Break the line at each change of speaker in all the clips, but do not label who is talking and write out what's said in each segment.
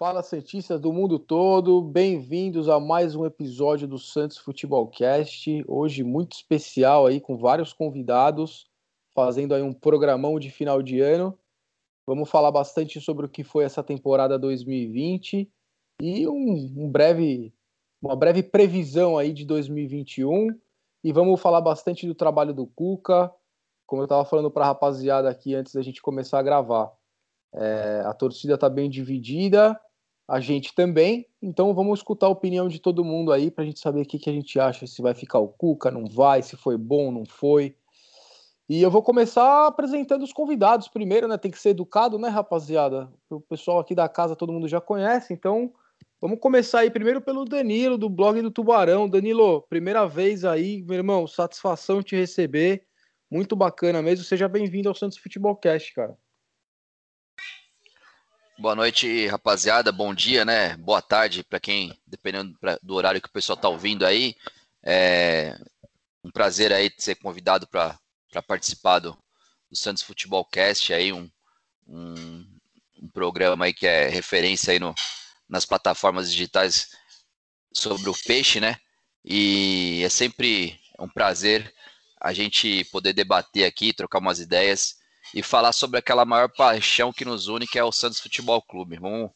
Fala Santistas do mundo todo, bem-vindos a mais um episódio do Santos Futebolcast. Hoje muito especial aí com vários convidados, fazendo aí um programão de final de ano. Vamos falar bastante sobre o que foi essa temporada 2020 e um, um breve, uma breve previsão aí de 2021. E vamos falar bastante do trabalho do Cuca, como eu estava falando para a rapaziada aqui antes da gente começar a gravar. É, a torcida está bem dividida, a gente também. Então vamos escutar a opinião de todo mundo aí para a gente saber o que, que a gente acha, se vai ficar o Cuca, não vai, se foi bom, não foi. E eu vou começar apresentando os convidados primeiro, né? Tem que ser educado, né, rapaziada? O pessoal aqui da casa todo mundo já conhece, então vamos começar aí primeiro pelo Danilo, do blog do Tubarão. Danilo, primeira vez aí, meu irmão, satisfação te receber. Muito bacana mesmo. Seja bem-vindo ao Santos Futebolcast, cara.
Boa noite, rapaziada. Bom dia, né? Boa tarde para quem, dependendo do horário que o pessoal tá ouvindo aí. É um prazer aí ser convidado para participar do, do Santos Futebol Cast, aí um, um, um, programa aí que é referência aí no, nas plataformas digitais sobre o peixe, né? E é sempre um prazer a gente poder debater aqui, trocar umas ideias e falar sobre aquela maior paixão que nos une, que é o Santos Futebol Clube. Vamos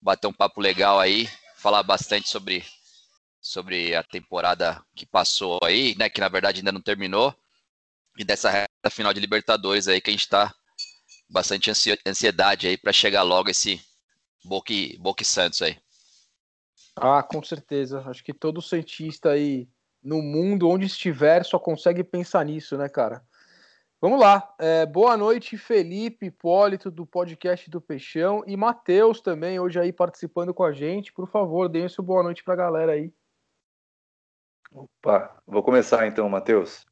bater um papo legal aí, falar bastante sobre, sobre a temporada que passou aí, né? Que na verdade ainda não terminou, e dessa reta final de Libertadores aí que a gente está bastante ansiedade aí para chegar logo esse Boca, Boca Santos aí.
Ah, com certeza. Acho que todo cientista aí no mundo, onde estiver, só consegue pensar nisso, né, cara? Vamos lá. É, boa noite, Felipe Hipólito, do podcast do Peixão, e Matheus também, hoje aí participando com a gente. Por favor, deem seu boa noite para a galera aí.
Opa, vou começar então, Matheus.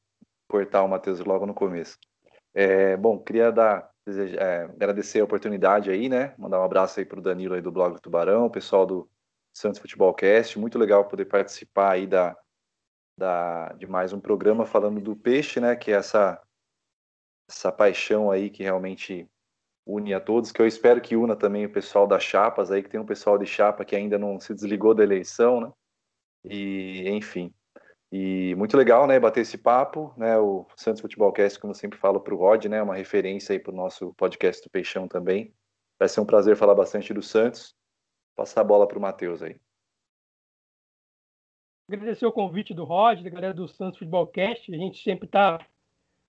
Cortar o Matheus logo no começo. É, bom, queria dar, desejar, é, agradecer a oportunidade aí, né? Mandar um abraço aí para o Danilo aí do blog Tubarão, o pessoal do Santos Futebolcast. Muito legal poder participar aí da, da, de mais um programa falando do peixe, né? Que é essa essa paixão aí que realmente une a todos, que eu espero que una também o pessoal das chapas aí, que tem um pessoal de chapa que ainda não se desligou da eleição, né? E, enfim. E muito legal, né, bater esse papo, né? O Santos Futebolcast, como eu sempre falo para o Rod, né, uma referência aí para o nosso podcast do Peixão também. Vai ser um prazer falar bastante do Santos. Passar a bola para o Matheus aí.
Agradecer o convite do Rod, da galera do Santos Futebolcast. A gente sempre está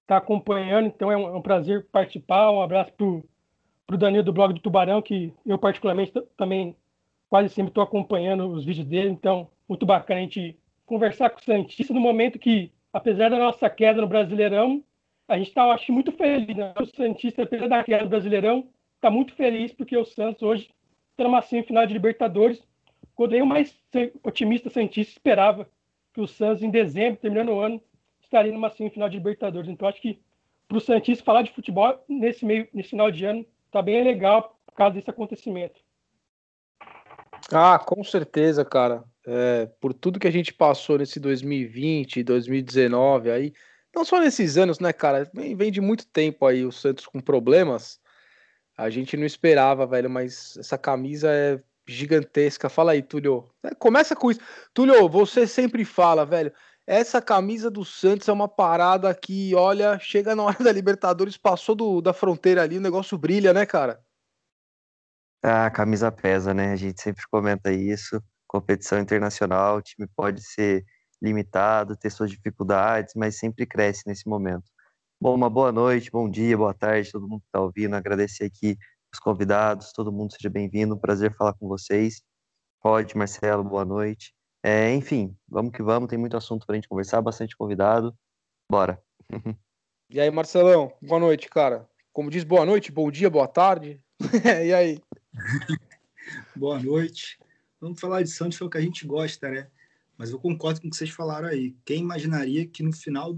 está acompanhando, então é um, é um, prazer participar. Um abraço para o Danilo do blog do Tubarão, que eu particularmente também quase sempre estou acompanhando os vídeos dele, então muito bacana a gente conversar com o Santista no momento que, apesar da nossa queda no Brasileirão, a gente está, acho, muito feliz. Né? O Santista, apesar da queda no Brasileirão, está muito feliz porque o Santos hoje está numa semifinal de Libertadores, quando nem o mais otimista Santista esperava que o Santos, em dezembro, terminando o ano, estaria numa semifinal de Libertadores. Então, acho que para o Santista falar de futebol nesse meio, nesse final de ano, tá bem legal por causa desse acontecimento.
Ah, com certeza, cara. É, por tudo que a gente passou nesse 2020, 2019 aí, não só nesses anos, né, cara? Vem, vem de muito tempo aí o Santos com problemas. A gente não esperava, velho, mas essa camisa é gigantesca. Fala aí, Túlio. É, começa com isso. Túlio, você sempre fala, velho. Essa camisa do Santos é uma parada que, olha, chega na hora da Libertadores, passou do, da fronteira ali, o negócio brilha, né, cara?
Ah, a camisa pesa, né? A gente sempre comenta isso. Competição internacional, o time pode ser limitado, ter suas dificuldades, mas sempre cresce nesse momento. Bom, uma boa noite, bom dia, boa tarde, todo mundo que está ouvindo. Agradecer aqui os convidados, todo mundo seja bem-vindo. Prazer falar com vocês. Rod, Marcelo, boa noite. É, enfim, vamos que vamos, tem muito assunto para a gente conversar, bastante convidado. Bora.
e aí, Marcelão, boa noite, cara. Como diz, boa noite, bom dia, boa tarde. e aí?
boa noite. Vamos falar de Santos, é o que a gente gosta, né? Mas eu concordo com o que vocês falaram aí. Quem imaginaria que no final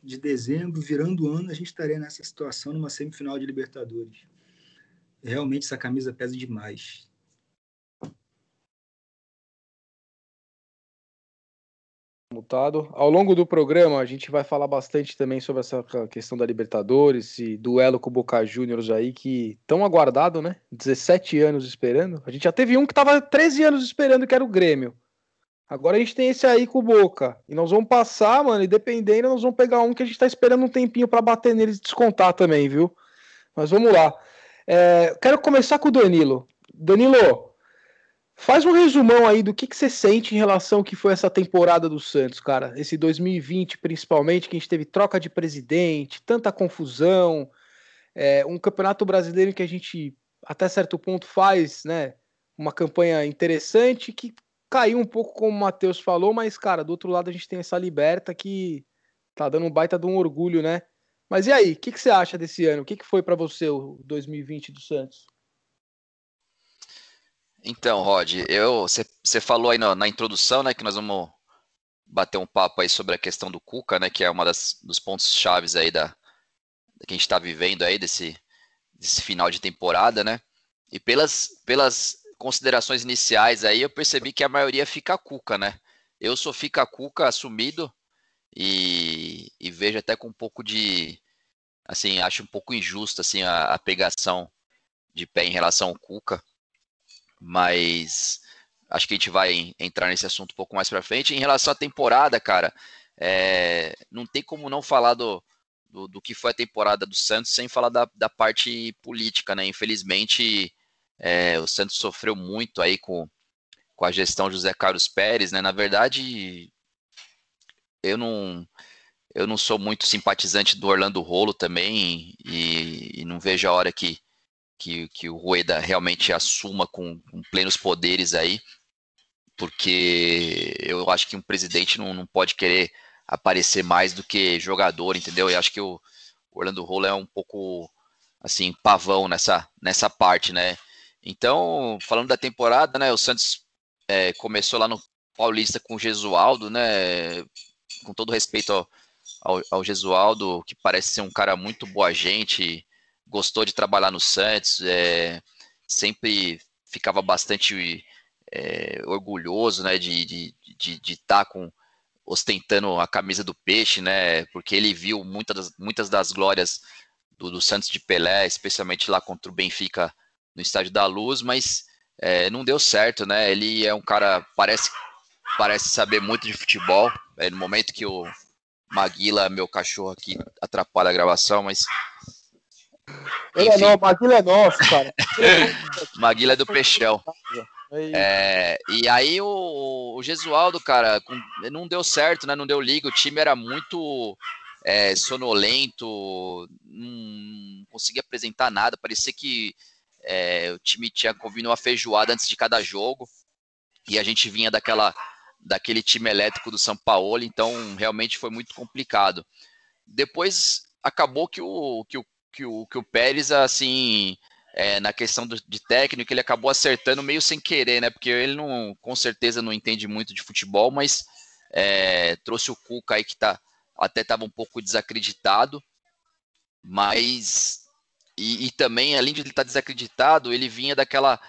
de dezembro, virando o ano, a gente estaria nessa situação, numa semifinal de Libertadores? Realmente essa camisa pesa demais.
Mutado. Ao longo do programa, a gente vai falar bastante também sobre essa questão da Libertadores, esse duelo com o Boca Juniors aí, que tão aguardado, né? 17 anos esperando. A gente já teve um que tava 13 anos esperando, que era o Grêmio. Agora a gente tem esse aí com o Boca. E nós vamos passar, mano, e dependendo, nós vamos pegar um que a gente tá esperando um tempinho para bater neles e descontar também, viu? Mas vamos lá. É, quero começar com o Danilo. Danilo, Faz um resumão aí do que, que você sente em relação ao que foi essa temporada do Santos, cara. Esse 2020, principalmente, que a gente teve troca de presidente, tanta confusão, é, um campeonato brasileiro que a gente, até certo ponto, faz né, uma campanha interessante, que caiu um pouco, como o Matheus falou, mas, cara, do outro lado a gente tem essa liberta que tá dando um baita de um orgulho, né? Mas e aí, o que, que você acha desse ano? O que, que foi para você o 2020 do Santos?
Então, Rod, você falou aí na, na, introdução, né, que nós vamos bater um papo aí sobre a questão do Cuca, né, que é uma das dos pontos chaves aí da, da que a gente está vivendo aí desse, desse final de temporada, né? E pelas pelas considerações iniciais aí, eu percebi que a maioria fica Cuca, né? Eu sou fica Cuca assumido e, e vejo até com um pouco de assim, acho um pouco injusto assim a, a pegação de pé em relação ao Cuca mas acho que a gente vai entrar nesse assunto um pouco mais para frente. Em relação à temporada, cara, é, não tem como não falar do, do, do, que foi a temporada do Santos sem falar da, da parte política, né? Infelizmente, é, o Santos sofreu muito aí com, com a gestão José Carlos Pérez, né? Na verdade, eu não eu não sou muito simpatizante do Orlando Rolo também e, e não vejo a hora que que, que o Rueda realmente assuma com, com, plenos poderes aí, porque eu acho que um presidente não, não pode querer aparecer mais do que jogador, entendeu? Eu acho que o Orlando Rolo é um pouco assim pavão nessa nessa parte, né? Então, falando da temporada, né? O Santos é, começou lá no Paulista com o Gesualdo, né? Com todo respeito ao, ao, ao Gesualdo, que parece ser um cara muito boa gente, gostou de trabalhar no Santos, é, sempre ficava bastante é, orgulhoso né, de estar de, de, tá com ostentando a camisa do peixe, né? Porque ele viu muitas das, muitas das glórias do, do, Santos de Pelé, especialmente lá contra o Benfica no Estádio da Luz, mas é, não deu certo, né? Ele é um cara parece parece saber muito de futebol. É, no momento que o Maguila, meu cachorro aqui, atrapalha a gravação, mas
ele é não, Maguila é nosso, cara.
Maguila é do Peixão. É, e aí o, o Gesualdo, cara, com, não deu certo, né? Não deu liga. O time era muito é, sonolento, não conseguia apresentar nada. Parecia que é, o time tinha combinado uma feijoada antes de cada jogo. E a gente vinha daquela daquele time elétrico do São Paulo, então realmente foi muito complicado. Depois acabou que o, que o que o, que o Pérez, assim, é, na questão do, de técnico, ele acabou acertando meio sem querer, né? Porque ele não, com certeza não entende muito de futebol, mas é, trouxe o Cuca aí que tá, até estava um pouco desacreditado, mas e, e, também, além de ele estar tá desacreditado, ele vinha daquela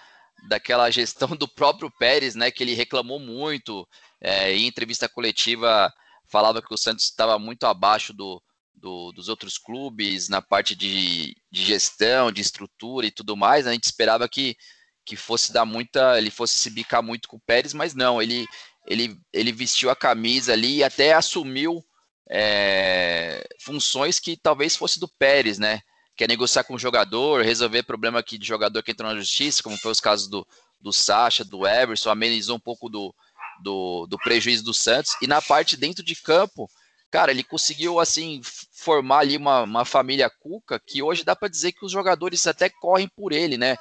daquela gestão do próprio Pérez, né? Que ele reclamou muito é, em entrevista coletiva, falava que o Santos estava muito abaixo do, do, dos outros clubes na parte de, de, gestão, de estrutura e tudo mais. A gente esperava que, que fosse dar muita, ele fosse se bicar muito com o Pérez, mas não, ele, ele, ele vestiu a camisa ali e até assumiu é, funções que talvez fosse do Pérez, né? Quer negociar com o jogador, resolver problema aqui de jogador que entrou na justiça, como foi os casos do, do Sacha, do Everson, amenizou um pouco do, do, do prejuízo do Santos. E na parte dentro de campo, cara, ele conseguiu assim formar ali uma, uma família Cuca que hoje dá para dizer que os jogadores até correm por ele, né?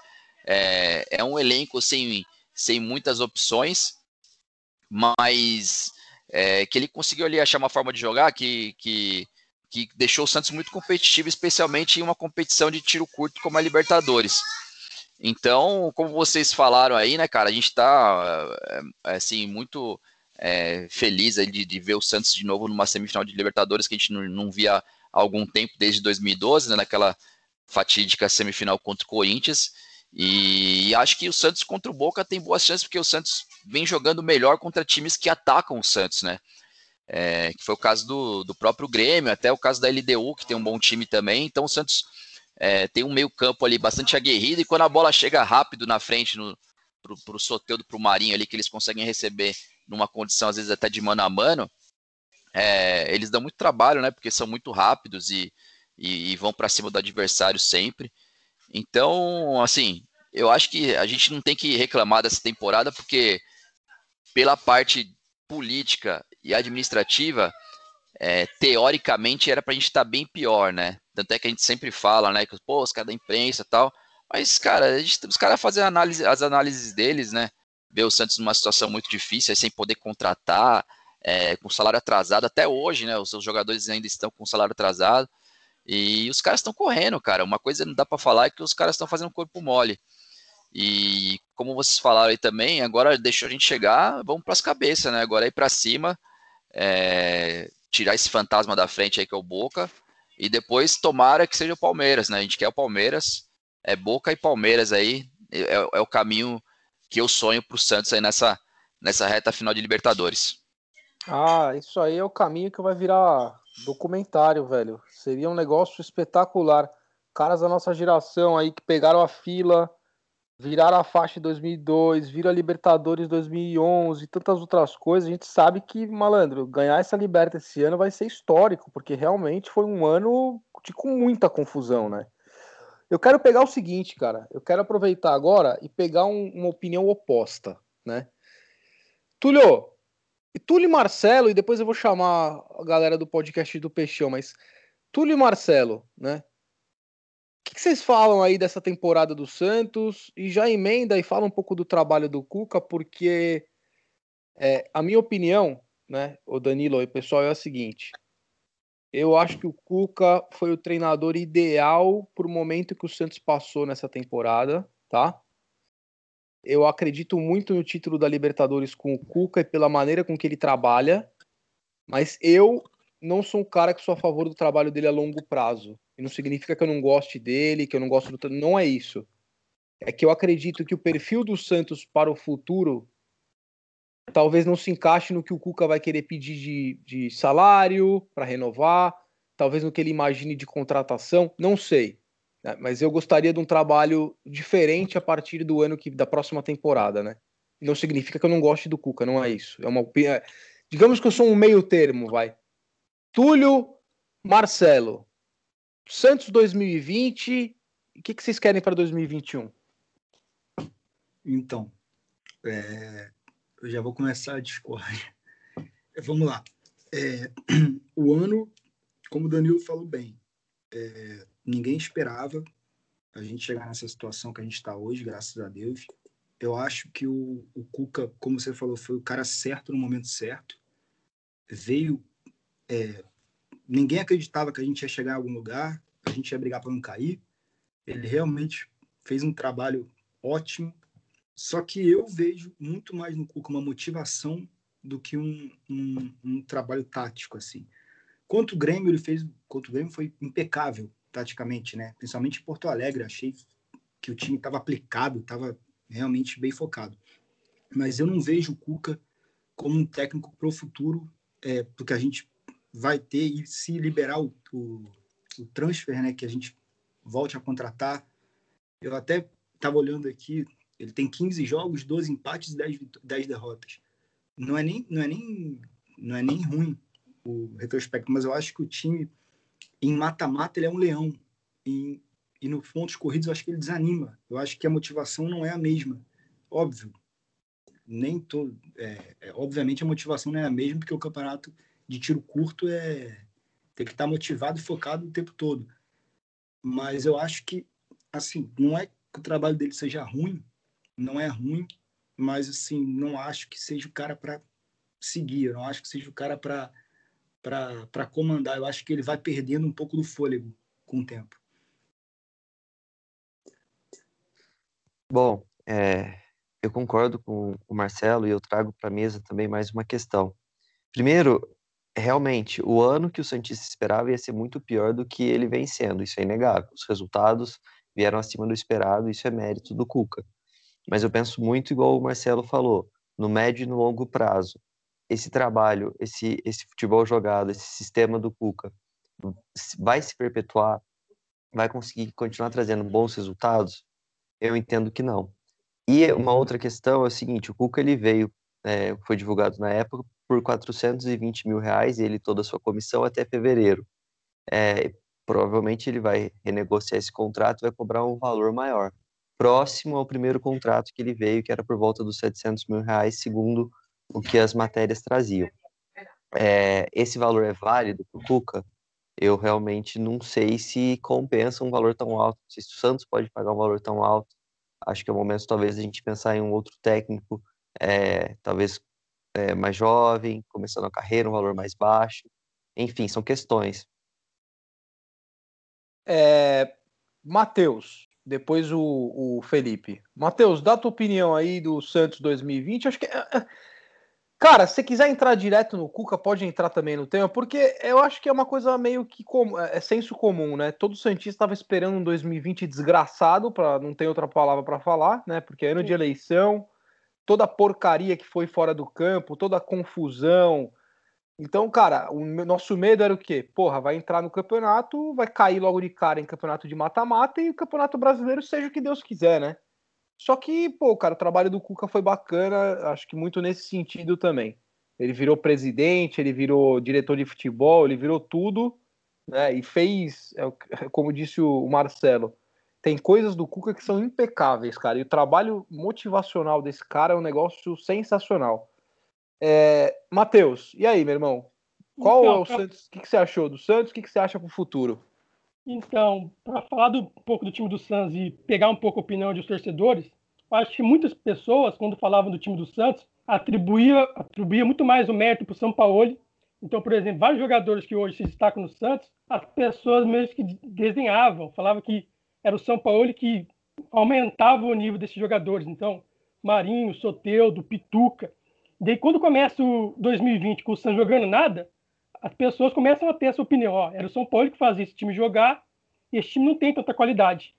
É, é um elenco sem, sem muitas opções, mas é, que ele conseguiu ali achar uma forma de jogar que, que, que deixou o Santos muito competitivo, especialmente em uma competição de tiro curto como a Libertadores. Então, como vocês falaram aí, né, cara, a gente tá é, assim muito é, feliz de, de, ver o Santos de novo numa semifinal de Libertadores que a gente não, não via há algum tempo, desde 2012, né, naquela fatídica semifinal contra o Corinthians. E, e acho que o Santos contra o Boca tem boas chances, porque o Santos vem jogando melhor contra times que atacam o Santos, né? é, que foi o caso do, do próprio Grêmio, até o caso da LDU, que tem um bom time também. Então o Santos é, tem um meio campo ali bastante aguerrido, e quando a bola chega rápido na frente, no, pro, pro Soteudo, pro Marinho ali, que eles conseguem receber numa condição, às vezes, até de mano a mano, é, eles dão muito trabalho, né? Porque são muito rápidos e, e, e vão para cima do adversário sempre. Então, assim, eu acho que a gente não tem que reclamar dessa temporada, porque pela parte política e administrativa, é, teoricamente era para a gente estar tá bem pior, né? Tanto é que a gente sempre fala, né? Que pô, os caras da imprensa tal. Mas, cara, gente, os caras fazem análise, as análises deles, né? Ver o Santos numa situação muito difícil, sem poder contratar, é, com salário atrasado até hoje, né? Os seus jogadores ainda estão com salário atrasado. E os caras estão correndo, cara. Uma coisa não dá para falar é que os caras estão fazendo corpo mole. E como vocês falaram aí também, agora deixou a gente chegar, vamos para as cabeças, né? Agora ir para cima, é, tirar esse fantasma da frente aí que é o Boca, e depois tomara que seja o Palmeiras, né? A gente quer o Palmeiras, é Boca e Palmeiras aí, é, é o caminho que eu sonho para o Santos aí nessa, nessa reta final de Libertadores.
Ah, isso aí é o caminho que vai virar documentário, velho. Seria um negócio espetacular. Caras da nossa geração aí que pegaram a fila, viraram a faixa em 2002, viram a Libertadores 2011 e tantas outras coisas. A gente sabe que, malandro, ganhar essa Liberta esse ano vai ser histórico, porque realmente foi um ano de, com muita confusão, né? Eu quero pegar o seguinte, cara. Eu quero aproveitar agora e pegar um, uma opinião oposta, né? Túlio, Túlio e Marcelo, e depois eu vou chamar a galera do podcast do Peixão, mas Túlio e Marcelo, né? O que, que, vocês falam aí dessa temporada do Santos? E já emenda e fala um pouco do trabalho do Cuca, porque é, a minha opinião, né, o Danilo e pessoal, é a seguinte. Eu acho que o Cuca foi o treinador ideal para o momento que o Santos passou nessa temporada, tá? Eu acredito muito no título da Libertadores com o Cuca e pela maneira com que ele trabalha, mas eu não sou um cara que sou a favor do trabalho dele a longo prazo. E não significa que eu não goste dele, que eu não gosto do. Não é isso. É que eu acredito que o perfil do Santos para o futuro talvez não se encaixe no que o Cuca vai querer pedir de, de salário para renovar, talvez no que ele imagine de contratação, não sei. Né? Mas eu gostaria de um trabalho diferente a partir do ano que da próxima temporada, né? Não significa que eu não goste do Cuca, não é isso. É uma. É, digamos que eu sou um meio termo, vai. Túlio, Marcelo, Santos 2020. O que, que vocês querem para 2021?
Então, é, eu já vou começar a discórdia. Vamos lá. É, o ano, como o Danilo falou bem, é, ninguém esperava a gente chegar nessa situação que a gente está hoje, graças a Deus. Eu acho que o, o Cuca, como você falou, foi o cara certo no momento certo. Veio. É, ninguém acreditava que a gente ia chegar em algum lugar, a gente ia brigar para não cair. Ele realmente fez um trabalho ótimo. Só que eu vejo muito mais no Cuca uma motivação do que um, um, um trabalho tático assim. Quanto o Grêmio ele fez, quanto o Grêmio foi impecável taticamente, né? Principalmente em Porto Alegre, achei que o time estava aplicado, estava realmente bem focado. Mas eu não vejo o Cuca como um técnico para o futuro, é, porque a gente vai ter e se liberar o, o, o transfer, né? Que a gente volte a contratar. Eu até estava olhando aqui, ele tem 15 jogos, 12 empates e 10, 10 derrotas. Não é nem não é nem não é nem ruim o retrospecto, mas eu acho que o time em mata-mata ele é um leão. E, e nos pontos corridos eu acho que ele desanima. Eu acho que a motivação não é a mesma. Óbvio. Nem todo. É, é, obviamente a motivação não é a mesma, porque o campeonato de tiro curto é tem que estar motivado e focado o tempo todo. Mas eu acho que, assim, não é que o trabalho dele seja ruim, não é ruim, mas, assim, não acho que seja o cara para seguir, eu não acho que seja o cara para para comandar. Eu acho que ele vai perdendo um pouco do fôlego com o tempo.
Bom, é, eu concordo com o Marcelo e eu trago para a mesa também mais uma questão. Primeiro, realmente, o ano que o Santista esperava ia ser muito pior do que ele vem sendo, isso é inegável. Os resultados vieram acima do esperado, isso é mérito do Cuca. Mas eu penso muito igual o Marcelo falou, no médio e no longo prazo esse trabalho, esse, esse futebol jogado, esse sistema do Cuca vai se perpetuar, vai conseguir continuar trazendo bons resultados? Eu entendo que não. E uma outra questão é o seguinte: o Cuca ele veio, é, foi divulgado na época por 420 mil reais, ele toda a sua comissão até fevereiro. É, provavelmente ele vai renegociar esse contrato e vai cobrar um valor maior, próximo ao primeiro contrato que ele veio, que era por volta dos 700 mil reais, segundo o que as matérias traziam. É, esse valor é válido para o Cuca? Eu realmente não sei se compensa um valor tão alto, se o Santos pode pagar um valor tão alto. Acho que é o momento, talvez, a gente pensar em um outro técnico, é, talvez é, mais jovem, começando a carreira, um valor mais baixo. Enfim, são questões.
É, Matheus, depois o, o Felipe. Matheus, dá tua opinião aí do Santos 2020. Acho que é, é Cara, se quiser entrar direto no Cuca, pode entrar também no tema, porque eu acho que é uma coisa meio que com, é, é senso comum, né? Todo Santista estava esperando um 2020 desgraçado, para não ter outra palavra para falar, né? Porque é ano de eleição, toda a porcaria que foi fora do campo, toda a confusão. Então, cara, o nosso medo era o quê? Porra, vai entrar no campeonato, vai cair logo de cara em campeonato de mata-mata e o campeonato brasileiro seja o que Deus quiser, né? Só que, pô, cara, o trabalho do Cuca foi bacana, acho que muito nesse sentido também. Ele virou presidente, ele virou diretor de futebol, ele virou tudo, né? E fez, é como disse o Marcelo, tem coisas do Cuca que são impecáveis, cara. E o trabalho motivacional desse cara é um negócio sensacional. É, Matheus, e aí, meu irmão? Qual então, é o Santos? O que, que você achou do Santos? O que, que você acha pro futuro?
Então, para falar do, um pouco do time do Santos e pegar um pouco a opinião dos torcedores, acho que muitas pessoas, quando falavam do time do Santos, atribuía, atribuía muito mais o mérito para o São Paulo. Então, por exemplo, vários jogadores que hoje se destacam no Santos, as pessoas mesmo que desenhavam, falavam que era o São Paulo que aumentava o nível desses jogadores. Então, Marinho, Soteudo, Pituca. Daí, quando começa o 2020 com o Santos jogando nada, as pessoas começam a ter essa opinião. Ó, era o São Paulo que fazia esse time jogar e esse time não tem tanta qualidade.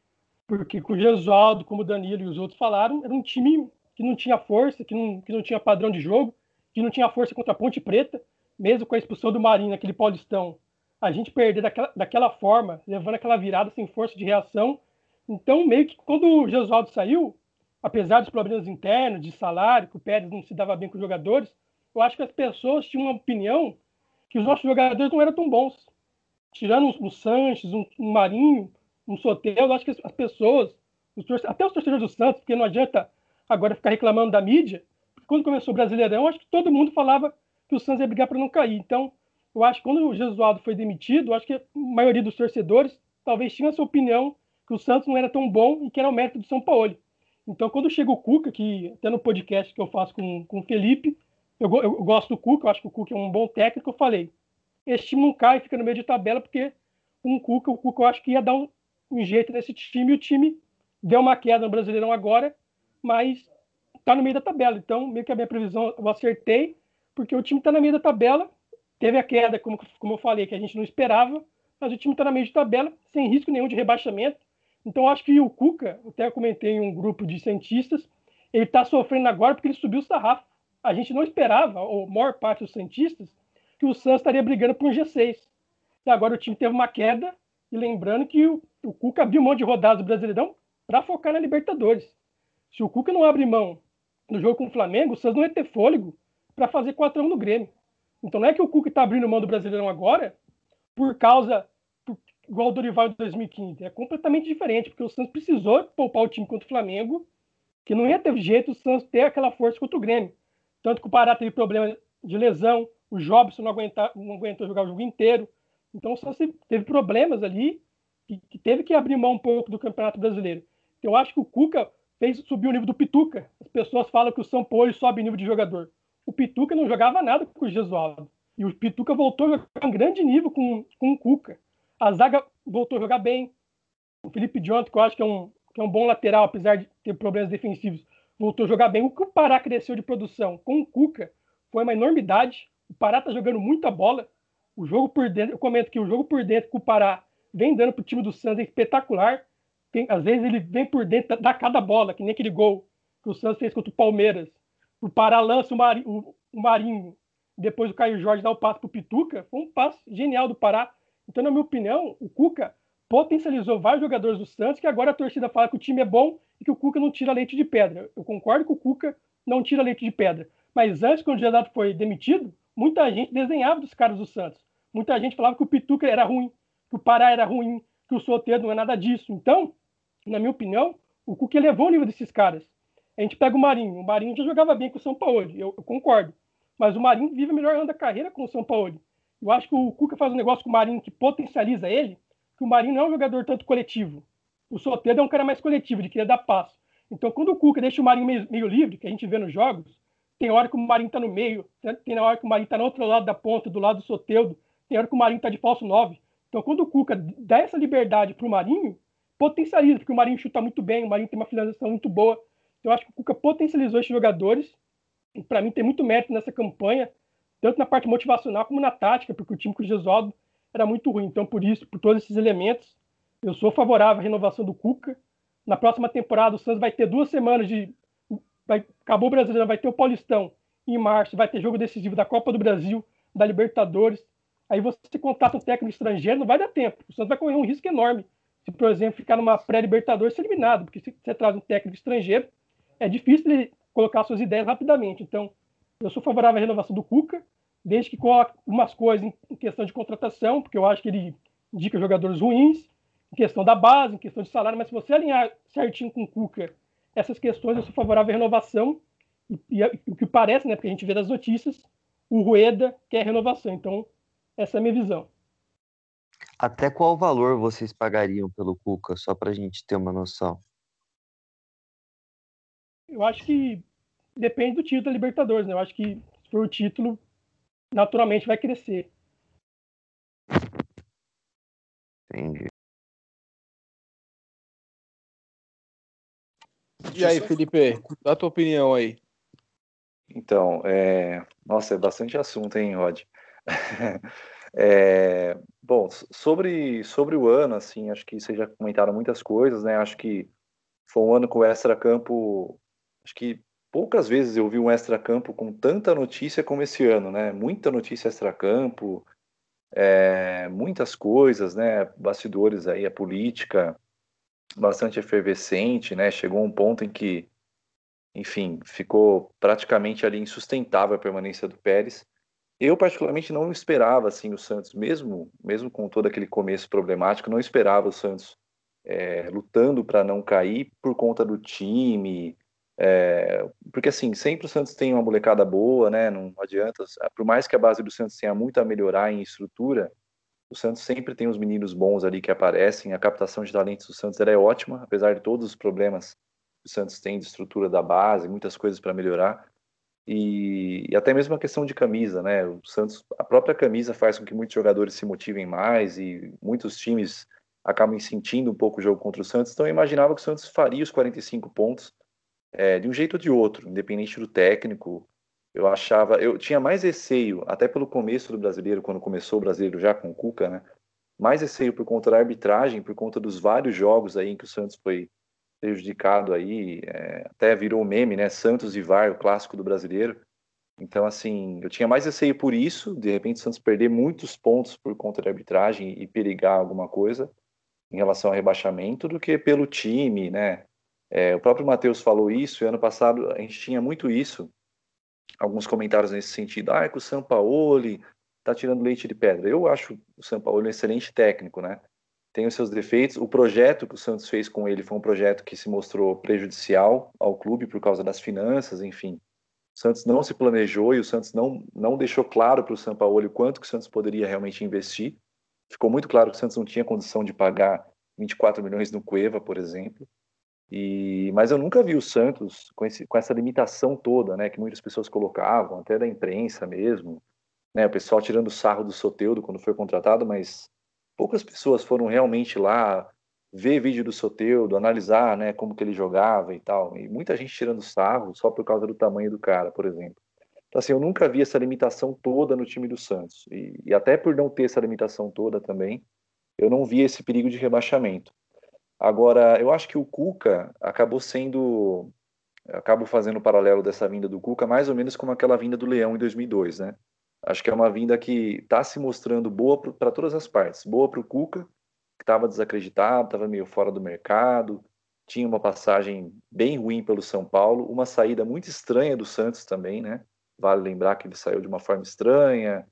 Porque com o Gesualdo, como o Danilo e os outros falaram, era um time que não tinha força, que não, que não tinha padrão de jogo, que não tinha força contra a Ponte Preta, mesmo com a expulsão do Marinho naquele Paulistão. A gente perder daquela, daquela forma, levando aquela virada sem força de reação. Então, meio que quando o Gesualdo saiu, apesar dos problemas internos, de salário, que o Pérez não se dava bem com os jogadores, eu acho que as pessoas tinham uma opinião que os nossos jogadores não eram tão bons. Tirando um Sanches, um, um, Marinho, um Soteldo, eu acho que as pessoas, os até os torcedores do Santos, porque não adianta agora ficar reclamando da mídia, porque quando começou o Brasileirão, acho que todo mundo falava que o Santos ia brigar para não cair. Então, eu acho que quando o Jesualdo foi demitido, acho que a maioria dos torcedores talvez tinha essa opinião que o Santos não era tão bom e que era o mérito do São Paulo. Então, quando chega o Cuca, que até no podcast que eu faço com, com o Felipe, eu, eu, gosto do Cuca, eu acho que o Cuca é um bom técnico. Eu falei, esse time não cai, fica no meio de tabela, porque um Cuca, o Cuca eu acho que ia dar um, um jeito nesse time, e o time deu uma queda no Brasileirão agora, mas tá no meio da tabela. Então, meio que a minha previsão eu acertei, porque o time tá no meio da tabela, teve a queda, como, como eu falei, que a gente não esperava, mas o time tá no meio de tabela, sem risco nenhum de rebaixamento. Então, acho que o Cuca, até comentei em um grupo de cientistas, ele está sofrendo agora porque ele subiu o sarrafo a gente não esperava, ou a maior parte dos cientistas, que o Santos estaria brigando por um G6. E agora o time teve uma queda, e lembrando que o, o Cuca abriu mão de rodadas do Brasileirão para focar na Libertadores. Se o Cuca não abre mão no jogo com o Flamengo, o Santos não ia ter fôlego para fazer 4x1 no Grêmio. Então não é que o Cuca está abrindo mão do Brasileirão agora por causa, igual o Dorival de 2015. É completamente diferente, porque o Santos precisou poupar o time contra o Flamengo, que não ia ter jeito o Santos ter aquela força contra o Grêmio. Tanto que o Pará teve problema de lesão, o Jobson não, aguenta, não aguentou jogar o jogo inteiro. Então, só teve problemas ali que, que, teve que abrir mão um pouco do Campeonato Brasileiro. Eu acho que o Cuca fez subir o nível do Pituca. As pessoas falam que o São Paulo sobe o nível de jogador. O Pituca não jogava nada com o Gesualdo. E o Pituca voltou a jogar um grande nível com, com o Cuca. A zaga voltou a jogar bem. O Felipe Jonathan, que eu acho que é um, que é um bom lateral, apesar de ter problemas defensivos, voltou a jogar bem. O que o Pará cresceu de produção com o Cuca foi uma enormidade. O Pará tá jogando muita bola. O jogo por dentro, eu comento que o jogo por dentro que o Pará vem dando pro time do Santos é espetacular. Tem, às vezes ele vem por dentro da cada bola, que nem aquele gol que o Santos fez contra o Palmeiras. O Pará lança o, Mari, o, o Marinho depois o Caio Jorge dá o passo para o Pituca, foi um passo genial do Pará. Então, na minha opinião, o Cuca potencializou vários jogadores do Santos, que agora a torcida fala que o time é bom e que o Cuca não tira leite de pedra. Eu concordo que o Cuca não tira leite de pedra. Mas antes, quando o Gedato foi demitido, muita gente desenhava dos caras do Santos. Muita gente falava que o Pituca era ruim, que o Pará era ruim, que o Soteldo não é nada disso. Então, na minha opinião, o Cuca elevou o nível desses caras. A gente pega o Marinho. O Marinho já jogava bem com o São Paulo, eu, eu concordo. Mas o Marinho vive a melhor ano da carreira com o São Paulo. Eu acho que o Cuca faz um negócio com o Marinho que potencializa ele, que o Marinho não é um jogador tanto coletivo. O Soteldo é um cara mais coletivo, de querer dar passo. Então, quando o Cuca deixa o Marinho meio, meio livre, que a gente vê nos jogos, tem hora que o Marinho está no meio, tem hora que o Marinho está no outro lado da ponta, do lado do Soteldo, tem hora que o Marinho está de falso 9. Então, quando o Cuca dá essa liberdade para o Marinho, potencializa, porque o Marinho chuta muito bem, o Marinho tem uma finalização muito boa. Então, eu acho que o Cuca potencializou esses jogadores. E, para mim, tem muito mérito nessa campanha, tanto na parte motivacional como na tática, porque o time com o Gesualdo era muito ruim. Então, por isso, por todos esses elementos, eu sou favorável à renovação do Cuca. Na próxima temporada, o Santos vai ter duas semanas de. Vai, acabou o Brasileiro, vai ter o Paulistão em março, vai ter jogo decisivo da Copa do Brasil, da Libertadores. Aí você contrata um técnico estrangeiro, não vai dar tempo. O Santos vai correr um risco enorme. Se, por exemplo, ficar numa pré-Libertadores, ser eliminado, porque se você traz um técnico estrangeiro, é difícil ele colocar suas ideias rapidamente. Então, eu sou favorável à renovação do Cuca, desde que coloque umas coisas em questão de contratação, porque eu acho que ele indica jogadores ruins, em questão da base, em questão de salário, mas se você alinhar certinho com o Cuca essas questões, eu sou favorável à renovação. E, o que parece, né, porque a gente vê das notícias, o Rueda quer renovação. Então, essa é a minha visão.
Até qual valor vocês pagariam pelo Cuca, só para a gente ter uma noção?
Eu acho que depende do título da Libertadores, né? Eu acho que se for o título, naturalmente vai crescer.
Entendi.
E aí, Felipe, dá a tua opinião aí.
Então, é... nossa, é bastante assunto, hein, Rod? é... Bom, sobre, sobre o ano, assim, acho que vocês já comentaram muitas coisas, né? Acho que foi um ano com o extra-campo. Acho que poucas vezes eu vi um extra-campo com tanta notícia como esse ano, né? Muita notícia extra-campo, é, muitas coisas, né? Bastidores aí, a política bastante efervescente, né? Chegou um ponto em que, enfim, ficou praticamente ali insustentável a permanência do Pérez. Eu particularmente não esperava assim o Santos, mesmo mesmo com todo aquele começo problemático, não esperava o Santos é, lutando para não cair por conta do time, é, porque assim sempre o Santos tem uma molecada boa, né? Não adianta, por mais que a base do Santos tenha muito a melhorar em estrutura, o Santos sempre tem os meninos bons ali que aparecem. A captação de talentos do Santos é ótima, apesar de todos os problemas que o Santos tem de estrutura da base, muitas coisas para melhorar. E, e, até mesmo a questão de camisa, né? O Santos, a própria camisa faz com que muitos jogadores se motivem mais e muitos times acabam sentindo um pouco o jogo contra o Santos. Então eu imaginava que o Santos faria os 45 pontos é, de um jeito ou de outro, independente do técnico. Eu achava, eu tinha mais receio, até pelo começo do brasileiro, quando começou o brasileiro já com o Cuca, né? Mais receio por conta da arbitragem, por conta dos vários jogos aí em que o Santos foi prejudicado aí, é, até virou meme, né? Santos e VAR, o clássico do brasileiro. Então, assim, eu tinha mais receio por isso, de repente o Santos perder muitos pontos por conta da arbitragem e perigar alguma coisa em relação ao rebaixamento, do que pelo time, né? É, o próprio Matheus falou isso, e ano passado a gente tinha muito isso, alguns comentários nesse sentido, ah, é que o Sampaoli tá tirando leite de pedra. Eu acho o Sampaoli um excelente técnico, né? tem os seus defeitos. O projeto que o Santos fez com ele foi um projeto que se mostrou prejudicial ao clube por causa das finanças, enfim. O Santos não se planejou e o Santos não, não deixou claro para o São Paulo quanto que o Santos poderia realmente investir. Ficou muito claro que o Santos não tinha condição de pagar 24 milhões no Cueva, por exemplo. E, mas eu nunca vi o Santos com, esse, com essa limitação toda, né, que muitas pessoas colocavam, até da imprensa mesmo, né, o pessoal tirando sarro do Soteudo quando foi contratado, mas poucas pessoas foram realmente lá ver vídeo do Soteudo, analisar, né, como que ele jogava e tal. E muita gente tirando sarro só por causa do tamanho do cara, por exemplo. Então, assim, eu nunca vi essa limitação toda no time do Santos. E, e até por não ter essa limitação toda também, eu não vi esse perigo de rebaixamento. Agora, eu acho que o Cuca acabou sendo. Acabo fazendo o paralelo dessa vinda do Cuca mais ou menos como aquela vinda do Leão em 2002, né? Acho que é uma vinda que está se mostrando boa para todas as partes. Boa para o Cuca, que estava desacreditado, estava meio fora do mercado, tinha uma passagem bem ruim pelo São Paulo, uma saída muito estranha do Santos também, né? Vale lembrar que ele saiu de uma forma estranha,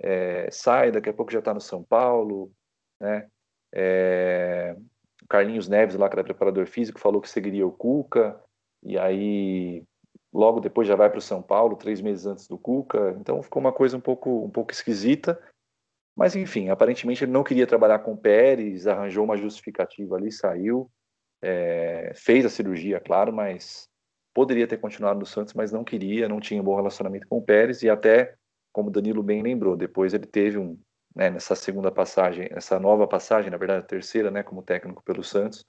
é, sai, daqui a pouco já está no São Paulo, né? É, Carlinhos Neves, lá que era preparador físico, falou que seguiria o Cuca, e aí logo depois já vai para o São Paulo, três meses antes do Cuca, então ficou uma coisa um pouco, um pouco esquisita, mas enfim, aparentemente ele não queria trabalhar com o Pérez, arranjou uma justificativa ali, saiu, é, fez a cirurgia, claro, mas poderia ter continuado no Santos, mas não queria, não tinha um bom relacionamento com o Pérez, e até, como Danilo bem lembrou, depois ele teve um, né, nessa segunda passagem, essa nova passagem, na verdade a terceira, né, como técnico pelo Santos,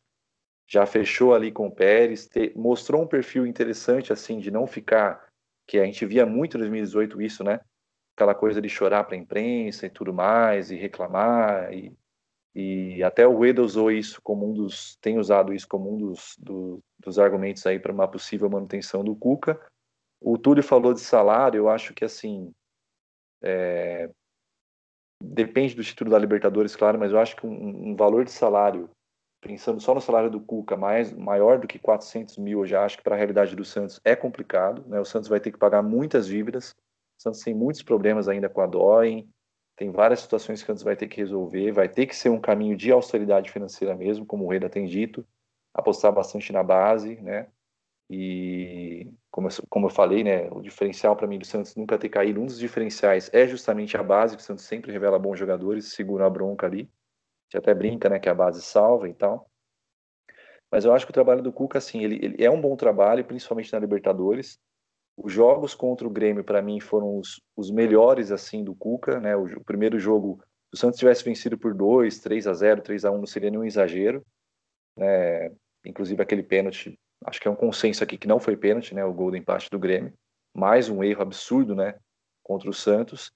já fechou ali com o Pérez, te, mostrou um perfil interessante assim de não ficar, que a gente via muito em 2018 isso, né? Aquela coisa de chorar para a imprensa e tudo mais, e reclamar, e, e até o Eda usou isso como um dos, tem usado isso como um dos, do, dos argumentos aí para uma possível manutenção do Cuca. O Túlio falou de salário, eu acho que assim, é, depende do título da Libertadores, claro, mas eu acho que um, um valor de salário pensando só no salário do Cuca, mais, maior do que 400 mil, eu já acho que para a realidade do Santos é complicado. Né? O Santos vai ter que pagar muitas dívidas. O Santos tem muitos problemas ainda com a DOEM, tem várias situações que o Santos vai ter que resolver. Vai ter que ser um caminho de austeridade financeira mesmo, como o Reda tem dito, apostar bastante na base, né? E como eu, como eu falei, né, o diferencial para mim do Santos nunca ter caído, um dos diferenciais é justamente a base, que o Santos sempre revela bons jogadores, segura a bronca ali gente até brinca, né, que a base salva e tal. Mas eu acho que o trabalho do Cuca, assim, ele, ele é um bom trabalho, principalmente na Libertadores. Os jogos contra o Grêmio, para mim, foram os, os, melhores, assim, do Cuca, né? O, o, primeiro jogo, se o Santos tivesse vencido por 2, 3 a 0 3 a 1 não seria nenhum exagero. Né? Inclusive aquele pênalti, acho que é um consenso aqui que não foi pênalti, né? O gol do empate do Grêmio. Mais um erro absurdo, né? Contra o Santos.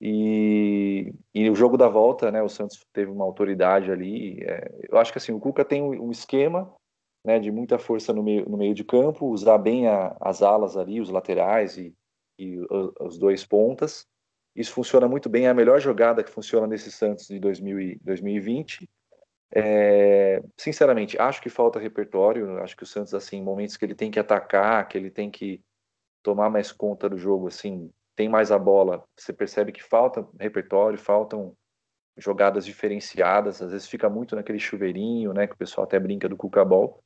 E, e, o jogo da volta, né, o Santos teve uma autoridade ali. É, eu acho que assim, o Cuca tem um, esquema né, de muita força no meio, no meio de campo, usar bem a, as alas ali, os laterais e, e os dois pontas. Isso funciona muito bem, é a melhor jogada que funciona nesse Santos de 2000 2020. É, sinceramente, acho que falta repertório. Acho que o Santos, assim, momentos que ele tem que atacar, que ele tem que tomar mais conta do jogo, assim, tem mais a bola, você percebe que falta repertório, faltam jogadas diferenciadas, às vezes fica muito naquele chuveirinho, né, que o pessoal até brinca do Cucabol.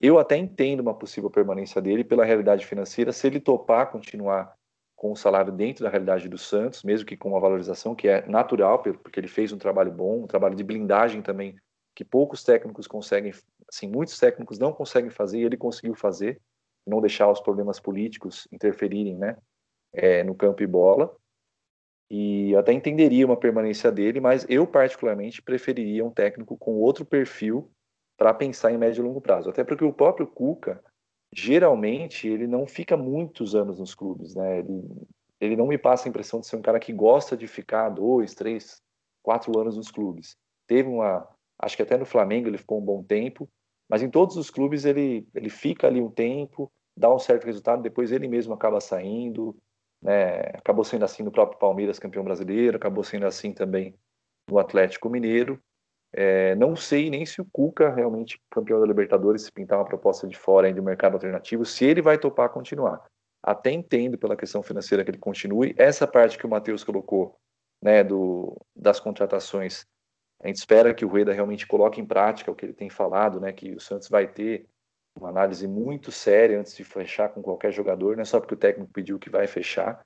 Eu até entendo uma possível permanência dele pela realidade financeira, se ele topar continuar com o salário dentro da realidade do Santos, mesmo que com uma valorização que é natural, porque ele fez um trabalho bom, um trabalho de blindagem também, que poucos técnicos conseguem, assim, muitos técnicos não conseguem fazer, e ele conseguiu fazer, não deixar os problemas políticos interferirem, né, é, no campo e bola. E até entenderia uma permanência dele, mas eu particularmente preferiria um técnico com outro perfil para pensar em médio e longo prazo. Até porque o próprio Cuca, geralmente, ele não fica muitos anos nos clubes, né? Ele, ele não me passa a impressão de ser um cara que gosta de ficar dois, três, quatro anos nos clubes. Teve uma, acho que até no Flamengo ele ficou um bom tempo, mas em todos os clubes ele, ele fica ali um tempo, dá um certo resultado, depois ele mesmo acaba saindo, né? Acabou sendo assim no próprio Palmeiras, campeão brasileiro, acabou sendo assim também no Atlético Mineiro. É, não sei nem se o Cuca, realmente campeão da Libertadores, se pintar uma proposta de fora do mercado alternativo, se ele vai topar continuar. Até entendo pela questão financeira que ele continue. Essa parte que o Matheus colocou, né, do, das contratações, a gente espera que o Rueda realmente coloque em prática o que ele tem falado, né, que o Santos vai ter uma análise muito séria antes de fechar com qualquer jogador, não é só porque o técnico pediu que vai fechar.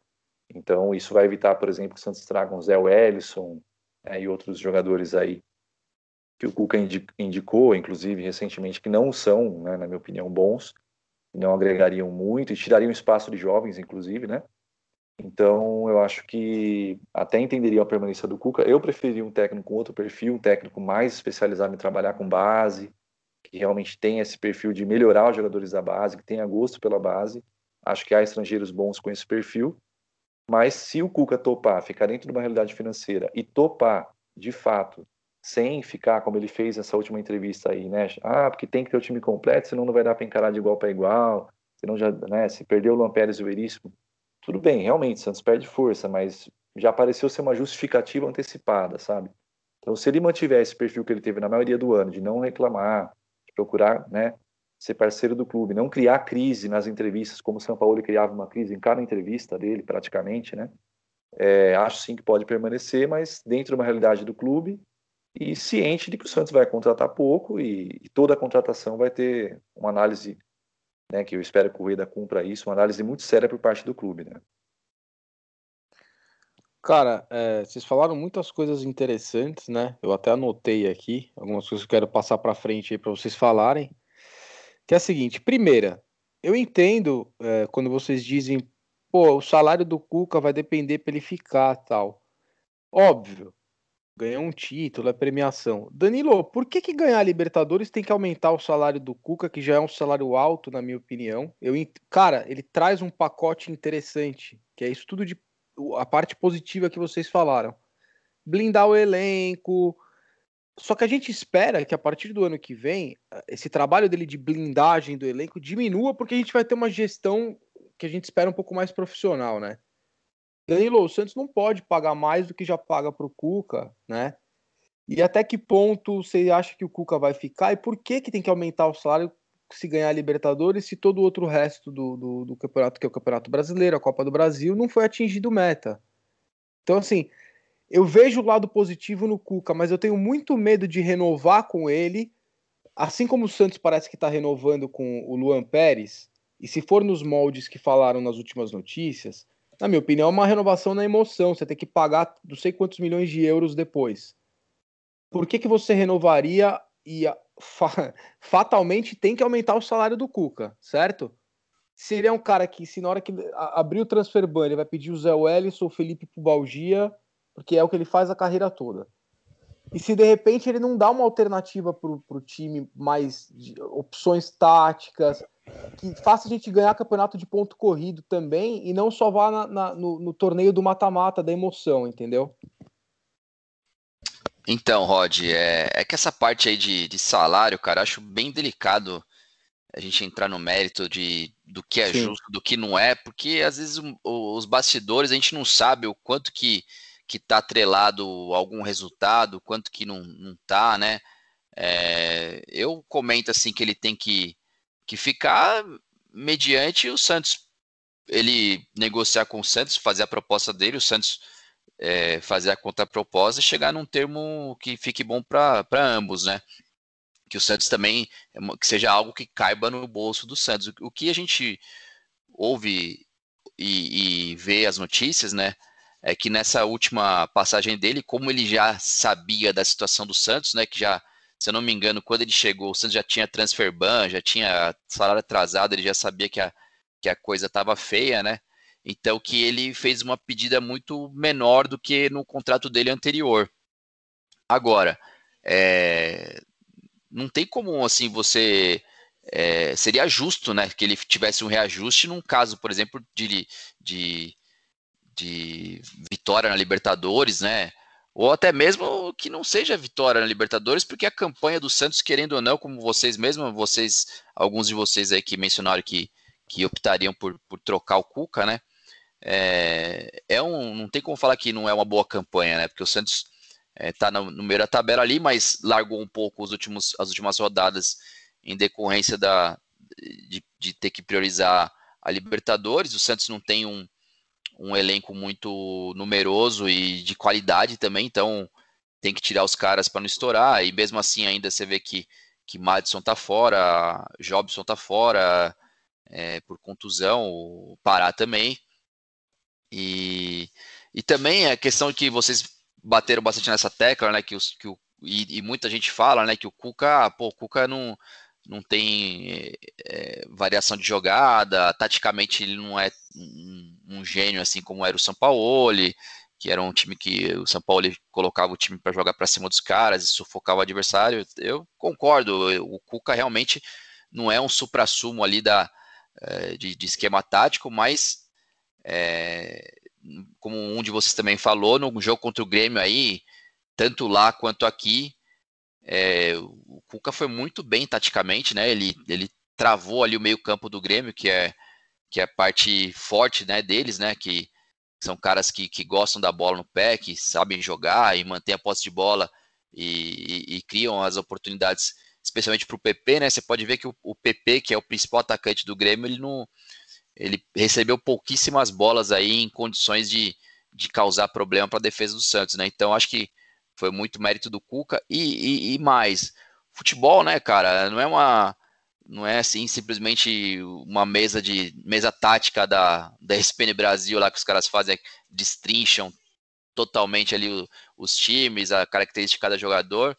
Então, isso vai evitar, por exemplo, que o Santos traga um Zé Wellison né, e outros jogadores aí que o Cuca indicou, inclusive recentemente, que não são, né, na minha opinião, bons, não agregariam muito e tirariam espaço de jovens, inclusive, né? Então, eu acho que até entenderia a permanência do Cuca. Eu preferiria um técnico com outro perfil, um técnico mais especializado em trabalhar com base, que realmente tem esse perfil de melhorar os jogadores da base, que tenha gosto pela base. Acho que há estrangeiros bons com esse perfil. Mas se o Cuca topar, ficar dentro de uma realidade financeira e topar, de fato, sem ficar como ele fez nessa última entrevista aí, né? Ah, porque tem que ter o time completo, senão não vai dar para encarar de igual para igual. Senão já, né? Se perder o Lampérez e o Veríssimo, tudo bem, realmente, Santos perde força, mas já pareceu ser uma justificativa antecipada, sabe? Então, se ele mantiver esse perfil que ele teve na maioria do ano, de não reclamar, de procurar né, ser parceiro do clube, não criar crise nas entrevistas, como o São Paulo criava uma crise em cada entrevista dele, praticamente, né? É, acho sim que pode permanecer, mas dentro de uma realidade do clube e ciente de que o Santos vai contratar pouco e, e toda a contratação vai ter uma análise, né, que eu espero que o Rueda cumpra isso, uma análise muito séria por parte do clube, né?
Cara, é, vocês falaram muitas coisas interessantes, né? Eu até anotei aqui algumas coisas que eu quero passar para frente aí para vocês falarem. Que é a seguinte: primeira, eu entendo é, quando vocês dizem, pô, o salário do Cuca vai depender para ele ficar, tal. Óbvio, ganhar um título, é premiação. Danilo, por que, que ganhar a Libertadores tem que aumentar o salário do Cuca, que já é um salário alto, na minha opinião? Eu, cara, ele traz um pacote interessante, que é isso tudo de a parte positiva que vocês falaram. Blindar o elenco. Só que a gente espera que a partir do ano que vem, esse trabalho dele de blindagem do elenco diminua, porque a gente vai ter uma gestão que a gente espera um pouco mais profissional, né? Danilo, o Santos não pode pagar mais do que já paga para o Cuca, né? E até que ponto você acha que o Cuca vai ficar? E por que, que tem que aumentar o salário se ganhar a Libertadores se todo o outro resto do, do, do, campeonato, que é o Campeonato Brasileiro, a Copa do Brasil, não foi atingido meta. Então, assim, eu vejo o lado positivo no Cuca, mas eu tenho muito medo de renovar com ele, assim como o Santos parece que está renovando com o Luan Pérez, e se for nos moldes que falaram nas últimas notícias, na minha opinião, é uma renovação na emoção. Você tem que pagar não sei quantos milhões de euros depois. Por que, que você renovaria e fa fatalmente tem que aumentar o salário do Cuca, certo? Se ele é um cara que, se na hora que abrir o transfer ban, ele vai pedir o Zé Wellison, o Felipe Pubalgia, porque é o que ele faz a carreira toda. E se de repente ele não dá uma alternativa para o time, mais opções táticas, que faça a gente ganhar campeonato de ponto corrido também, e não só vá na, na, no, no torneio do mata-mata da emoção, entendeu?
Então, Rod, é, é que essa parte aí de, de salário, cara, acho bem delicado a gente entrar no mérito de do que é Sim. justo, do que não é, porque às vezes os bastidores a gente não sabe o quanto que que tá atrelado a algum resultado, quanto que não, não tá, né? É, eu comento assim que ele tem que, que ficar mediante o Santos ele negociar com o Santos, fazer a proposta dele, o Santos é, fazer a contraproposta e chegar num termo que fique bom para ambos, né? Que o Santos também, que seja algo que caiba no bolso do Santos. O que a gente ouve e, e vê as notícias, né? É que nessa última passagem dele, como ele já sabia da situação do Santos, né? Que já, se eu não me engano, quando ele chegou, o Santos já tinha transfer ban, já tinha salário atrasado, ele já sabia que a, que a coisa estava feia, né? Então que ele fez uma pedida muito menor do que no contrato dele anterior. Agora, é, não tem como assim você é, seria justo, né, que ele tivesse um reajuste num caso, por exemplo, de, de, de vitória na Libertadores, né? Ou até mesmo que não seja vitória na Libertadores, porque a campanha do Santos, querendo ou não, como vocês mesmos, vocês, alguns de vocês aí que mencionaram que, que optariam por, por trocar o Cuca, né? é, é um, não tem como falar que não é uma boa campanha, né? Porque o Santos está é, no, no meio da tabela ali, mas largou um pouco os últimos, as últimas rodadas em decorrência da, de, de ter que priorizar a Libertadores. O Santos não tem um, um elenco muito numeroso e de qualidade também, então tem que tirar os caras para não estourar. E mesmo assim, ainda você vê que, que Madison tá fora, Jobson tá fora é, por contusão, o Pará também. E, e também a questão que vocês bateram bastante nessa tecla, né? Que, os, que o, e, e, muita gente fala, né? Que o Cuca, pô, o Cuca não, não tem é, variação de jogada, taticamente ele não é um, um, gênio assim como era o São Paulo, que era um time que o São Paulo colocava o time para jogar para cima dos caras e sufocava o adversário. Eu concordo, o Cuca realmente não é um supra-sumo ali da, é, de, de esquema tático, mas é, como um de vocês também falou, no jogo contra o Grêmio aí, tanto lá quanto aqui, é, o Cuca foi muito bem taticamente, né? Ele, ele travou ali o meio campo do Grêmio, que é que é a parte forte, né, deles, né, que são caras que, que gostam da bola no pé, que sabem jogar e manter a posse de bola e, e, e criam as oportunidades, especialmente para o PP, né? Você pode ver que o, o, PP, que é o principal atacante do Grêmio, ele não ele recebeu pouquíssimas bolas aí em condições de, de causar problema para a defesa do Santos, né? Então acho que foi muito mérito do Cuca e, e, e mais futebol, né, cara? Não é uma não é assim simplesmente uma mesa de mesa tática da, da SPN Brasil lá que os caras fazem, destrincham totalmente ali o, os times, a característica de cada jogador.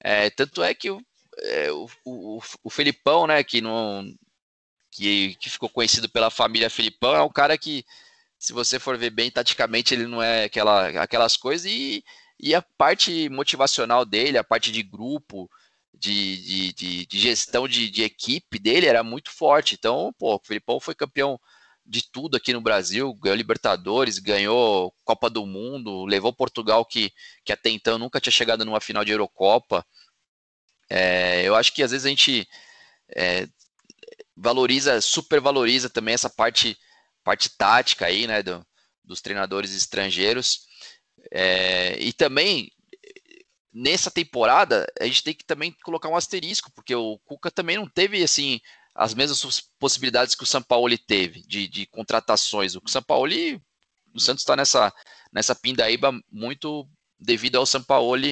É, tanto é que o, é, o, o, o, Felipão, né, que não que, que ficou conhecido pela família Felipão, é um cara que, se você for ver bem, taticamente ele não é aquela, aquelas coisas e, e a parte motivacional dele, a parte de grupo, de, de, de, de gestão de, de, equipe dele era muito forte. Então, pô, o Filipão foi campeão de tudo aqui no Brasil, ganhou Libertadores, ganhou Copa do Mundo, levou Portugal que, que até então nunca tinha chegado numa final de Eurocopa. É, eu acho que às vezes a gente é, valoriza, supervaloriza também essa parte, parte tática aí, né, do, dos treinadores estrangeiros. É, e também nessa temporada, a gente tem que também colocar um asterisco, porque o Cuca também não teve assim as mesmas possibilidades que o São Paulo teve de, de contratações. O São Paulo, o Santos está nessa, nessa pindaíba muito devido ao São Paulo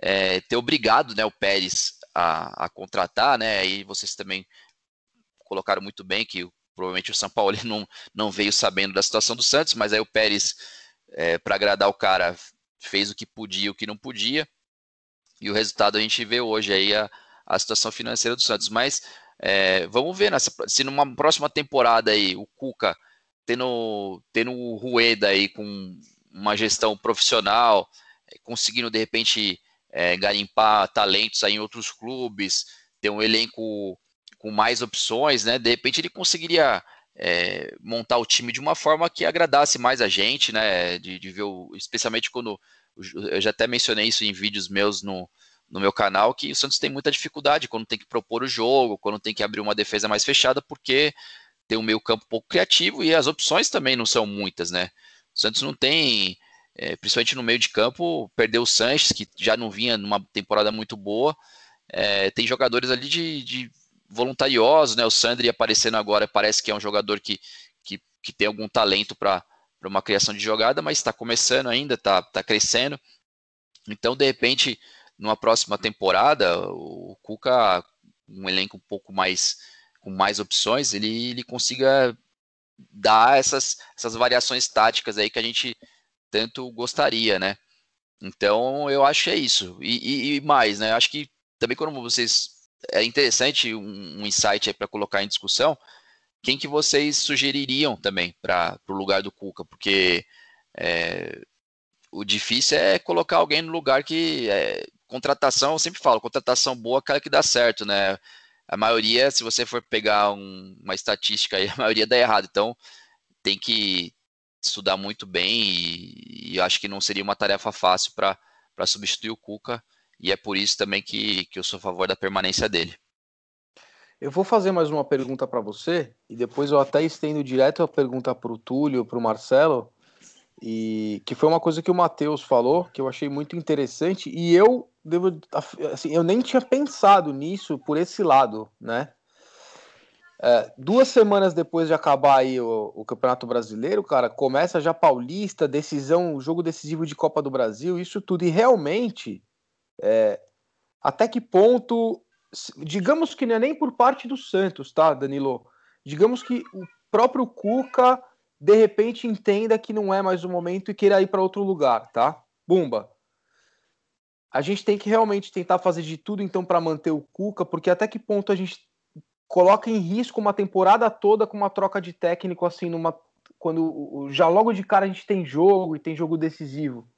é, ter obrigado né, o Pérez a, a contratar, né? E vocês também colocaram muito bem que provavelmente o São Paulo não, não veio sabendo da situação do Santos, mas aí o Pérez, é, para agradar o cara, fez o que podia e o que não podia. E o resultado a gente vê hoje aí a, a situação financeira do Santos. Mas é, vamos ver nessa, se numa próxima temporada aí o Cuca tendo, tendo o Rueda aí com uma gestão profissional, é, conseguindo de repente é, garimpar talentos aí em outros clubes, ter um elenco com mais opções, né? De repente ele conseguiria é, montar o time de uma forma que agradasse mais a gente, né? De, de ver, o, especialmente quando eu já até mencionei isso em vídeos meus no, no meu canal, que o Santos tem muita dificuldade quando tem que propor o jogo, quando tem que abrir uma defesa mais fechada, porque tem um meio campo pouco criativo e as opções também não são muitas, né? O Santos não tem, é, principalmente no meio de campo, perdeu o Sanches, que já não vinha numa temporada muito boa, é, tem jogadores ali de, de voluntariosos, né? O Sandri aparecendo agora parece que é um jogador que, que, que tem algum talento para uma criação de jogada, mas está começando ainda, está tá crescendo. Então, de repente, numa próxima temporada, o Cuca, um elenco um pouco mais com mais opções, ele, ele consiga dar essas, essas variações táticas aí que a gente tanto gostaria, né? Então, eu acho que é isso. E, e, e mais, né? Acho que também quando vocês. É interessante um, um insight para colocar em discussão quem que vocês sugeririam também para o lugar do Cuca? Porque é, o difícil é colocar alguém no lugar que é, contratação, eu sempre falo, contratação boa é aquela que dá certo, né? A maioria, se você for pegar um, uma estatística aí, a maioria dá errado. Então, tem que estudar muito bem e, e acho que não seria uma tarefa fácil para substituir o Cuca. E é por isso também que, que eu sou a favor da permanência dele.
Eu vou fazer mais uma pergunta para você e depois eu até estendo direto a pergunta para o Túlio, para o Marcelo, e que foi uma coisa que o Matheus falou que eu achei muito interessante e eu devo, assim, eu nem tinha pensado nisso por esse lado, né? É, duas semanas depois de acabar aí o, o, Campeonato Brasileiro, cara, começa já Paulista, decisão, jogo decisivo de Copa do Brasil, isso tudo e realmente é, até que ponto digamos que não é nem por parte do Santos, tá, Danilo? Digamos que o próprio Cuca de repente entenda que não é mais o momento e queira ir para outro lugar, tá? Bumba. A gente tem que realmente tentar fazer de tudo então para manter o Cuca, porque até que ponto a gente coloca em risco uma temporada toda com uma troca de técnico assim numa quando já logo de cara a gente tem jogo e tem jogo decisivo.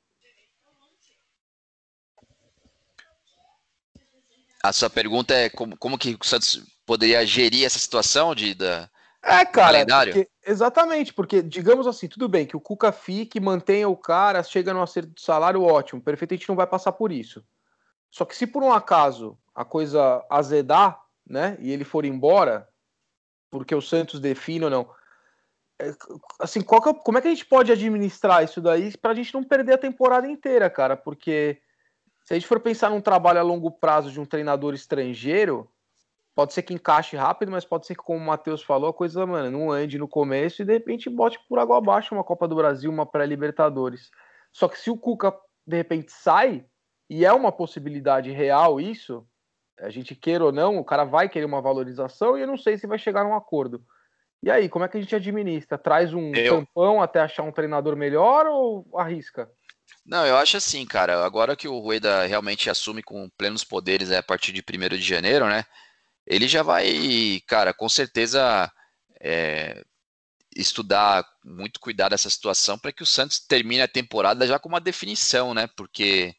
A sua pergunta é como, como que o Santos poderia gerir essa situação de da
é, cara, calendário? Porque, exatamente, porque digamos assim, tudo bem que o Cuca fique, mantenha o cara, chega no acerto de salário, ótimo, perfeito, a gente não vai passar por isso. Só que se por um acaso a coisa azedar, né, e ele for embora, porque o Santos define ou não, é, assim, é, como é que a gente pode administrar isso daí para a gente não perder a temporada inteira, cara? Porque se a gente for pensar num trabalho a longo prazo de um treinador estrangeiro, pode ser que encaixe rápido, mas pode ser que, como o Matheus falou, a coisa, mano, não ande no começo e de repente bote por água abaixo uma Copa do Brasil, uma pré-Libertadores. Só que se o Cuca de repente sai, e é uma possibilidade real isso, a gente queira ou não, o cara vai querer uma valorização e eu não sei se vai chegar num acordo. E aí, como é que a gente administra? Traz um eu... tampão até achar um treinador melhor ou arrisca?
Não, eu acho assim, cara. Agora que o Rueda realmente assume com plenos poderes é, a partir de 1 de janeiro, né? Ele já vai, cara, com certeza é, estudar muito cuidado essa situação para que o Santos termine a temporada já com uma definição, né? Porque,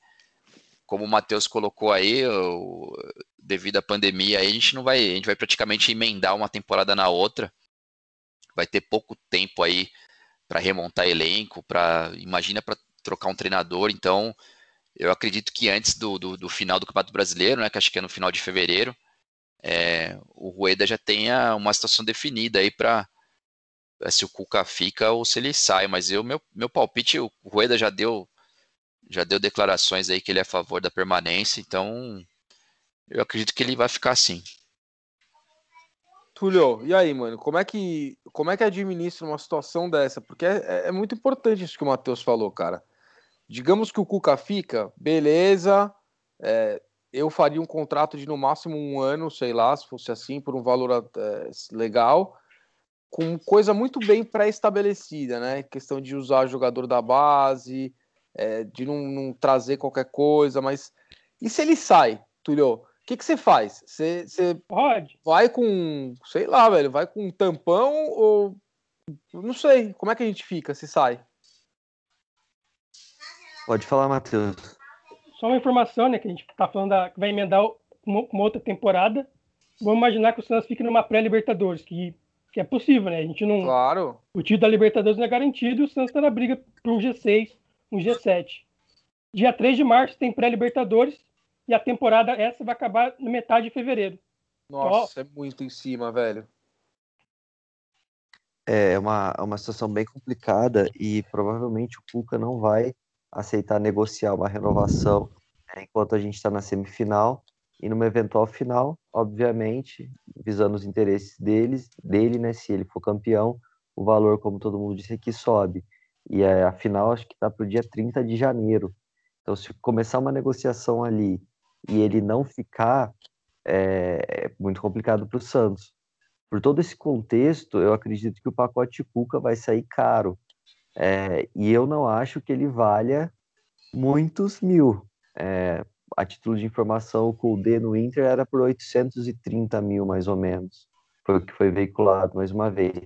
como o Matheus colocou aí, o, devido à pandemia, aí a gente não vai, a gente vai praticamente emendar uma temporada na outra. Vai ter pouco tempo aí para remontar elenco, para imagina para trocar um treinador. Então, eu acredito que antes do, do, do, final do Campeonato Brasileiro, né, que acho que é no final de fevereiro, é, o Rueda já tenha uma situação definida aí para é, se o Cuca fica ou se ele sai. Mas eu, meu, meu palpite, o Rueda já deu, já deu declarações aí que ele é a favor da permanência, então eu acredito que ele vai ficar assim.
Túlio, e aí, mano, como é que como é que administra uma situação dessa? Porque é, é muito importante isso que o Matheus falou, cara. Digamos que o Cuca fica, beleza, é, eu faria um contrato de no máximo um ano, sei lá, se fosse assim, por um valor é, legal com coisa muito bem pré-estabelecida, né? Questão de usar jogador da base, é, de não, não, trazer qualquer coisa, mas e se ele sai, Tulio? O que, que você faz? Você, você
pode
vai com, sei lá, velho, vai com um tampão ou não sei, como é que a gente fica se sai?
Pode falar, Matheus.
Só uma informação, né, que a gente tá falando da, que vai emendar uma, uma outra temporada. Vamos imaginar que o Santos fique numa pré-Libertadores, que que é possível, né? A gente não.
Claro.
O título da Libertadores não é garantido, o Santos está na briga para um G6, um G7. Dia 3 de março tem pré-Libertadores e a temporada essa vai acabar na metade de fevereiro.
Nossa, então, é muito em cima, velho.
É uma, é uma situação bem complicada e provavelmente o Cuca não vai aceitar negociar uma renovação né, enquanto a gente está na semifinal e numa eventual final, obviamente, visando os interesses deles, dele, né, se ele for campeão, o valor, como todo mundo disse aqui, sobe. E a final acho que está para o dia 30 de janeiro. Então, se começar uma negociação ali e ele não ficar, é, é muito complicado para o Santos. Por todo esse contexto, eu acredito que o pacote Cuca vai sair caro. É, e eu não acho que ele valha muitos mil. É, a título de informação, o Kudê no Inter era por 830 mil, mais ou menos. Foi o que foi veiculado mais uma vez.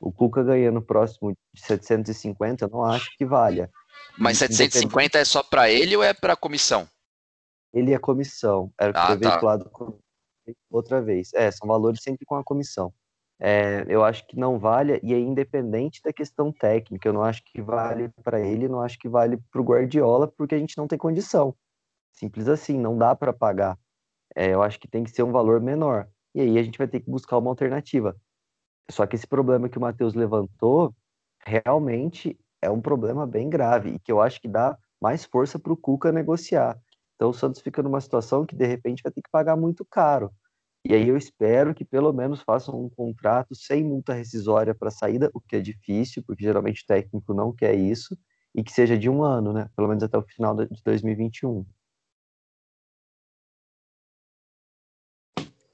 O Cuca ganhando próximo de 750, eu não acho que valha.
Mas 750 é só para ele ou é para a comissão?
Ele é comissão. Era o que ah, foi tá. veiculado outra vez. É, são valores sempre com a comissão. É, eu acho que não vale, e é independente da questão técnica. Eu não acho que vale para ele, não acho que vale para o Guardiola, porque a gente não tem condição. Simples assim, não dá para pagar. É, eu acho que tem que ser um valor menor. E aí a gente vai ter que buscar uma alternativa. Só que esse problema que o Matheus levantou realmente é um problema bem grave e que eu acho que dá mais força para o Cuca negociar. Então o Santos fica numa situação que de repente vai ter que pagar muito caro. E aí eu espero que pelo menos façam um contrato sem multa rescisória para saída, o que é difícil, porque geralmente o técnico não quer isso, e que seja de um ano, né? Pelo menos até o final de 2021.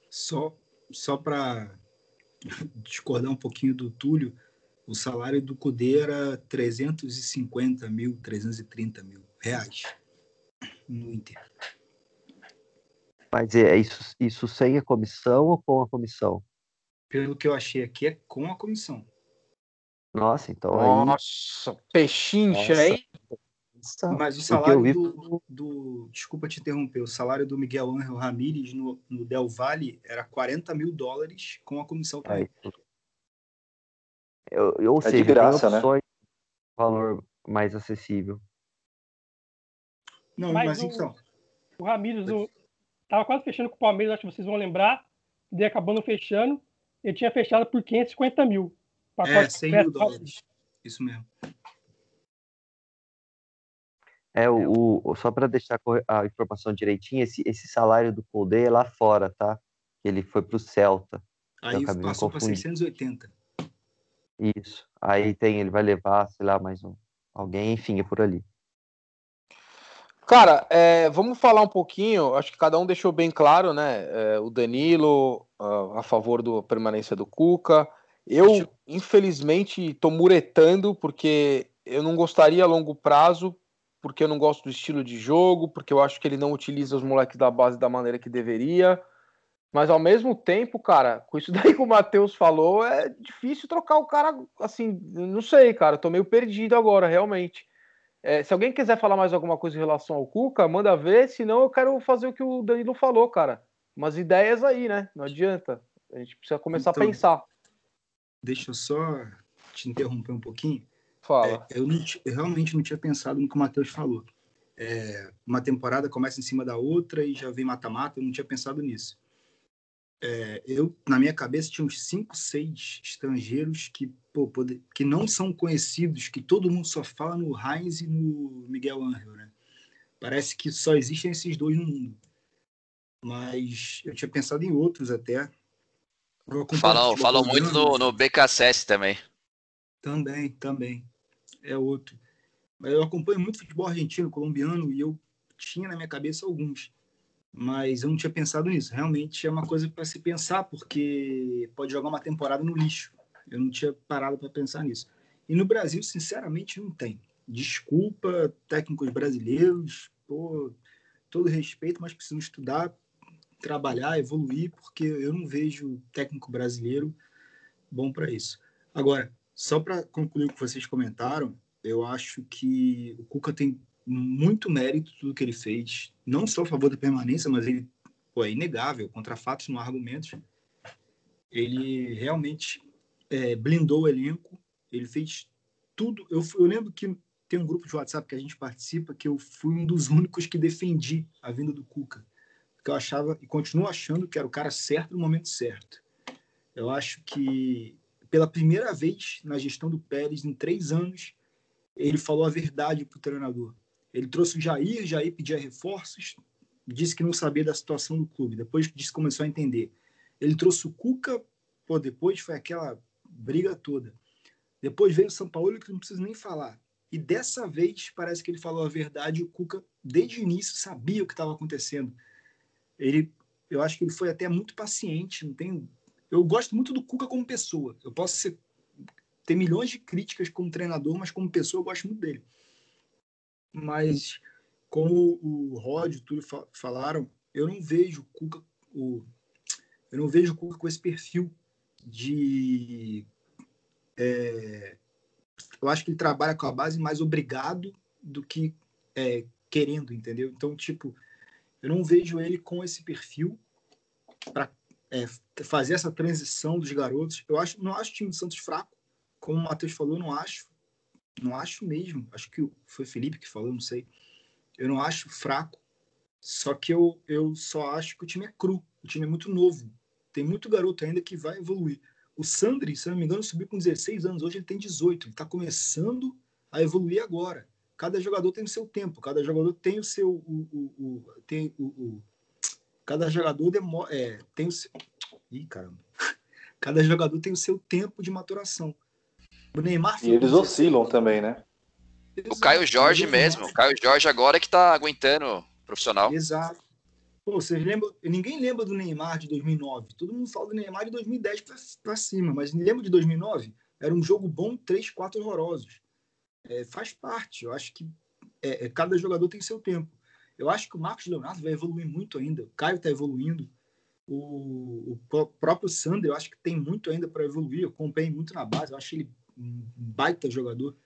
Só, só para discordar um pouquinho do Túlio, o salário do Cudê era 350 mil, 330 mil reais no Inter.
Mas é isso, isso sem a comissão ou com a comissão?
Pelo que eu achei aqui, é com a comissão.
Nossa, então
Nossa, aí... pechincha, hein?
Mas o salário vi... do, do, Desculpa te interromper. O salário do Miguel Ángel Ramírez no, no Del Valle era 40 mil dólares com a comissão também.
Eu, eu, ou é seja, de graça, né? valor mais acessível.
Não, mas, mas o, então. O Ramírez estava quase fechando com o Palmeiras, acho que vocês vão lembrar. Daí acabou não fechando. Ele tinha fechado por 550 mil
é, 100 mil dólares. Isso mesmo.
É, o, o só para deixar a informação direitinha, esse, esse salário do Colde é lá fora, tá? Ele foi para o Celta.
Aí passou para 680.
Isso. Aí tem, ele vai levar, sei lá, mais um, alguém, enfim, é por ali.
Cara, é, vamos falar um pouquinho. Acho que cada um deixou bem claro, né? É, o Danilo uh, a favor da permanência do Cuca. Eu, infelizmente, estou muretando porque eu não gostaria a longo prazo, porque eu não gosto do estilo de jogo, porque eu acho que ele não utiliza os moleques da base da maneira que deveria. Mas ao mesmo tempo, cara, com isso daí que o Matheus falou, é difícil trocar o cara assim. Não sei, cara, tô meio perdido agora, realmente. É, se alguém quiser falar mais alguma coisa em relação ao Cuca, manda ver, senão eu quero fazer o que o Danilo falou, cara. Umas ideias aí, né? Não adianta. A gente precisa começar então, a pensar.
Deixa eu só te interromper um pouquinho.
Fala.
É, eu, não, eu, realmente não tinha pensado no que o Matheus falou. É, uma temporada começa em cima da outra e já vem mata-mata, eu não tinha pensado nisso é, eu, na minha cabeça, tinha uns cinco, seis estrangeiros que, pô, poder, que não são conhecidos, que todo mundo só fala no Heinz e no Miguel Angel, né? Parece que só existem esses dois no mundo. Mas eu tinha pensado em outros até.
Falam, falam muito no, no BKSS também.
Também, também. É outro. Mas eu acompanho muito futebol argentino, colombiano, e eu tinha na minha cabeça alguns mas eu não tinha pensado nisso. Realmente é uma coisa para se pensar, porque pode jogar uma temporada no lixo. Eu não tinha parado para pensar nisso. E no Brasil, sinceramente, não tem. Desculpa, técnicos brasileiros, pô, todo respeito, mas precisam estudar, trabalhar, evoluir, porque eu não vejo técnico brasileiro bom para isso. Agora, só para concluir o que vocês comentaram, eu acho que o Cuca tem muito mérito tudo que ele fez, não só a favor da permanência, mas ele pô, é inegável, contra fatos não há argumentos. Ele realmente é, blindou o elenco, ele fez tudo. Eu, eu lembro que tem um grupo de WhatsApp que a gente participa que eu fui um dos únicos que defendi a vinda do Cuca, porque eu achava e continuo achando que era o cara certo no momento certo. Eu acho que pela primeira vez na gestão do Pérez em três anos ele falou a verdade para o treinador. Ele trouxe o Jair, Jair pedia reforços, disse que não sabia da situação do clube. Depois disse começou a entender. Ele trouxe o Cuca, pô, depois foi aquela briga toda. Depois veio o São Paulo, que não precisa nem falar. E dessa vez parece que ele falou a verdade o Cuca, desde o início, sabia o que estava acontecendo. Ele, eu acho que ele foi até muito paciente. Não tem, eu gosto muito do Cuca como pessoa. Eu posso ser, ter milhões de críticas como treinador, mas como pessoa eu gosto muito dele mas como o Rod e tudo falaram, eu não vejo o Cuca, o, eu não vejo o Cuca com esse perfil de é, eu acho que ele trabalha com a base mais obrigado do que é, querendo, entendeu? Então, tipo, eu não vejo ele com esse perfil para é, fazer essa transição dos garotos. Eu acho, não acho o time do Santos fraco, como o Matheus falou, não acho. Não acho mesmo. Acho que foi Felipe que falou, não sei. Eu não acho fraco. Só que eu, eu só acho que o time é cru. O time é muito novo. Tem muito garoto ainda que vai evoluir. O Sandri, se não me engano, subiu com 16 anos. Hoje ele tem 18. Ele está começando a evoluir agora. Cada jogador tem o seu tempo. Cada jogador tem o seu. O, o, o tem o, o, cada jogador demora, é, tem o seu. Ih, caramba. Cada jogador tem o seu tempo de maturação.
O Neymar e eles oscilam também, né?
O Caio Jorge mesmo. O Caio Jorge agora que tá aguentando profissional.
Exato. Pô, vocês lembram? Ninguém lembra do Neymar de 2009. Todo mundo fala do Neymar de 2010 para cima, mas lembra de 2009? Era um jogo bom, três, quatro horrorosos. É, faz parte. Eu acho que é, é, cada jogador tem seu tempo. Eu acho que o Marcos Leonardo vai evoluir muito ainda. O Caio está evoluindo. O, o, próprio Sander, eu acho que tem muito ainda para evoluir. Eu acompanhei muito na base. Eu acho ele um baita jogador.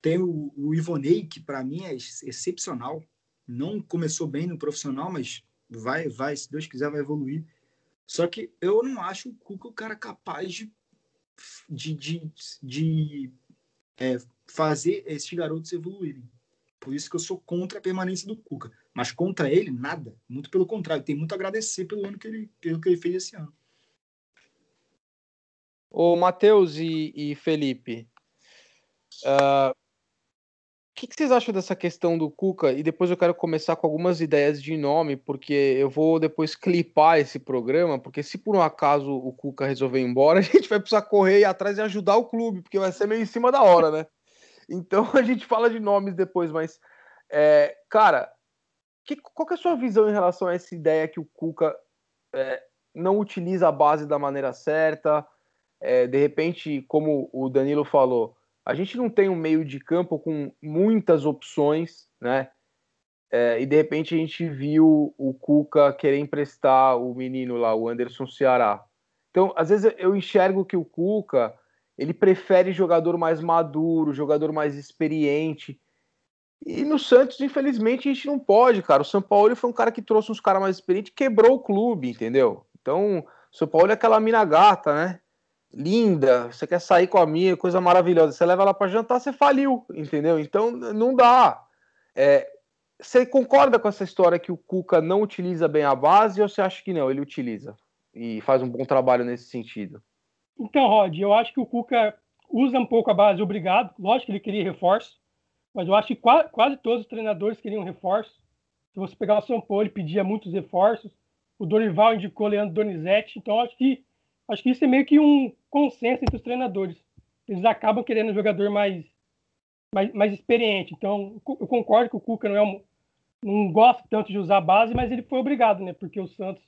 Tem o, o Ivonei, que para mim é excepcional. Não começou bem no profissional, mas vai, vai, se Deus quiser, vai evoluir. Só que eu não acho o Cuca o cara capaz de, de, de, de é, fazer esses garotos evoluírem. Por isso que eu sou contra a permanência do Cuca. Mas contra ele, nada. Muito pelo contrário. Tem muito a agradecer pelo ano que ele, pelo que ele fez esse ano.
Ô, Matheus e, e Felipe, uh, que, que vocês acham dessa questão do Cuca? E depois eu quero começar com algumas ideias de nome, porque eu vou depois clipar esse programa, porque se por um acaso o Cuca resolver ir embora, a gente vai precisar correr atrás e ajudar o clube, porque vai ser meio em cima da hora, né? Então a gente fala de nomes depois, mas, é, cara, que, qual que é a sua visão em relação a essa ideia que o Cuca é, não utiliza a base da maneira certa? É, de repente, como o Danilo falou, a gente não tem um meio de campo com muitas opções, né? É, e de repente a gente viu o Cuca querer emprestar o menino lá, o Anderson Ceará. Então, às vezes eu enxergo que o Cuca ele prefere jogador mais maduro, jogador mais experiente. E no Santos, infelizmente, a gente não pode, cara. O São Paulo foi um cara que trouxe uns caras mais experientes, quebrou o clube, entendeu? Então, o São Paulo é aquela mina gata, né? Linda, você quer sair com a minha, coisa maravilhosa, você leva ela para jantar, você faliu, entendeu? Então não dá. É, você concorda com essa história que o Cuca não utiliza bem a base ou você acha que não, ele utiliza e faz um bom trabalho nesse sentido?
Então, Rod, eu acho que o Cuca usa um pouco a base, obrigado. Lógico que ele queria reforço, mas eu acho que quase, todos os treinadores queriam reforço. Se você pegar o São Paulo, ele pedia muitos reforços. O Dorival indicou Leandro Donizete, então acho que acho que isso é meio que um consenso entre os treinadores. Eles acabam querendo um jogador mais, mais, mais experiente. Então, eu concordo que o Cuca não, é um, não gosta tanto de usar a base, mas ele foi obrigado, né? Porque o Santos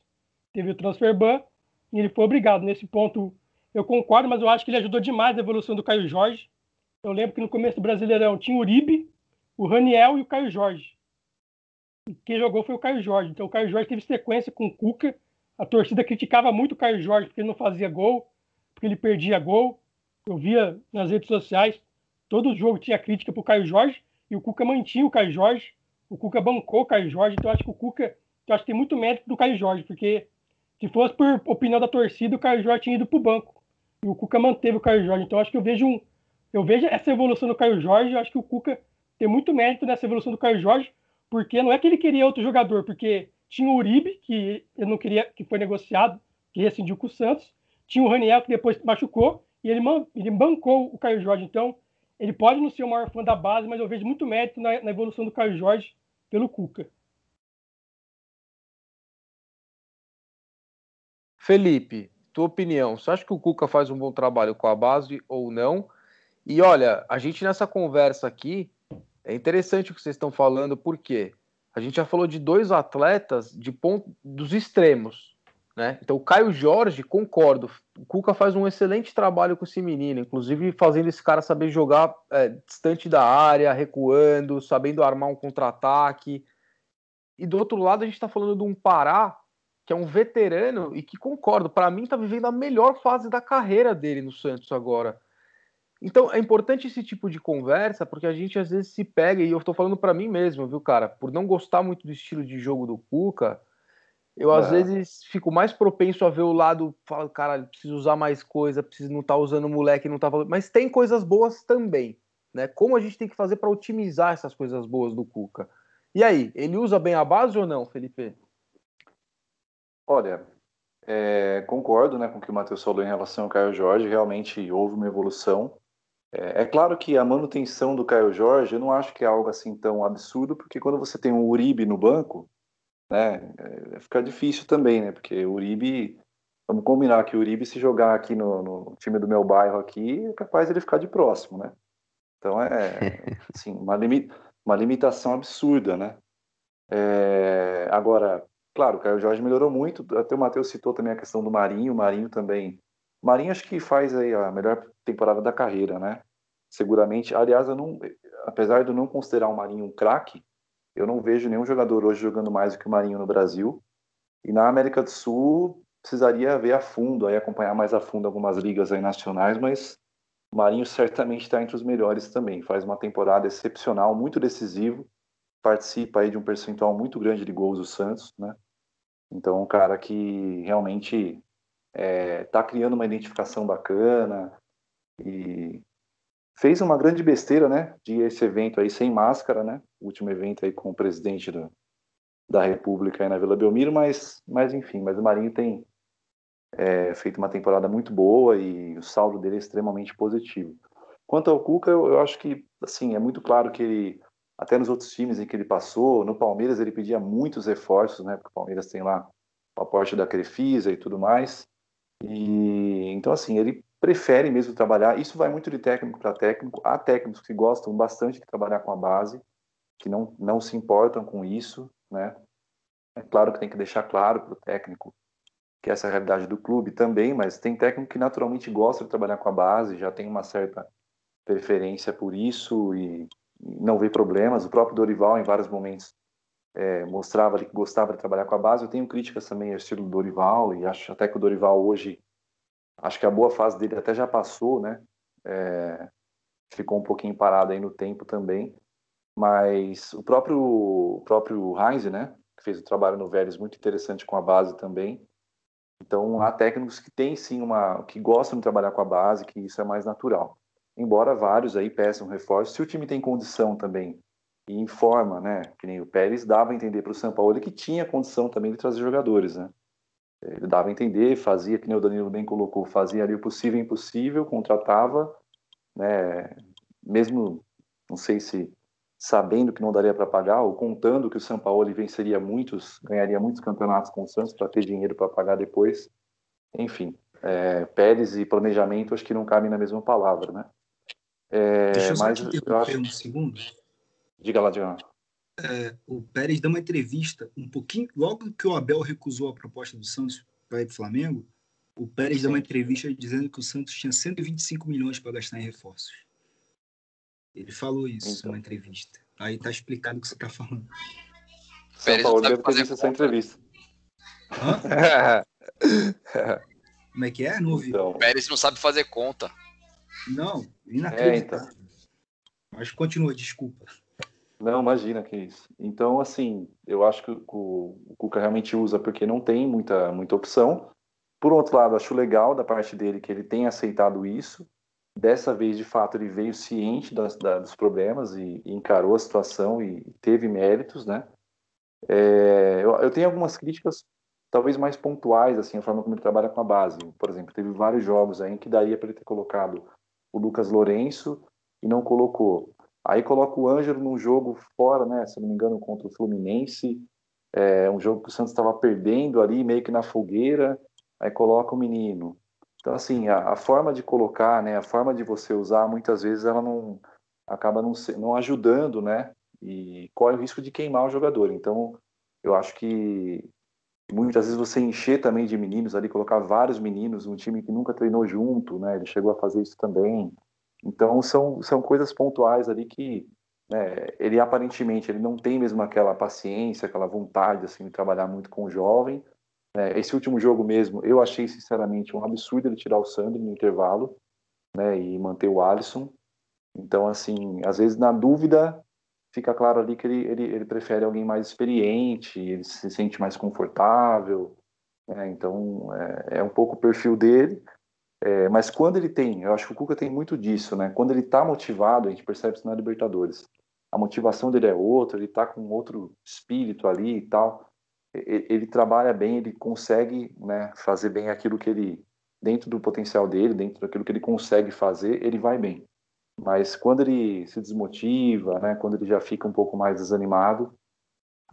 teve o transfer ban e ele foi obrigado. Nesse ponto, eu concordo, mas eu acho que ele ajudou demais a evolução do Caio Jorge. Eu lembro que no começo do Brasileirão tinha o Uribe, o Raniel e o Caio Jorge. E quem jogou foi o Caio Jorge. Então o Caio Jorge teve sequência com o Cuca a torcida criticava muito o Caio Jorge porque ele não fazia gol, porque ele perdia gol. Eu via nas redes sociais, todo jogo tinha crítica para o Caio Jorge e o Cuca mantinha o Caio Jorge. O Cuca bancou o Caio Jorge, então acho que o Cuca eu acho que tem muito mérito do Caio Jorge, porque se fosse por opinião da torcida, o Caio Jorge tinha ido para o banco. E o Cuca manteve o Caio Jorge. Então acho que eu vejo um, eu vejo essa evolução do Caio Jorge, eu acho que o Cuca tem muito mérito nessa evolução do Caio Jorge, porque não é que ele queria outro jogador, porque tinha o Uribe, que eu não queria, que foi negociado, que rescindiu com o Santos. Tinha o Raniel, que depois machucou, e ele, ele bancou o Caio Jorge. Então, ele pode não ser o maior fã da base, mas eu vejo muito mérito na, na evolução do Caio Jorge pelo Cuca.
Felipe, tua opinião, você acha que o Cuca faz um bom trabalho com a base ou não? E olha, a gente nessa conversa aqui, é interessante o que vocês estão falando, por quê? a gente já falou de dois atletas de ponto, dos extremos. Né? Então, o Caio Jorge, concordo. O Cuca faz um excelente trabalho com esse menino, inclusive fazendo esse cara saber jogar é, distante da área, recuando, sabendo armar um contra-ataque. E do outro lado, a gente está falando de um Pará, que é um veterano e que, concordo, para mim está vivendo a melhor fase da carreira dele no Santos agora. Então é importante esse tipo de conversa, porque a gente às vezes se pega, e eu estou falando para mim mesmo, viu, cara, por não gostar muito do estilo de jogo do Cuca, eu às é. vezes fico mais propenso a ver o lado, falo, cara, preciso usar mais coisa, preciso não estar tá usando o moleque, não tá falando. Mas tem coisas boas também, né? Como a gente tem que fazer para otimizar essas coisas boas do Cuca? E aí, ele usa bem a base ou não, Felipe?
Olha, é, concordo né, com o que o Matheus falou em relação ao Caio Jorge, realmente houve uma evolução. É, é, claro que a manutenção do Caio Jorge, eu não acho que é algo assim tão absurdo, porque quando você tem um Uribe no banco, né, é, fica difícil também, né? Porque o Uribe, vamos combinar que o Uribe se jogar aqui no, no time do meu bairro aqui, é capaz de ele ficar de próximo, né? Então é, assim, uma, limi uma limitação absurda, né? É, agora, claro, o Caio Jorge melhorou muito, até o Matheus citou também a questão do Marinho, o Marinho também Marinho acho que faz aí a melhor temporada da carreira, né? Seguramente. Aliás, eu não, apesar de eu não considerar o Marinho um craque, eu não vejo nenhum jogador hoje jogando mais do que o Marinho no Brasil. E na América do Sul precisaria ver a fundo, aí acompanhar mais a fundo algumas ligas aí nacionais, mas o Marinho certamente está entre os melhores também. Faz uma temporada excepcional, muito decisivo, participa aí de um percentual muito grande de gols do Santos, né? Então, um cara que realmente é, tá criando uma identificação bacana e fez uma grande besteira, né, de esse evento aí sem máscara, né, o último evento aí com o presidente do, da República aí na Vila Belmiro, mas, mas enfim, mas o Marinho tem é, feito uma temporada muito boa e o saldo dele é extremamente positivo. Quanto ao Cuca, eu, eu acho que assim é muito claro que ele até nos outros times em que ele passou, no Palmeiras ele pedia muitos reforços, né? Porque o Palmeiras tem lá o aporte da Crefisa e tudo mais. E então assim, ele prefere mesmo trabalhar. Isso vai muito de técnico para técnico. Há técnicos que gostam bastante de trabalhar com a base, que não não se importam com isso, né? É claro que tem que deixar claro para o técnico que essa é a realidade do clube também, mas tem técnico que naturalmente gosta de trabalhar com a base, já tem uma certa preferência por isso e não vê problemas. O próprio Dorival, em vários momentos, é, mostrava que gostava de trabalhar com a base. Eu tenho críticas também ao estilo do Dorival e acho até que o Dorival hoje, acho que a boa fase dele até já passou, né? É, ficou um pouquinho parado aí no tempo também. Mas o próprio, o próprio Heinz, né? Que fez um trabalho no Vélez muito interessante com a base também. Então há técnicos que têm sim uma, que gostam de trabalhar com a base, que isso é mais natural. Embora vários aí peçam reforço, se o time tem condição também e informa, né, que nem o Pérez dava a entender para o São Paulo que tinha condição também de trazer jogadores, né? Ele dava a entender, fazia, que nem o Danilo bem colocou, fazia ali o possível e impossível, contratava, né, mesmo, não sei se sabendo que não daria para pagar, ou contando que o São Paulo venceria muitos, ganharia muitos campeonatos com o Santos para ter dinheiro para pagar depois. Enfim, é, Pérez e planejamento acho que não cabem na mesma palavra, né?
É, Deixa eu só mas te interromper acho... um segundo.
Diga lá, diga lá.
É, o Pérez deu uma entrevista um pouquinho, logo que o Abel recusou a proposta do Santos para ir para o Flamengo, o Pérez Sim. deu uma entrevista dizendo que o Santos tinha 125 milhões para gastar em reforços. Ele falou isso então. numa entrevista. Aí tá explicado o que você tá falando.
São Paulo deve ter visto essa entrevista.
Hã? Como é que é? Não ouvi.
Então... Pérez não sabe fazer conta.
Não, inacreditável. É, então. Mas continua, desculpa.
Não, imagina que isso. Então, assim, eu acho que o, o Cuca realmente usa porque não tem muita, muita opção. Por outro lado, acho legal da parte dele que ele tenha aceitado isso, Dessa vez, de fato, ele veio ciente das, da, dos problemas e, e, encarou a situação e teve méritos, né? É, eu, eu, tenho algumas críticas, talvez mais pontuais, assim, a forma como ele trabalha com a base. Por exemplo, teve vários jogos aí em que daria para ele ter colocado o Lucas Lourenço e não colocou. Aí coloca o Ângelo num jogo fora, né? Se não me engano, contra o Fluminense, é, um jogo que o Santos estava perdendo ali, meio que na fogueira. Aí coloca o menino. Então, assim, a, a, forma de colocar, né, a forma de você usar, muitas vezes ela não acaba não, não ajudando, né, e corre o risco de queimar o jogador. Então, eu acho que muitas vezes você encher também de meninos ali, colocar vários meninos, um time que nunca treinou junto, né, ele chegou a fazer isso também. Então, são, são coisas pontuais ali que né, ele aparentemente ele não tem mesmo aquela paciência, aquela vontade assim de trabalhar muito com o jovem, é, esse último jogo mesmo, eu achei sinceramente um absurdo ele tirar o Sandro no intervalo, né, e manter o Alisson. Então, assim, às vezes na dúvida fica claro ali que ele, ele, ele prefere alguém mais experiente, ele se sente mais confortável. Né, então, é, é, um pouco o perfil dele. É, mas quando ele tem, eu acho que o Cuca tem muito disso, né? Quando ele está motivado, a gente percebe isso na Libertadores. A motivação dele é outra, ele está com outro espírito ali e tal ele trabalha bem, ele consegue né, fazer bem aquilo que ele, dentro do potencial dele, dentro daquilo que ele consegue fazer, ele vai bem. Mas quando ele se desmotiva, né, quando ele já fica um pouco mais desanimado,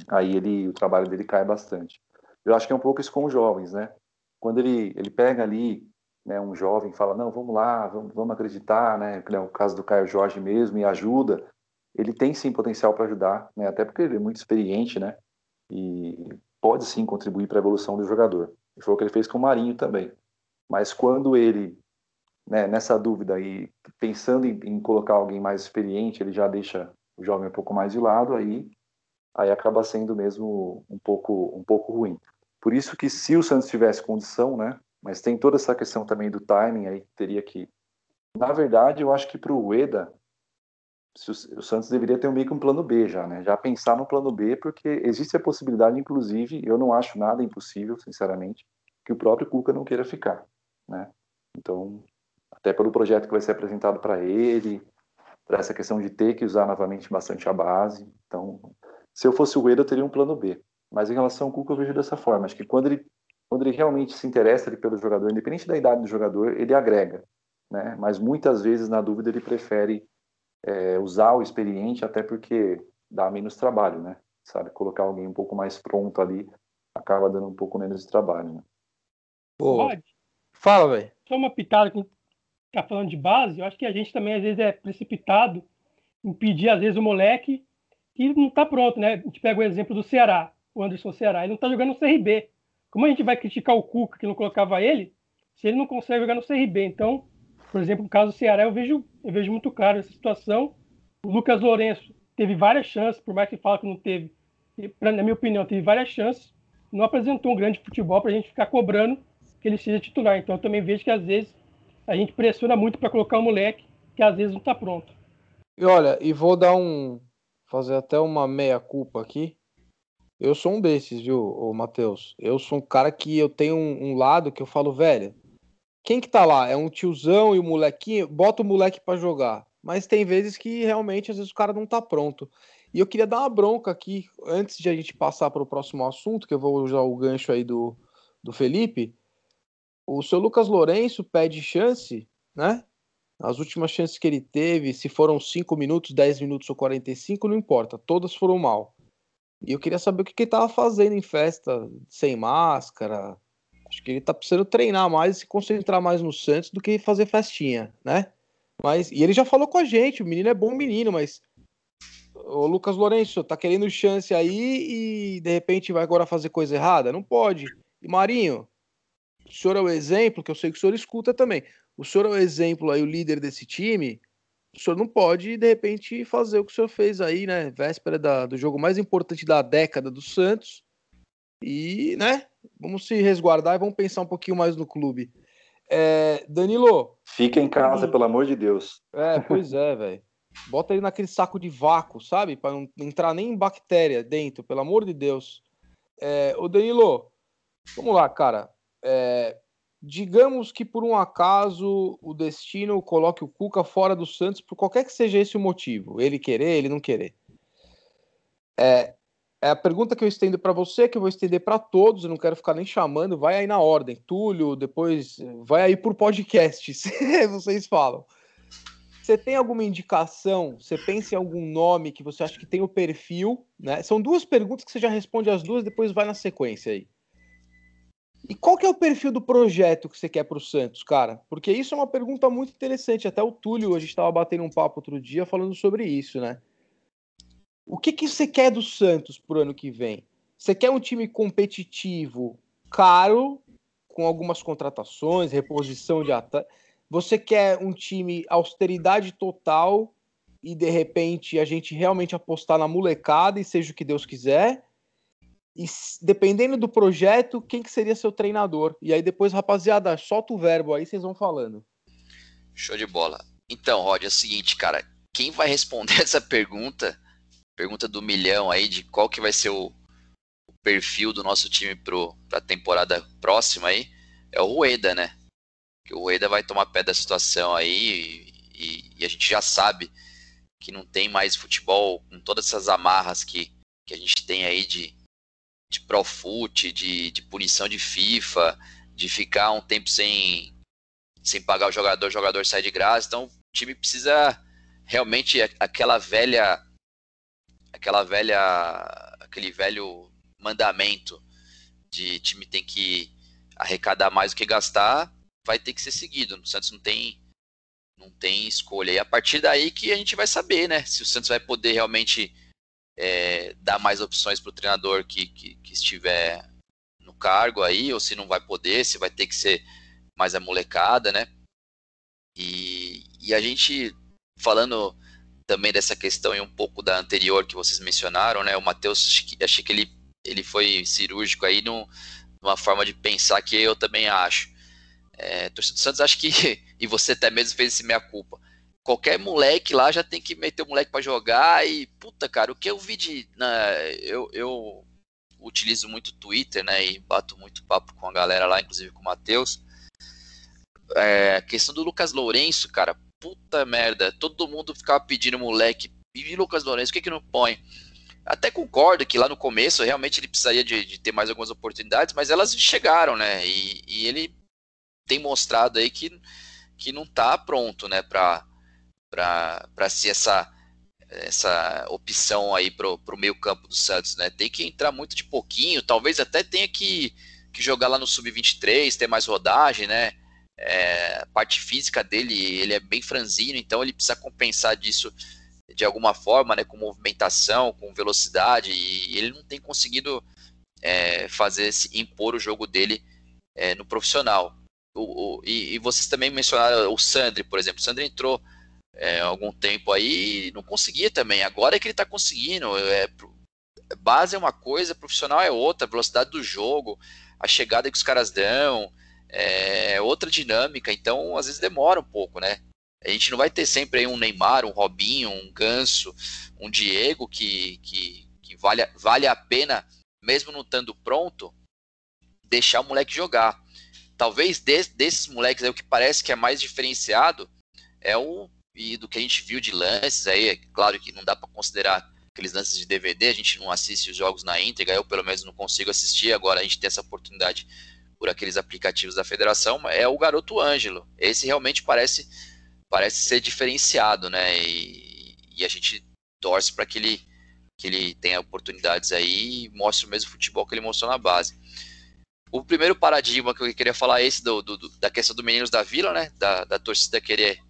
aí ele, o trabalho dele cai bastante. Eu acho que é um pouco isso com os jovens, né? Quando ele, ele pega ali né, um jovem fala, não, vamos lá, vamos, vamos acreditar, né? É o caso do Caio Jorge mesmo, e ajuda. Ele tem sim potencial para ajudar, né? Até porque ele é muito experiente, né? E pode sim contribuir para a evolução do jogador. E foi o que ele fez com o Marinho também. Mas quando ele, né, nessa dúvida e pensando em, em, colocar alguém mais experiente, ele já deixa o jovem um pouco mais de lado, aí, aí acaba sendo mesmo um pouco, um pouco ruim. Por isso que se o Santos tivesse condição, né, mas tem toda essa questão também do timing aí, teria que... Na verdade, eu acho que para o Ueda, o Santos deveria ter meio que um plano B já, né? Já pensar no plano B, porque existe a possibilidade, inclusive, eu não acho nada impossível, sinceramente, que o próprio Cuca não queira ficar, né? Então, até pelo projeto que vai ser apresentado para ele, para essa questão de ter que usar novamente bastante a base. Então, se eu fosse o Eda, eu teria um plano B. Mas em relação ao Cuca, eu vejo dessa forma. Acho que quando ele quando ele realmente se interessa pelo jogador, independente da idade do jogador, ele agrega, né? Mas muitas vezes, na dúvida, ele prefere é, usar o experiente, até porque dá menos trabalho, né? Sabe, colocar alguém um pouco mais pronto ali acaba dando um pouco menos de trabalho, né?
Pode.
Fala, velho.
Só uma pitada que tá falando de base, eu acho que a gente também às vezes é precipitado em pedir às vezes o moleque que não tá pronto, né? A gente pega o exemplo do Ceará, o Anderson Ceará, ele não tá jogando no CRB. Como a gente vai criticar o Cuca que não colocava ele, se ele não consegue jogar no CRB? Então, por exemplo, no caso do Ceará, eu vejo, eu vejo muito claro essa situação. O Lucas Lourenço teve várias chances, por mais que fale que não teve, na minha opinião, teve várias chances, não apresentou um grande futebol para a gente ficar cobrando que ele seja titular. Então, eu também vejo que às vezes a gente pressiona muito para colocar um moleque que às vezes não está pronto.
E olha, e vou dar um. fazer até uma meia-culpa aqui. Eu sou um desses, viu, Matheus? Eu sou um cara que eu tenho um, um, lado que eu falo, velho, quem que tá lá? É um tiozão e o um molequinho? Bota o moleque para jogar. Mas tem vezes que realmente, às vezes, o cara não tá pronto. E eu queria dar uma bronca aqui, antes de a gente passar para o próximo assunto, que eu vou usar o gancho aí do, do Felipe. O seu Lucas Lourenço pede chance, né? As últimas chances que ele teve, se foram 5 minutos, 10 minutos ou 45, não importa, todas foram mal. E eu queria saber o que, que ele tava fazendo em festa sem máscara. Acho que ele tá precisando treinar mais e se concentrar mais no Santos do que fazer festinha, né? Mas, e ele já falou com a gente, o menino é bom menino, mas o Lucas Lourenço tá querendo chance aí e de repente vai agora fazer coisa errada? Não pode. E Marinho, o senhor é o exemplo, que eu sei que o senhor escuta também. O senhor é o exemplo aí, o líder desse time o senhor não pode, de repente, fazer o que o senhor fez aí, né? Véspera da, do jogo mais importante da década do Santos. E, né? Vamos se resguardar e vamos pensar um pouquinho mais no clube. É, Danilo.
Fica em casa, hum, pelo amor de Deus.
É, pois é, velho. Bota ele naquele saco de vácuo, sabe? Para não entrar nem bactéria dentro, pelo amor de Deus. É, ô Danilo, vamos lá, cara. É, digamos que por um acaso o destino coloque o Cuca fora do Santos, por qualquer que seja esse o motivo, ele querer, ele não querer. É, é a pergunta que eu estendo para você, que eu vou estender para todos, eu não quero ficar nem chamando, vai aí na ordem. Túlio, depois vai aí por podcast, vocês falam. Você tem alguma indicação? Você pensa em algum nome que você acha que tem o perfil? Né? São duas perguntas que você já responde as duas, depois vai na sequência aí. E qual que é o perfil do projeto que você quer para o Santos, cara? Porque isso é uma pergunta muito interessante. Até o Túlio, a gente estava batendo um papo outro dia falando sobre isso, né? O que, que você quer do Santos pro ano que vem? Você quer um time competitivo, caro, com algumas contratações, reposição de ataque? Você quer um time austeridade total e de repente a gente realmente apostar na molecada e seja o que Deus quiser? E dependendo do projeto, quem que seria seu treinador? E aí depois, rapaziada, solta o verbo aí, vocês vão falando.
Show de bola. Então, Rod, é o seguinte, cara. Quem vai responder essa pergunta, pergunta do milhão aí, de qual que vai ser o, o perfil do nosso time para a temporada próxima aí, é o Rueda, né? Que o Rueda vai tomar pé da situação aí e, e, e a gente já sabe que não tem mais futebol com todas essas amarras que, que a gente tem aí de de Profut, de, de punição de FIFA, de ficar um tempo sem, sem pagar o jogador, o jogador sai de graça. Então o time precisa realmente aquela velha aquela velha aquele velho mandamento de time tem que arrecadar mais do que gastar, vai ter que ser seguido. O Santos não tem não tem escolha. E a partir daí que a gente vai saber, né, se o Santos vai poder realmente é, dar mais opções para o treinador que, que, que, estiver no cargo aí, ou se não vai poder, se vai ter que ser mais a molecada, né? E, e a gente, falando também dessa questão e um pouco da anterior que vocês mencionaram, né? O Matheus, achei que ele, ele foi cirúrgico aí no, numa forma de pensar que eu também acho. É, torcedor do Santos, acho que, e você até mesmo fez esse meia-culpa, qualquer moleque lá já tem que meter o moleque para jogar e puta cara, o que eu vi de né, eu, eu utilizo muito Twitter, né, e bato muito papo com a galera lá, inclusive com o Matheus. É, questão do Lucas Lourenço, cara, puta merda, todo mundo ficava pedindo moleque, e Lucas Lourenço, o que que não põe? Até concordo que lá no começo realmente ele precisaria de, de ter mais algumas oportunidades, mas elas chegaram, né? E, e ele tem mostrado aí que, que não está pronto, né, para ser essa, essa opção aí para o meio campo do Santos, né? Tem que entrar muito de pouquinho, talvez até tenha que, que jogar lá no sub-23, ter mais rodagem, né? É, a parte física dele, ele é bem franzino, então ele precisa compensar disso de alguma forma, né? Com movimentação, com velocidade, e ele não tem conseguido é, fazer impor o jogo dele é, no profissional. O, o, e, e, vocês também mencionaram o Sandri, por exemplo. O Sandri entrou é, algum tempo aí não conseguia também. Agora é que ele está conseguindo. É, base é uma coisa, profissional é outra, velocidade do jogo, a chegada que os caras dão, é, é outra dinâmica. Então, às vezes demora um pouco, né? A gente não vai ter sempre aí um Neymar, um Robinho, um Ganso, um Diego que, que, que vale, vale a pena, mesmo não estando pronto, deixar o moleque jogar. Talvez des, desses moleques aí, o que parece que é mais diferenciado é o e do que a gente viu de lances aí, é claro que não dá para considerar aqueles lances de DVD, a gente não assiste os jogos na íntegra, eu pelo menos não consigo assistir, agora a gente tem essa oportunidade por aqueles aplicativos da federação, é o garoto Ângelo. Esse realmente parece parece ser diferenciado, né? E, e a gente torce para que ele que ele tenha oportunidades aí e mostre o mesmo futebol que ele mostrou na base. O primeiro paradigma que eu queria falar é esse do, do, da questão do Meninos da Vila, né? Da, da torcida querer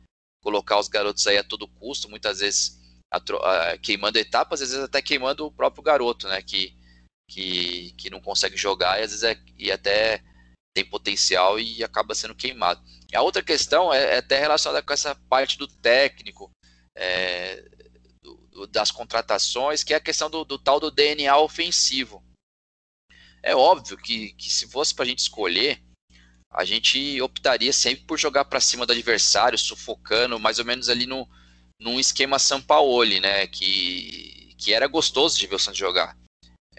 colocar os garotos aí a todo custo, muitas vezes a, a, queimando etapas, às vezes até queimando o próprio garoto, né? Que, que, que não consegue jogar e às vezes é, e até tem potencial e acaba sendo queimado. E a outra questão é, é até relacionada com essa parte do técnico, é, do, do, das contratações, que é a questão do, do tal do DNA ofensivo. É óbvio que, que se fosse para a gente escolher, a gente optaria sempre por jogar para cima do adversário, sufocando, mais ou menos ali no, num esquema Sampaoli, né? Que, que era gostoso de ver o Santos jogar.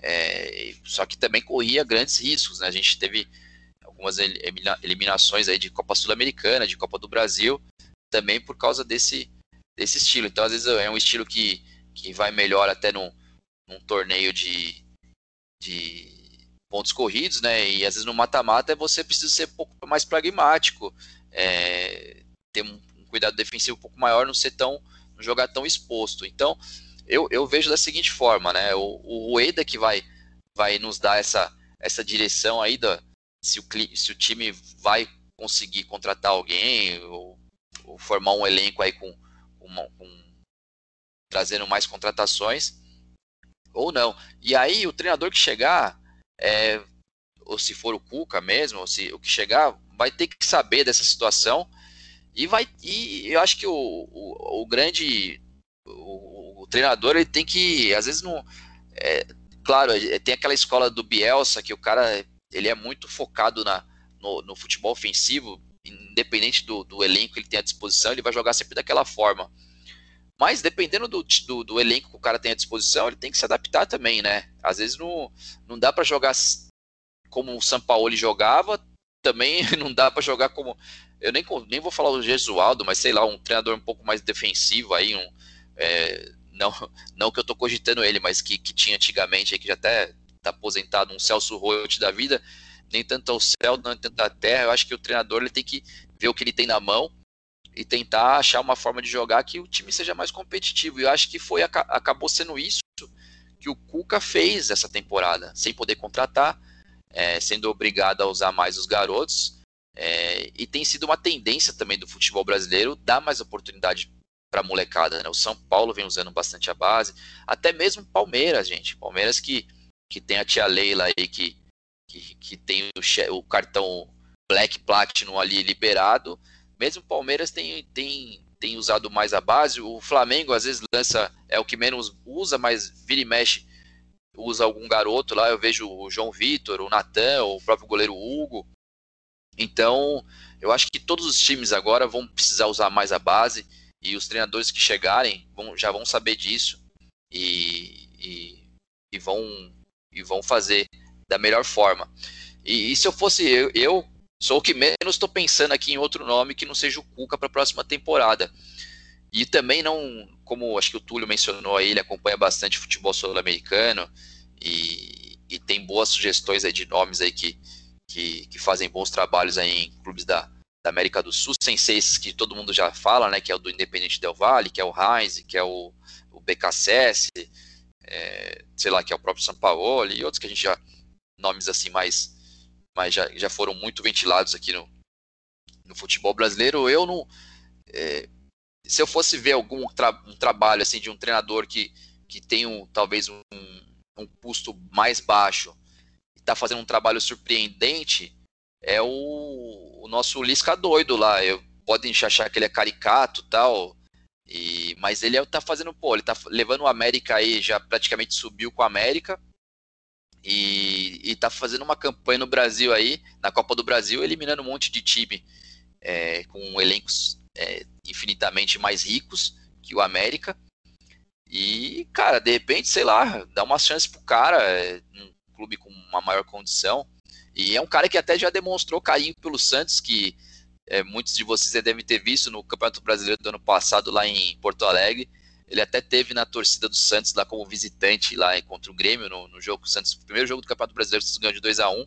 É, só que também corria grandes riscos, né? A gente teve algumas eliminações aí de Copa Sul-Americana, de Copa do Brasil, também por causa desse, desse estilo. Então, às vezes, é um estilo que, que vai melhor até num, num torneio de, de pontos corridos, né? E às vezes no mata-mata você precisa ser um pouco mais pragmático, é, ter um, cuidado defensivo um pouco maior, não ser tão, não jogar tão exposto. Então, eu, eu vejo da seguinte forma, né? O, o Rueda que vai, vai nos dar essa, essa direção aí da se o, se o time vai conseguir contratar alguém ou, ou formar um elenco aí com, com, com trazendo mais contratações ou não. E aí o treinador que chegar é, ou se for o Cuca mesmo, ou se o que chegar, vai ter que saber dessa situação e vai e eu acho que o, o, o grande o, o, treinador ele tem que às vezes não é, claro é, tem aquela escola do Bielsa que o cara ele é muito focado na, no, no futebol ofensivo independente do, do, elenco que ele tem à disposição ele vai jogar sempre daquela forma mas dependendo do, do, do, elenco que o cara tem à disposição, ele tem que se adaptar também, né? Às vezes não, não dá para jogar como o Sampaoli jogava, também não dá para jogar como. Eu nem, nem vou falar o Gesualdo, mas sei lá, um treinador um pouco mais defensivo aí, um. É, não, não que eu tô cogitando ele, mas que, que tinha antigamente aí, que já até tá aposentado, um Celso Roth da vida, nem tanto ao céu, nem tanto à terra. Eu acho que o treinador ele tem que ver o que ele tem na mão e tentar achar uma forma de jogar que o time seja mais competitivo. E eu acho que foi acabou sendo isso que o Cuca fez essa temporada, sem poder contratar, é, sendo obrigado a usar mais os garotos. É, e tem sido uma tendência também do futebol brasileiro dar mais oportunidade para a molecada. Né? O São Paulo vem usando bastante a base, até mesmo Palmeiras, gente. Palmeiras que, que tem a tia Leila aí que, que, que tem o, o cartão Black Platinum ali liberado mesmo Palmeiras tem, tem, tem usado mais a base, o Flamengo às vezes lança, é o que menos usa, mas vira e mexe, usa algum garoto lá, eu vejo o João Vitor, o Natan, o próprio goleiro Hugo. Então, eu acho que todos os times agora vão precisar usar mais a base e os treinadores que chegarem vão, já vão saber disso e, e, e, vão, e vão fazer da melhor forma. E, e se eu fosse eu, eu Sou o que menos estou pensando aqui em outro nome que não seja o Cuca para a próxima temporada. E também não, como acho que o Túlio mencionou aí, ele acompanha bastante futebol sul-americano e, e, tem boas sugestões aí de nomes aí que, que, que, fazem bons trabalhos aí em clubes da, da América do Sul, sem ser esses que todo mundo já fala, né, que é o do Independente Del Valle, que é o Heinz, que é o, o BKSS, é, sei lá, que é o próprio São Paulo e outros que a gente já, nomes assim mais, mais já, já foram muito ventilados aqui no, no futebol brasileiro, eu não, é, se eu fosse ver algum tra um trabalho assim de um treinador que, que tem um, talvez um, um custo mais baixo e está fazendo um trabalho surpreendente, é o, o nosso Lisca doido lá. Eu, podem achar que ele é caricato tal, e, mas ele é, tá fazendo, pô, ele tá levando o América aí, já praticamente subiu com o América. E, e tá fazendo uma campanha no Brasil aí, na Copa do Brasil, eliminando um monte de time é, com elencos é, infinitamente mais ricos que o América. E, cara, de repente, sei lá, dá uma chance pro cara, é, um clube com uma maior condição. E é um cara que até já demonstrou carinho pelo Santos, que é, muitos de vocês já devem ter visto no Campeonato Brasileiro do ano passado lá em Porto Alegre. Ele até teve na torcida do Santos lá como visitante lá contra o Grêmio no, no jogo Santos, primeiro jogo do Campeonato Brasileiro, Santos ganhou de 2 a 1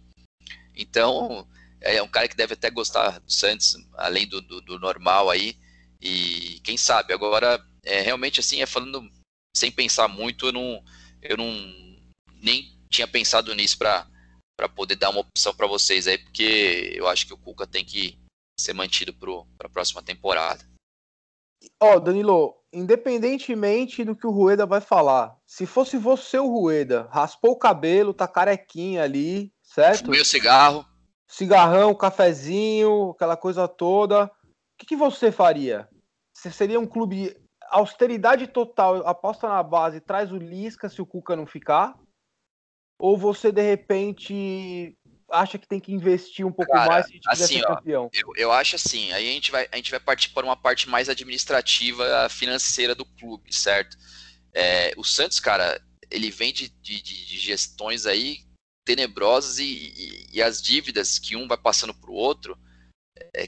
Então, é um cara que deve até gostar do Santos, além do, do, do normal aí. E quem sabe, agora, é, realmente assim, é falando sem pensar muito, eu não, eu não nem tinha pensado nisso para poder dar uma opção para vocês aí, porque eu acho que o Cuca tem que ser mantido para a próxima temporada.
Ó, oh, Danilo, independentemente do que o Rueda vai falar, se fosse você o Rueda, raspou o cabelo, tá carequinha ali, certo?
Fumei o cigarro
cigarrão, cafezinho, aquela coisa toda. O que, que você faria? Você seria um clube austeridade total, aposta na base, traz o Lisca se o Cuca não ficar? Ou você de repente acha que tem que investir um pouco Cara, mais se a gente
assim, ser campeão? Ó, eu, eu acho assim, aí a gente vai a gente vai partir para uma parte mais administrativa, financeira do clube, certo? É, o Santos, cara, ele vem de, de, de gestões aí tenebrosas e, e, e, as dívidas que um vai passando para o outro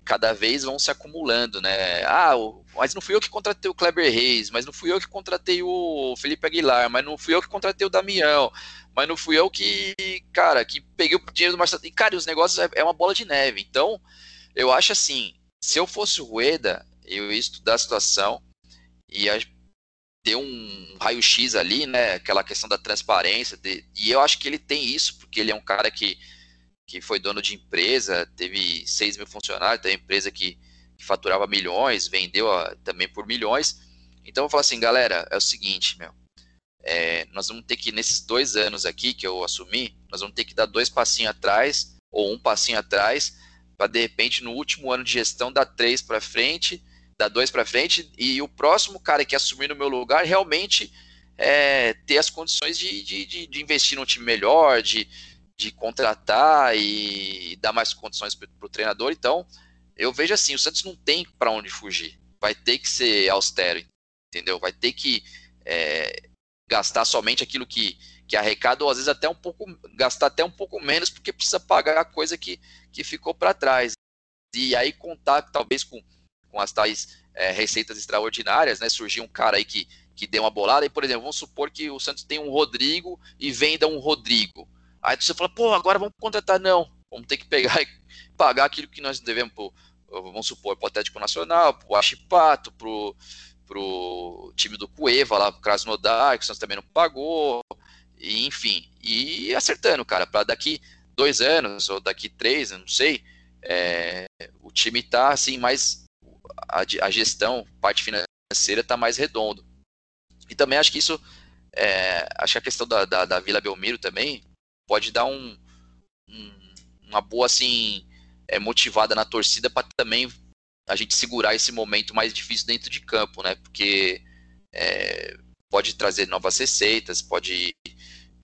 cada vez vão se acumulando, né? Ah, mas não fui eu que contratei o Kleber Reis, mas não fui eu que contratei o Felipe Aguilar, mas não fui eu que contratei o Damião, mas não fui eu que, cara, que peguei o dinheiro do Marcelo. E, cara, os negócios é, é uma bola de neve. Então, eu acho assim, se eu fosse o Rueda, eu ia estudar a situação e ter um raio-x ali, né? Aquela questão da transparência. De, e eu acho que ele tem isso, porque ele é um cara que, que foi dono de empresa, teve 6 mil funcionários, tem empresa que, que faturava milhões, vendeu a, também por milhões. Então eu falo assim, galera, é o seguinte, meu. É, nós vamos ter que, nesses dois anos aqui que eu assumi, nós vamos ter que dar dois passinhos atrás, ou um passinho atrás, para de repente no último ano de gestão dar três para frente dar dois para frente e o próximo cara que assumir no meu lugar realmente é, ter as condições de, de, de, de, investir num time melhor, de, de contratar e dar mais condições para o treinador. Então, eu vejo assim, o Santos não tem para onde fugir. Vai ter que ser austero, entendeu? Vai ter que é, gastar somente aquilo que, que arrecada, ou às vezes até um pouco, gastar até um pouco menos, porque precisa pagar a coisa que, que ficou para trás. E aí contar talvez com com as tais é, receitas extraordinárias, né? Surgiu um cara aí que, que deu uma bolada, e, por exemplo, vamos supor que o Santos tem um Rodrigo e venda um Rodrigo. Aí você fala, pô, agora vamos contratar. Não, vamos ter que pegar e pagar aquilo que nós devemos pro, vamos supor, pro Atlético Nacional, pro Achipato, pro, pro time do Cueva lá, pro Krasnodar, que o Santos também não pagou, e, enfim, e acertando, cara, para daqui dois anos, ou daqui três, não sei, é, o time tá assim mais a, a gestão, parte financeira está mais redondo. E também acho que isso, é, acho que a questão da, da, da, Vila Belmiro também pode dar um, um uma boa assim é, motivada na torcida para também a gente segurar esse momento mais difícil dentro de campo, né? Porque é, pode trazer novas receitas, pode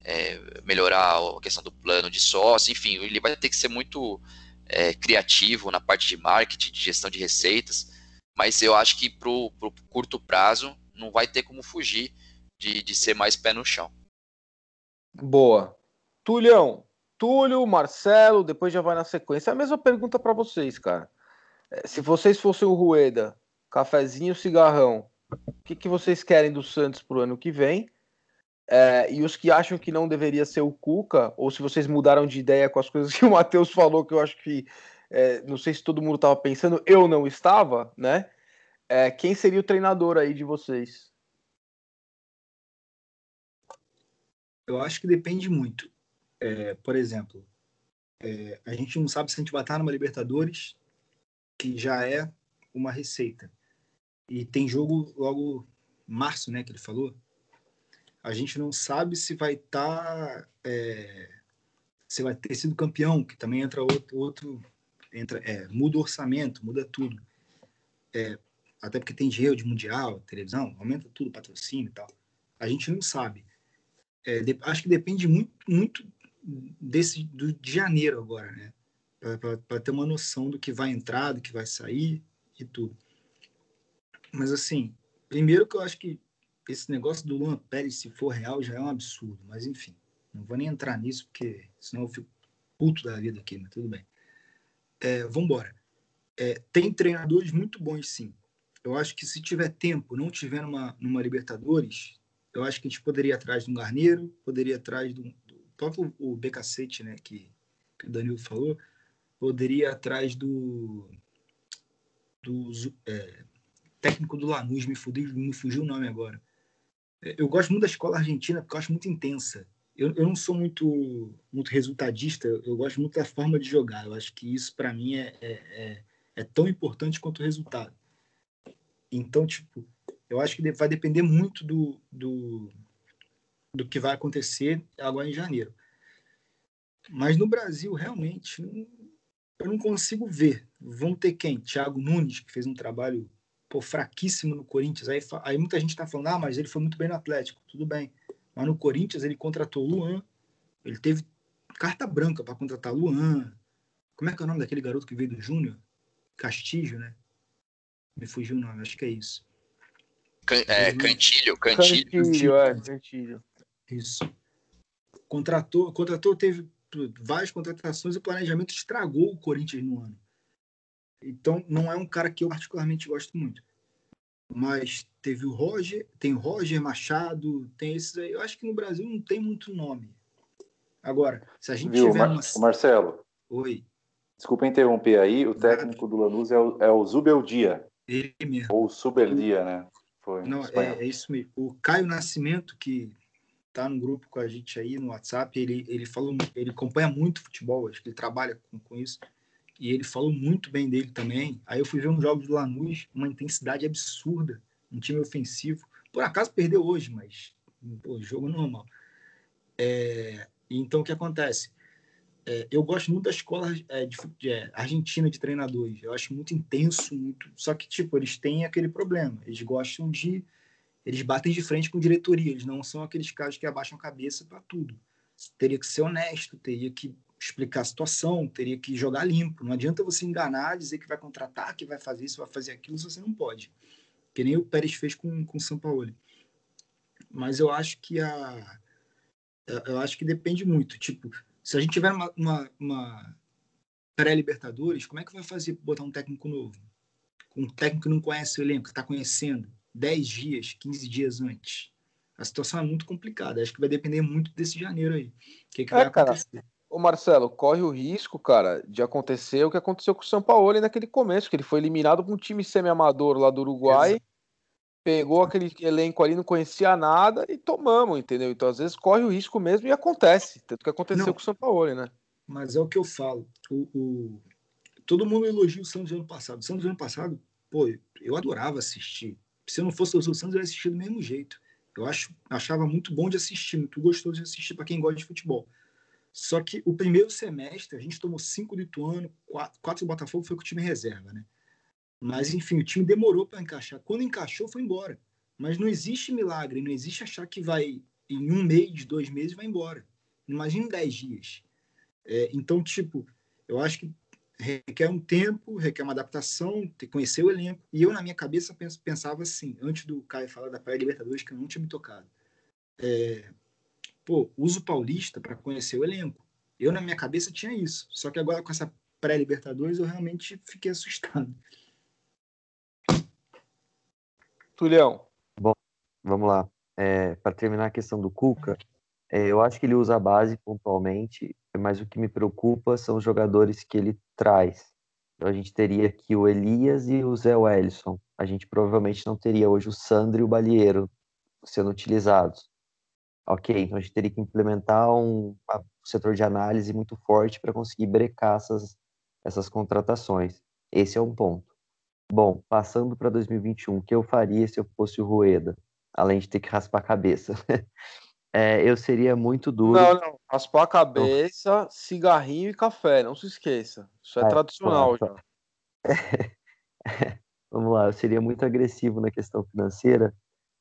é, melhorar a questão do plano de sócio, enfim, ele vai ter que ser muito é, criativo na parte de marketing, de gestão de receitas, mas eu acho que para o curto prazo não vai ter como fugir de, de ser mais pé no chão.
Boa. Tulhão, Túlio, Marcelo, depois já vai na sequência. A mesma pergunta para vocês, cara. É, se vocês fossem o Rueda, cafezinho, cigarrão, o que, que vocês querem do Santos para o ano que vem. É, e os que acham que não deveria ser o Cuca, ou se vocês mudaram de ideia com as coisas que o Matheus falou, que eu acho que é, não sei se todo mundo estava pensando, eu não estava, né? É, quem seria o treinador aí de vocês?
Eu acho que depende muito. É, por exemplo, é, a gente não sabe se a gente vai estar numa Libertadores, que já é uma receita. E tem jogo logo março, né, que ele falou. A gente não sabe se vai estar, é, se vai ter sido campeão, que também entra outro, outro entra, é, muda o orçamento, muda tudo. É, até porque tem dinheiro de mundial, televisão, aumenta tudo, patrocínio e tal. A gente não sabe. É, de, acho que depende muito, muito desse do, de janeiro agora, né? Para ter uma noção do que vai entrar, do que vai sair e tudo. Mas assim, primeiro que eu acho que esse negócio do Luan Pérez, se for real, já é um absurdo. Mas enfim, não vou nem entrar nisso, porque senão eu fico puto da vida aqui, mas tudo bem. É, Vamos embora. É, tem treinadores muito bons, sim. Eu acho que se tiver tempo, não tiver numa, numa Libertadores, eu acho que a gente poderia ir atrás de um Garneiro, poderia ir atrás do, do próprio o Becacete, né, que, que o Danilo falou, poderia ir atrás do, do é, técnico do Lanús, me, fugiu, me fugiu o nome agora. É, eu gosto muito da escola argentina porque eu acho muito intensa. Eu, eu não sou muito, muito resultadista, eu gosto muito da forma de jogar. Eu acho que isso, para mim, é, é, é, é tão importante quanto o resultado. Então, tipo, eu acho que vai depender muito do, do, do que vai acontecer agora em janeiro. Mas no Brasil, realmente, eu não consigo ver. Vão ter quem? Thiago Nunes, que fez um trabalho pô, fraquíssimo no Corinthians. Aí, aí muita gente está falando, ah, mas ele foi muito bem no Atlético. Tudo bem. Mas no Corinthians ele contratou Luan. Ele teve carta branca para contratar Luan. Como é que é o nome daquele garoto que veio do Júnior? Castilho, né? Me fugiu o nome, acho que é isso.
Can, é, cantilho, cantilho. Cantilho,
é, cantilho.
Isso. Contratou, contratou, teve várias contratações e o planejamento estragou o Corinthians no ano. Então, não é um cara que eu particularmente gosto muito. Mas teve o Roger, tem o Roger Machado, tem esses aí. Eu acho que no Brasil não tem muito nome. Agora, se a gente
Viu,
tiver
Mar
uma...
Marcelo.
Oi.
Desculpa interromper aí, o técnico do Lanús é o, é o Zubeldia.
Ele mesmo.
Ou Subeldia, né?
Foi não, é, é, isso mesmo. O Caio Nascimento, que tá no grupo com a gente aí no WhatsApp, ele, ele falou, ele acompanha muito futebol, acho que ele trabalha com, com isso e ele falou muito bem dele também. Aí eu fui ver um jogo do Lanús, uma intensidade absurda, um time ofensivo. Por acaso perdeu hoje, mas pô, jogo normal. É, então o que acontece? É, eu gosto muito da escola é, de, de, é, argentina de treinadores. Eu acho muito intenso, muito. Só que tipo eles têm aquele problema. Eles gostam de, eles batem de frente com diretoria. Eles não são aqueles caras que abaixam a cabeça para tudo. Teria que ser honesto, teria que explicar a situação, teria que jogar limpo. Não adianta você enganar, dizer que vai contratar, que vai fazer isso, vai fazer aquilo, se você não pode. Que nem o Pérez fez com o São Paulo. Mas eu acho que a eu acho que depende muito. Tipo, se a gente tiver uma, uma, uma pré-Libertadores, como é que vai fazer botar um técnico novo? Um técnico que não conhece o elenco, que está conhecendo 10 dias, 15 dias antes. A situação é muito complicada. Acho que vai depender muito desse janeiro aí. O que, que é, vai acontecer? Cara
Marcelo, corre o risco, cara, de acontecer o que aconteceu com o São Paulo naquele começo, que ele foi eliminado por um time semi-amador lá do Uruguai, Exato. pegou aquele elenco ali, não conhecia nada e tomamos, entendeu? Então, às vezes, corre o risco mesmo e acontece. Tanto que aconteceu não, com o São Paulo, né?
Mas é o que eu falo. O, o... Todo mundo elogia o Santos ano passado. O Santos ano passado, pô, eu adorava assistir. Se eu não fosse o Santos, eu ia assistir do mesmo jeito. Eu acho, achava muito bom de assistir, muito gostoso de assistir para quem gosta de futebol. Só que o primeiro semestre a gente tomou cinco do Ituano, quatro, quatro do Botafogo foi com o time reserva, né? Mas enfim, o time demorou para encaixar. Quando encaixou, foi embora. Mas não existe milagre, não existe achar que vai em um mês, dois meses, vai embora. Imagina dez dias. É, então, tipo, eu acho que requer um tempo, requer uma adaptação, ter conhecer o elenco. E eu, na minha cabeça, pensava assim, antes do Caio falar da Praia Libertadores, que eu não tinha me tocado. É, pô, uso paulista para conhecer o elenco. Eu, na minha cabeça, tinha isso. Só que agora, com essa pré-Libertadores, eu realmente fiquei assustado.
Tulhão.
Bom, vamos lá. É, para terminar a questão do Cuca, é, eu acho que ele usa a base pontualmente, mas o que me preocupa são os jogadores que ele traz. Então a gente teria aqui o Elias e o Zé Wellison. A gente provavelmente não teria hoje o Sandro e o Balieiro sendo utilizados. Ok, então a gente teria que implementar um, um setor de análise muito forte para conseguir brecar essas, essas contratações. Esse é um ponto. Bom, passando para 2021, o que eu faria se eu fosse o Rueda? Além de ter que raspar a cabeça. é, eu seria muito duro.
Não, não. Raspar a cabeça, não. cigarrinho e café, não se esqueça. Isso é, é tradicional já.
Vamos lá, eu seria muito agressivo na questão financeira,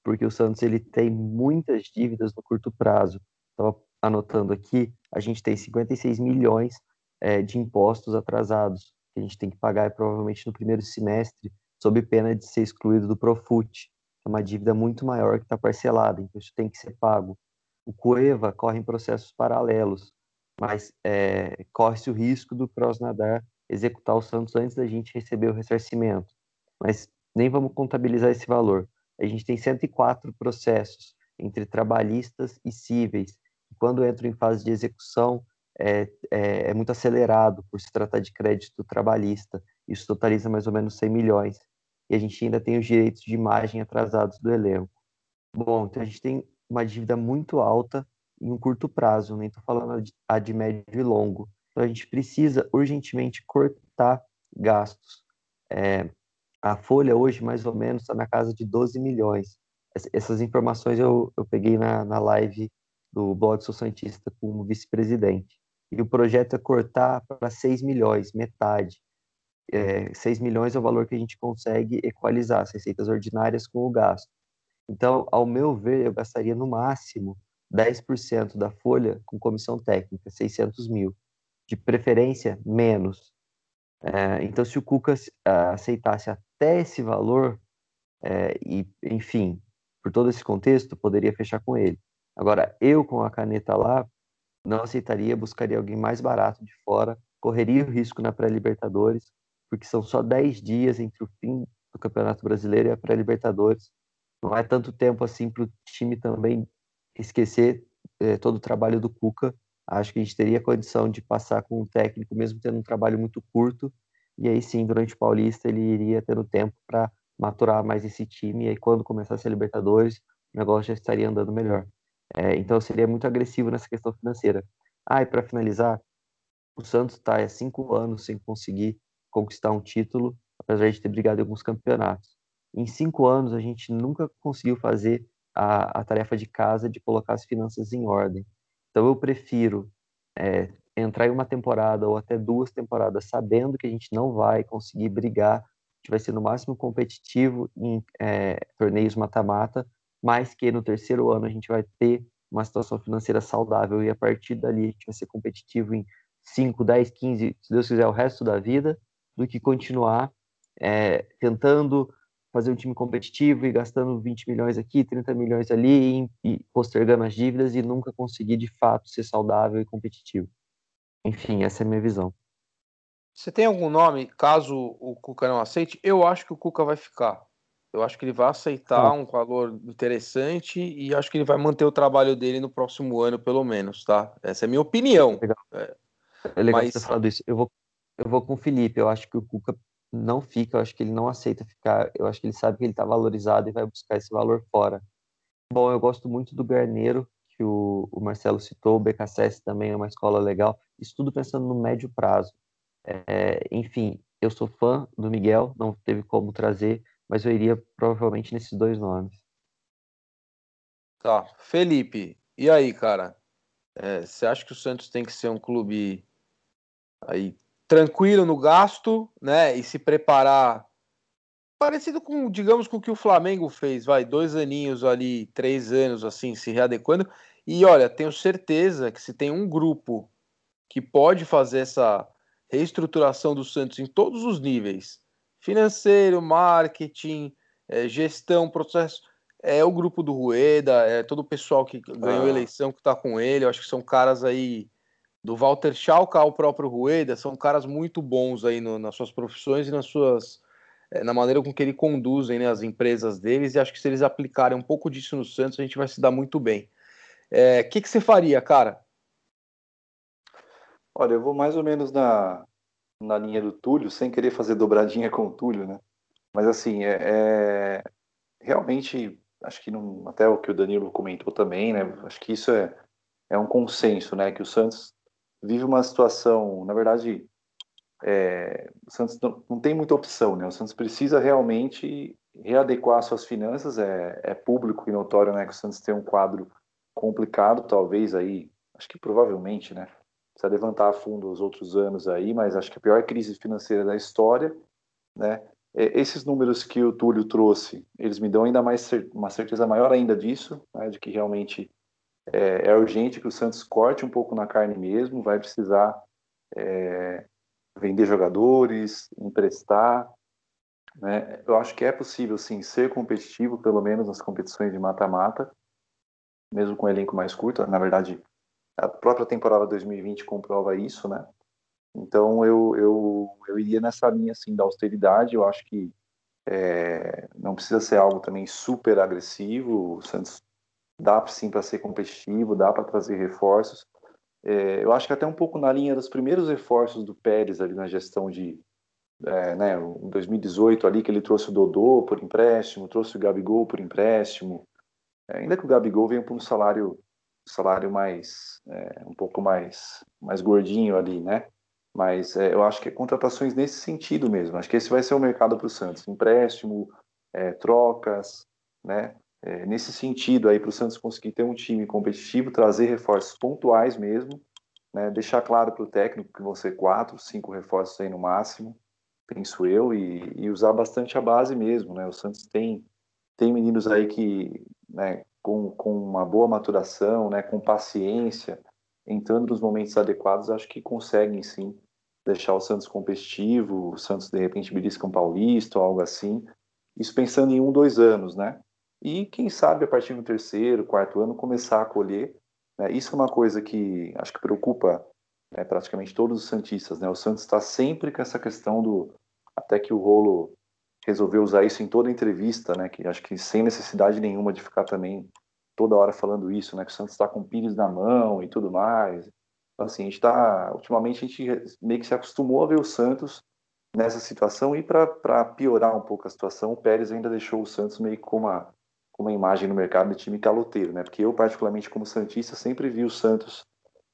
porque o Santos ele tem muitas dívidas no curto prazo. Estava anotando aqui, a gente tem 56 milhões é, de impostos atrasados que a gente tem que pagar provavelmente no primeiro semestre, sob pena de ser excluído do Profut. É uma dívida muito maior que está parcelada, então isso tem que ser pago. O Cueva corre em processos paralelos, mas é, corre-se o risco do Crosnadar executar o Santos antes da gente receber o ressarcimento. Mas nem vamos contabilizar esse valor. A gente tem 104 processos entre trabalhistas e cíveis. Quando entram em fase de execução, é, é, é, muito acelerado por se tratar de crédito trabalhista. Isso totaliza mais ou menos 100 milhões. E a gente ainda tem os direitos de imagem atrasados do elenco. Bom, então a gente tem uma dívida muito alta em um curto prazo, nem estou falando a de médio e longo. Então a gente precisa urgentemente cortar gastos. É, a folha hoje, mais ou menos, está na casa de 12 milhões. Essas informações eu, eu peguei na, na live do Blog Sou Santista com o vice-presidente e o projeto é cortar para 6 milhões, metade. É, 6 milhões é o valor que a gente consegue equalizar as receitas ordinárias com o gasto. Então, ao meu ver, eu gastaria no máximo 10% da folha com comissão técnica, 600 mil. De preferência, menos. É, então, se o Cuca aceitasse até esse valor, é, e, enfim, por todo esse contexto, poderia fechar com ele. Agora, eu com a caneta lá, não aceitaria, buscaria alguém mais barato de fora, correria o risco na pré-Libertadores, porque são só 10 dias entre o fim do Campeonato Brasileiro e a pré-Libertadores. Não é tanto tempo assim para o time também esquecer é, todo o trabalho do Cuca. Acho que a gente teria condição de passar com o técnico, mesmo tendo um trabalho muito curto, e aí sim, durante o Paulista, ele iria tendo tempo para maturar mais esse time, e aí quando começasse a Libertadores, o negócio já estaria andando melhor. É, então seria muito agressivo nessa questão financeira. Ah, e para finalizar, o Santos está há cinco anos sem conseguir conquistar um título, apesar de ter brigado em alguns campeonatos. Em cinco anos, a gente nunca conseguiu fazer a, a tarefa de casa de colocar as finanças em ordem. Então, eu prefiro é, entrar em uma temporada ou até duas temporadas sabendo que a gente não vai conseguir brigar, a gente vai ser no máximo competitivo em é, torneios mata-mata, mas que no terceiro ano a gente vai ter uma situação financeira saudável e a partir dali a gente vai ser competitivo em 5, 10, 15, se Deus quiser, o resto da vida, do que continuar é, tentando fazer um time competitivo e gastando 20 milhões aqui, 30 milhões ali e, e postergando as dívidas e nunca conseguir de fato ser saudável e competitivo. Enfim, essa é a minha visão.
Você tem algum nome, caso o Cuca não aceite? Eu acho que o Cuca vai ficar. Eu acho que ele vai aceitar um valor interessante e acho que ele vai manter o trabalho dele no próximo ano, pelo menos, tá? Essa é a minha opinião.
Legal. É, é legal Mas... você falar isso. Eu vou, eu vou com o Felipe. Eu acho que o Cuca não fica, eu acho que ele não aceita ficar. Eu acho que ele sabe que ele está valorizado e vai buscar esse valor fora. Bom, eu gosto muito do Garneiro, que o, o Marcelo citou. O BKSS também é uma escola legal. Isso tudo pensando no médio prazo. É, enfim, eu sou fã do Miguel, não teve como trazer mas eu iria provavelmente nesses dois nomes.
Tá. Felipe, e aí, cara? É, você acha que o Santos tem que ser um clube aí tranquilo no gasto, né? E se preparar parecido com, digamos, com o que o Flamengo fez, vai, dois aninhos ali, três anos assim, se readequando. E olha, tenho certeza que se tem um grupo que pode fazer essa reestruturação do Santos em todos os níveis, financeiro, marketing, é, gestão, processo. É o grupo do Rueda, é todo o pessoal que ganhou ah. eleição que está com ele. Eu acho que são caras aí do Walter Schalke ao próprio Rueda, são caras muito bons aí no, nas suas profissões e nas suas é, na maneira com que ele conduzem né, as empresas deles, e acho que se eles aplicarem um pouco disso no Santos, a gente vai se dar muito bem. O é, que, que você faria, cara?
Olha, eu vou mais ou menos na, na linha do Túlio, sem querer fazer dobradinha com o Túlio, né? Mas assim, é, é realmente, acho que não, até o que o Danilo comentou também, né? Acho que isso é, é um consenso, né? Que o Santos vive uma situação, na verdade, é, o Santos não, não, tem muita opção, né? O Santos precisa realmente readequar suas finanças. É, é, público e notório, né, que o Santos tem um quadro complicado, talvez aí, acho que provavelmente, né? Precisa levantar a fundo os outros anos aí, mas acho que a pior crise financeira da história, né? É, esses números que o Túlio trouxe, eles me dão ainda mais uma certeza maior ainda disso, né, de que realmente é, é, urgente que o Santos corte um pouco na carne mesmo, vai precisar é, vender jogadores, emprestar. Né? Eu acho que é possível, sim, ser competitivo, pelo menos nas competições de mata-mata, mesmo com um elenco mais curto. Na verdade, a própria temporada 2020 comprova isso, né? Então, eu, eu, eu iria nessa linha, assim, da austeridade. Eu acho que é, não precisa ser algo também super agressivo. O Santos dá, sim, para ser competitivo, dá para trazer reforços é, eu acho que até um pouco na linha dos primeiros reforços do Pérez ali na gestão de é, né, em 2018 ali que ele trouxe o Dodô por empréstimo, trouxe o Gabigol por empréstimo, é, ainda que o Gabigol venha por um salário salário mais é, um pouco mais mais gordinho ali, né? Mas é, eu acho que é contratações nesse sentido mesmo. Acho que esse vai ser o mercado para o Santos, empréstimo, é, trocas, né? É, nesse sentido aí para o Santos conseguir ter um time competitivo, trazer reforços pontuais mesmo, né, deixar claro para o técnico que vão ser quatro, cinco reforços aí no máximo, penso eu, e, e, usar bastante a base mesmo, né? O Santos tem tem meninos aí que, né, com, com uma boa maturação, né, com paciência, entrando nos momentos adequados, acho que conseguem sim deixar o Santos competitivo, o Santos de repente belisca um paulista ou algo assim. Isso pensando em um, dois anos, né? E quem sabe a partir do terceiro, quarto ano começar a colher. Né? Isso é uma coisa que acho que preocupa né, praticamente todos os santistas. Né? O Santos está sempre com essa questão do até que o Rolo resolveu usar isso em toda entrevista, né? Que acho que sem necessidade nenhuma de ficar também toda hora falando isso, né? Que o Santos está com Pires na mão e tudo mais. Então, assim, a gente está ultimamente a gente meio que se acostumou a ver o Santos nessa situação e para piorar um pouco a situação, o Pérez ainda deixou o Santos meio com uma uma imagem no mercado de time caloteiro, né? Porque eu, particularmente, como Santista, sempre vi o Santos,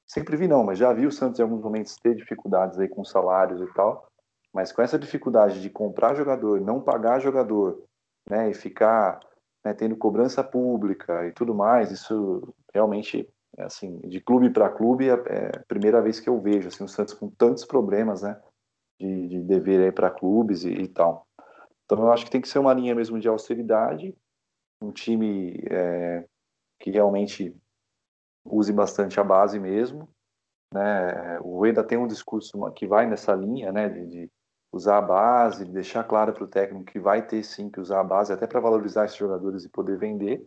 sempre vi não, mas já vi o Santos em alguns momentos ter dificuldades aí com salários e tal, mas com essa dificuldade de comprar jogador, não pagar jogador, né? E ficar né, tendo cobrança pública e tudo mais, isso realmente, é assim, de clube para clube, é, é a primeira vez que eu vejo, assim, o Santos com tantos problemas, né? De, de dever aí para clubes e, e tal. Então eu acho que tem que ser uma linha mesmo de austeridade um time é, que realmente use bastante a base mesmo. Né? O Rueda tem um discurso que vai nessa linha, né, de, de usar a base, de deixar claro para o técnico que vai ter sim que usar a base, até para valorizar esses jogadores e poder vender.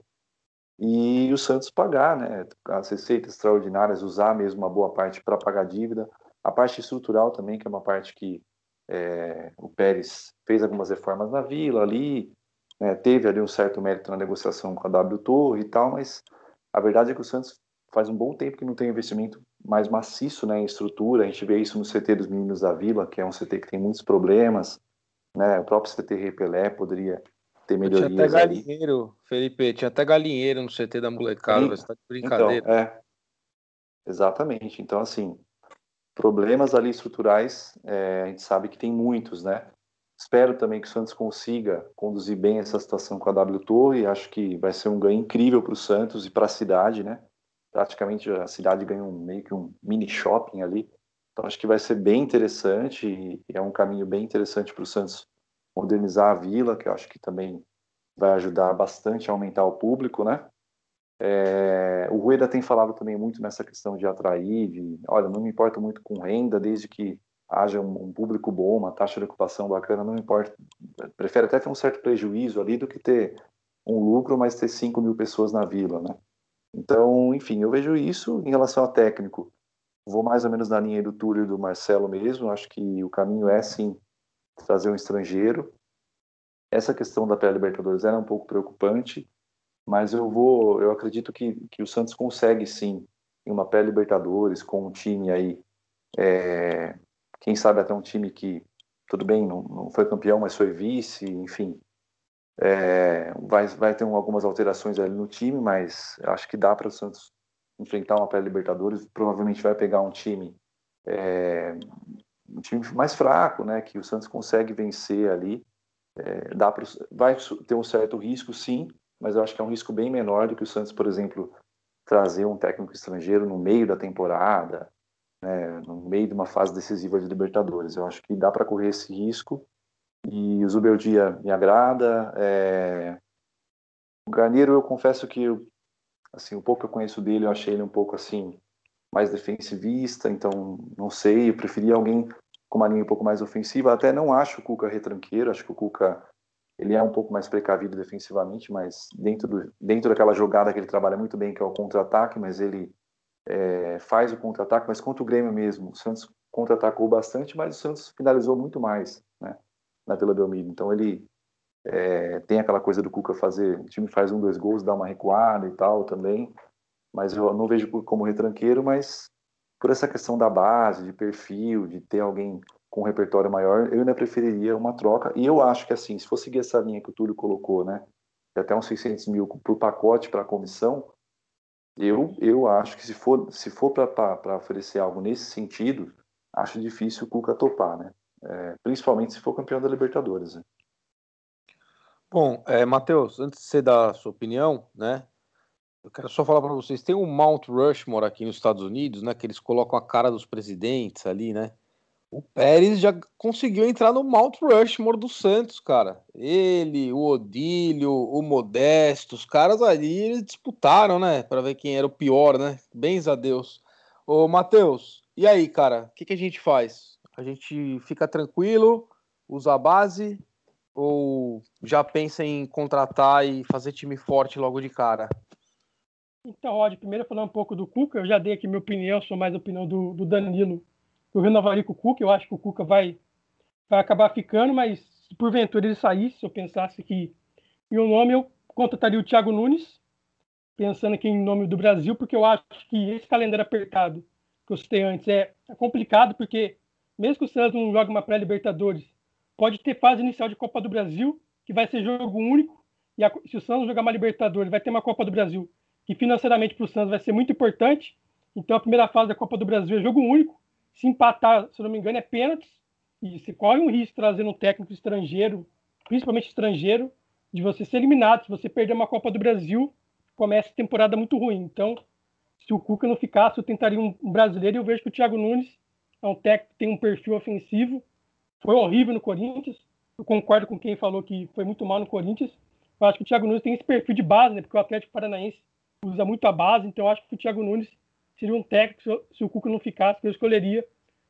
E o Santos pagar, né, as receitas extraordinárias, usar mesmo uma boa parte para pagar dívida. A parte estrutural também, que é uma parte que é, o Pérez fez algumas reformas na Vila ali, né, teve ali um certo mérito na negociação com a W Torre e tal, mas a verdade é que o Santos faz um bom tempo que não tem investimento mais maciço né, em estrutura. A gente vê isso no CT dos Meninos da Vila, que é um CT que tem muitos problemas. Né? O próprio CT Repelé poderia ter melhorias.
Tinha até galinheiro, ali. Felipe, tinha até galinheiro no CT da molecada, você está de brincadeira.
Então, é. Exatamente. Então, assim, problemas ali estruturais, é, a gente sabe que tem muitos, né? Espero também que o Santos consiga conduzir bem essa situação com a W Torre. Acho que vai ser um ganho incrível para o Santos e para a cidade, né? Praticamente a cidade ganha um, meio que um mini shopping ali. Então acho que vai ser bem interessante e é um caminho bem interessante para o Santos modernizar a vila, que eu acho que também vai ajudar bastante a aumentar o público, né? É, o Rueda tem falado também muito nessa questão de atrair, de, olha, não me importo muito com renda, desde que haja um, público bom, uma taxa de ocupação bacana, não importa. Prefere até ter um certo prejuízo ali do que ter um lucro, mas ter 5 mil pessoas na vila, né? Então, enfim, eu vejo isso em relação ao técnico. Vou mais ou menos na linha do Túlio e do Marcelo mesmo. Acho que o caminho é, sim, trazer um estrangeiro. essa questão da pré-Libertadores era um pouco preocupante, mas eu vou, eu acredito que, que o Santos consegue sim em uma pré-Libertadores com um time aí, é, quem sabe até um time que tudo bem, não, não foi campeão, mas foi vice, enfim, é, vai, vai ter algumas alterações ali no time, mas acho que dá para o Santos enfrentar uma pré-Libertadores. Provavelmente vai pegar um time é, um time mais fraco, né, que o Santos consegue vencer ali. É, dá pro, vai ter um certo risco, sim, mas eu acho que é um risco bem menor do que o Santos, por exemplo, trazer um técnico estrangeiro no meio da temporada, né, no meio de uma fase decisiva de Libertadores. Eu acho que dá para correr esse risco e o Zubeldia me agrada. É... O Garneiro, eu confesso que assim, o pouco que eu conheço dele, eu achei ele um pouco assim mais defensivista, então não sei, eu preferia alguém com uma linha um pouco mais ofensiva. Até não acho o Cuca retranqueiro, acho que o Cuca ele é um pouco mais precavido defensivamente, mas dentro, do, dentro daquela jogada que ele trabalha muito bem, que é o contra-ataque, mas ele é, faz o contra-ataque, mas contra o Grêmio mesmo, o Santos contra-atacou bastante, mas o Santos finalizou muito mais, né, na Vila Belmiro. Então ele é, tem aquela coisa do Cuca fazer, o time faz um, dois gols, dá uma recuada e tal também, mas eu não vejo como retranqueiro, mas por essa questão da base, de perfil, de ter alguém com um repertório maior, eu ainda preferiria uma troca. E eu acho que, assim, se for seguir essa linha que o Túlio colocou, né, até uns 600 mil por pacote para a comissão, eu, eu acho que se for, se for para oferecer algo nesse sentido, acho difícil o Cuca topar, né? É, principalmente se for campeão da Libertadores. Né?
Bom, é, Matheus, antes de você dar a sua opinião, né? Eu quero só falar para vocês, tem um Mount Rushmore aqui nos Estados Unidos, né? Que eles colocam a cara dos presidentes ali, né? O Pérez já conseguiu entrar no Mount Rushmore do Santos, cara. Ele, o Odílio, o Modesto, os caras ali eles disputaram, né? Para ver quem era o pior, né? Bens a Deus. Ô, Matheus, e aí, cara? O que, que a gente faz? A gente fica tranquilo, usa a base ou já pensa em contratar e fazer time forte logo de cara?
Então, Rod, primeiro falando um pouco do Cuca, eu já dei aqui minha opinião, sou mais a opinião do, do Danilo. Eu renovaria com o Cuca, eu acho que o Cuca vai, vai acabar ficando, mas se porventura ele saísse, se eu pensasse que o nome, eu contrataria o Thiago Nunes, pensando aqui em nome do Brasil, porque eu acho que esse calendário apertado que eu citei antes é, é complicado, porque mesmo que o Santos não jogue uma pré-Libertadores, pode ter fase inicial de Copa do Brasil, que vai ser jogo único, e a, se o Santos jogar uma Libertadores, vai ter uma Copa do Brasil que financeiramente para o Santos vai ser muito importante. Então a primeira fase da Copa do Brasil é jogo único. Se empatar, se não me engano, é pênaltis. E se corre um risco trazendo um técnico estrangeiro, principalmente estrangeiro, de você ser eliminado. Se você perder uma Copa do Brasil, começa a temporada muito ruim. Então, se o Cuca não ficasse, eu tentaria um brasileiro e eu vejo que o Thiago Nunes é um técnico que tem um perfil ofensivo. Foi horrível no Corinthians. Eu concordo com quem falou que foi muito mal no Corinthians. Eu acho que o Thiago Nunes tem esse perfil de base, né? Porque o Atlético Paranaense usa muito a base, então eu acho que o Thiago Nunes seria um técnico, se o Cuca não ficasse, que eu escolheria.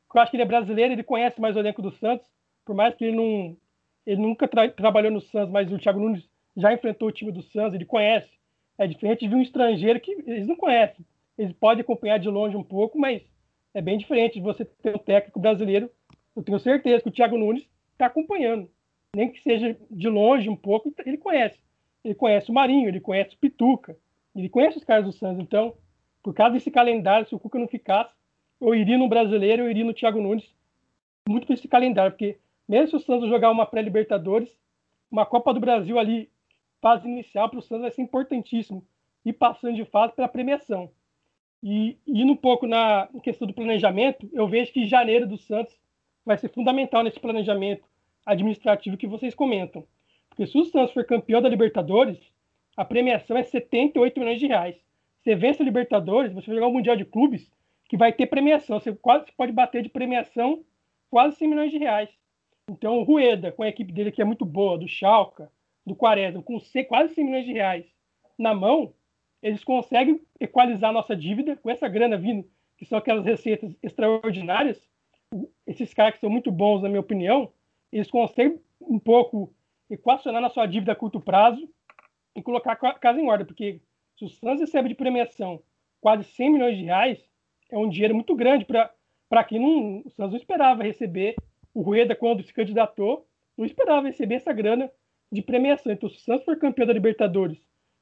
Porque eu acho que ele é brasileiro, ele conhece mais o elenco do Santos, por mais que ele não ele nunca tra trabalhou no Santos, mas o Thiago Nunes já enfrentou o time do Santos, ele conhece. É diferente de um estrangeiro que eles não conhecem. Eles podem acompanhar de longe um pouco, mas é bem diferente de você ter um técnico brasileiro. Eu tenho certeza que o Thiago Nunes está acompanhando. Nem que seja de longe um pouco, ele conhece. Ele conhece o Marinho, ele conhece o Pituca, ele conhece os caras do Santos, então, por causa desse calendário, se o Cuca não ficasse, eu iria no brasileiro, eu iria no Thiago Nunes, muito por esse calendário, porque mesmo se o Santos jogar uma pré-Libertadores, uma Copa do Brasil ali, fase inicial para o Santos vai ser importantíssimo, e passando de fase pela premiação. E indo um pouco na questão do planejamento, eu vejo que janeiro do Santos vai ser fundamental nesse planejamento administrativo que vocês comentam. Porque se o Santos for campeão da Libertadores, a premiação é 78 milhões de reais. Você vence Libertadores, você vai jogar o Mundial de Clubes, que vai ter premiação. Você quase pode bater de premiação quase 100 milhões de reais. Então, o Rueda, com a equipe dele que é muito boa, do Schalke, do Quaresma, com quase 100 milhões de reais na mão, eles conseguem equalizar nossa dívida com essa grana vindo, que são aquelas receitas extraordinárias. Esses caras que são muito bons, na minha opinião, eles conseguem um pouco equacionar na sua dívida a curto prazo e colocar a casa em ordem, porque se o Santos recebe de premiação quase 100 milhões de reais, é um dinheiro muito grande para quem não, o Santos não esperava receber. O Rueda, quando se candidatou, não esperava receber essa grana de premiação. Então, se o Santos for campeão da Libertadores,